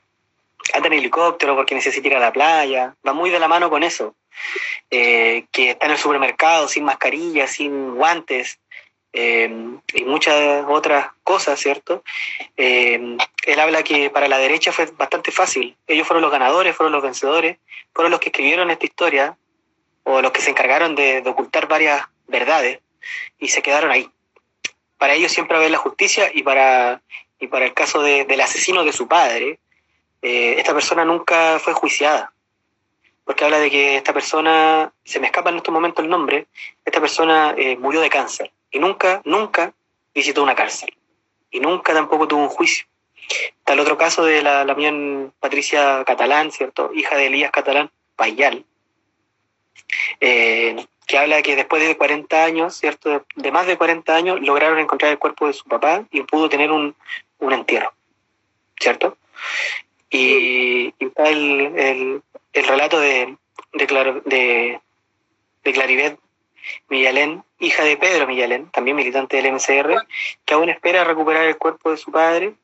anda en helicóptero porque necesita ir a la playa, va muy de la mano con eso. Eh, que está en el supermercado sin mascarilla, sin guantes eh, y muchas otras cosas, ¿cierto? Eh, él habla que para la derecha fue bastante fácil. Ellos fueron los ganadores, fueron los vencedores, fueron los que escribieron esta historia o los que se encargaron de, ocultar varias verdades y se quedaron ahí. Para ellos siempre haber la justicia y para, y para el caso de, del asesino de su padre, eh, esta persona nunca fue juiciada. Porque habla de que esta persona, se me escapa en estos momentos el nombre, esta persona eh, murió de cáncer y nunca, nunca visitó una cárcel. Y nunca tampoco tuvo un juicio. Está el otro caso de la, la mía Patricia Catalán, ¿cierto? Hija de Elías Catalán, Payal. Eh, que habla que después de 40 años, ¿cierto? De más de 40 años, lograron encontrar el cuerpo de su papá y pudo tener un, un entierro, ¿cierto? Y, y el, el, el, relato de, de, Clar, de, Claribet Millalén, hija de Pedro Millalén, también militante del MCR, que aún espera recuperar el cuerpo de su padre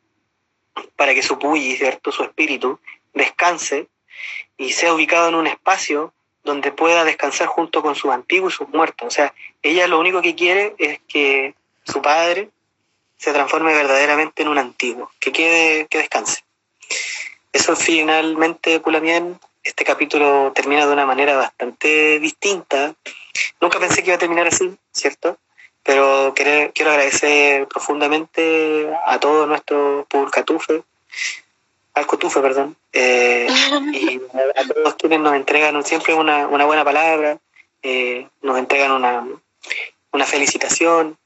para que su puyi, ¿cierto? su espíritu, descanse y sea ubicado en un espacio donde pueda descansar junto con sus antiguos y sus muertos. O sea, ella lo único que quiere es que su padre se transforme verdaderamente en un antiguo, que quede, que descanse. Eso finalmente, Pulamien, este capítulo termina de una manera bastante distinta. Nunca pensé que iba a terminar así, ¿cierto? Pero quiero, agradecer profundamente a todo nuestro Pulcatufe, al Cotufe, perdón, eh, [laughs] y a, todos quienes nos entregan siempre una, una buena palabra, eh, nos entregan una, una felicitación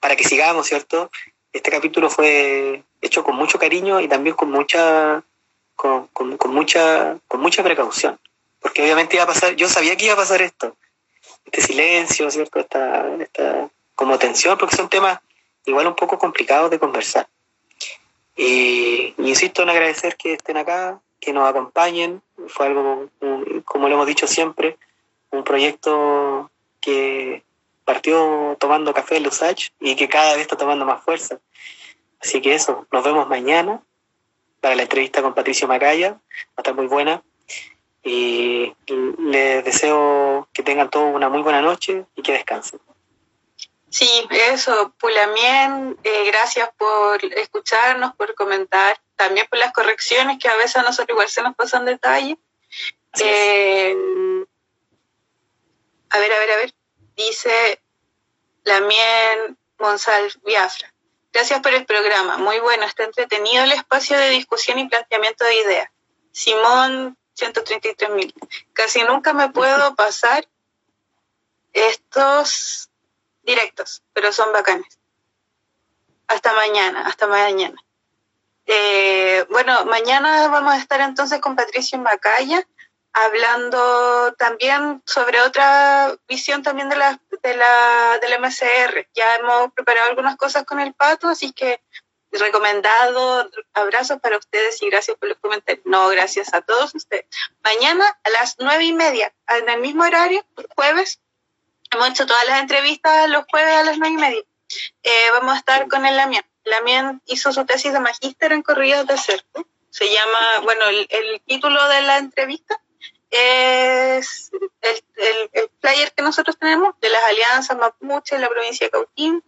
para que sigamos, ¿cierto? Este capítulo fue hecho con mucho cariño y también con mucha, con, con, con mucha, con mucha precaución, porque obviamente iba a pasar, yo sabía que iba a pasar esto, este silencio, ¿cierto? Esta, esta como tensión, porque son temas igual un poco complicados de conversar. Y, insisto en agradecer que estén acá, que nos acompañen. Fue algo, como lo hemos dicho siempre, un proyecto que partió tomando café en Lusach y que cada vez está tomando más fuerza. Así que eso, nos vemos mañana para la entrevista con Patricio Macaya. Va a estar muy buena. Y les deseo que tengan todos una muy buena noche y que descansen. Sí, eso, Pulamien, eh, gracias por escucharnos, por comentar, también por las correcciones que a veces a nosotros igual se nos pasan detalle. Eh, a ver, a ver, a ver, dice Lamien González Biafra. Gracias por el programa, muy bueno, está entretenido el espacio de discusión y planteamiento de ideas. Simón, 133 Casi nunca me puedo [laughs] pasar estos directos, pero son bacanes. Hasta mañana, hasta mañana. Eh, bueno, mañana vamos a estar entonces con Patricio Macaya hablando también sobre otra visión también de la, de la, del MCR. Ya hemos preparado algunas cosas con el pato, así que recomendado, abrazos para ustedes y gracias por los comentarios. No, gracias a todos ustedes. Mañana a las nueve y media, en el mismo horario, jueves, Hemos hecho todas las entrevistas los jueves a las nueve y media. Eh, vamos a estar con el Lamien. Lamien hizo su tesis de magíster en corridos de cerco. Se llama, bueno, el, el título de la entrevista es el, el, el, flyer que nosotros tenemos de las alianzas mapuche en la provincia de Cautín.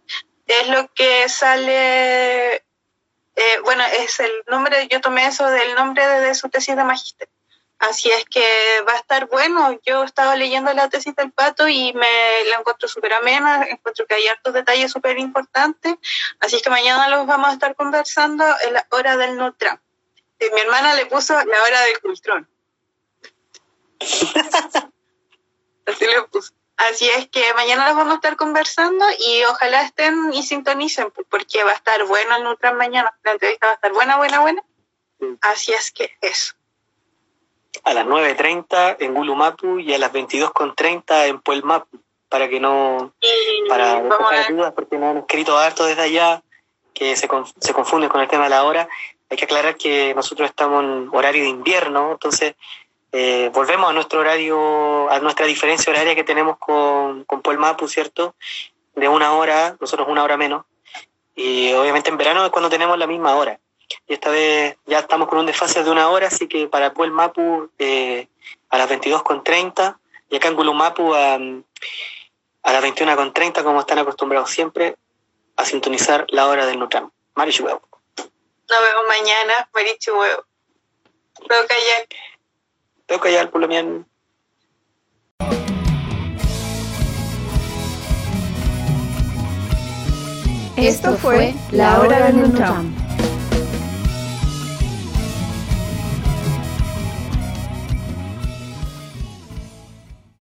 Es lo que sale, eh, bueno, es el nombre, yo tomé eso del nombre de, de su tesis de magíster. Así es que va a estar bueno. Yo estaba leyendo la tesis del pato y me la encuentro súper amena, encuentro que hay hartos detalles súper importantes. Así es que mañana los vamos a estar conversando en la hora del no Trump. Eh, mi hermana le puso la hora del cultrón. [laughs] Así le puso. Así es que mañana los vamos a estar conversando y ojalá estén y sintonicen porque va a estar bueno el Nutram mañana. La entrevista va a estar buena, buena, buena. Así es que eso a las 9.30 en Gulumapu y a las 22.30 en Puelmapu, para que no, para despejar dudas, porque no han escrito harto desde allá, que se, se confunden con el tema de la hora. Hay que aclarar que nosotros estamos en horario de invierno, entonces eh, volvemos a nuestro horario, a nuestra diferencia horaria que tenemos con, con Puelmapu, ¿cierto? De una hora, nosotros una hora menos. Y obviamente en verano es cuando tenemos la misma hora y esta vez ya estamos con un desfase de una hora, así que para Puel Mapu eh, a las 22.30 y acá en Gulumapu a, a las 21.30, como están acostumbrados siempre, a sintonizar la hora del Nutram. Marichu Huevo. Nos vemos mañana, Marichu Huevo. Tengo callar. Tengo callar, Pulomian. Esto fue La Hora del Nutram.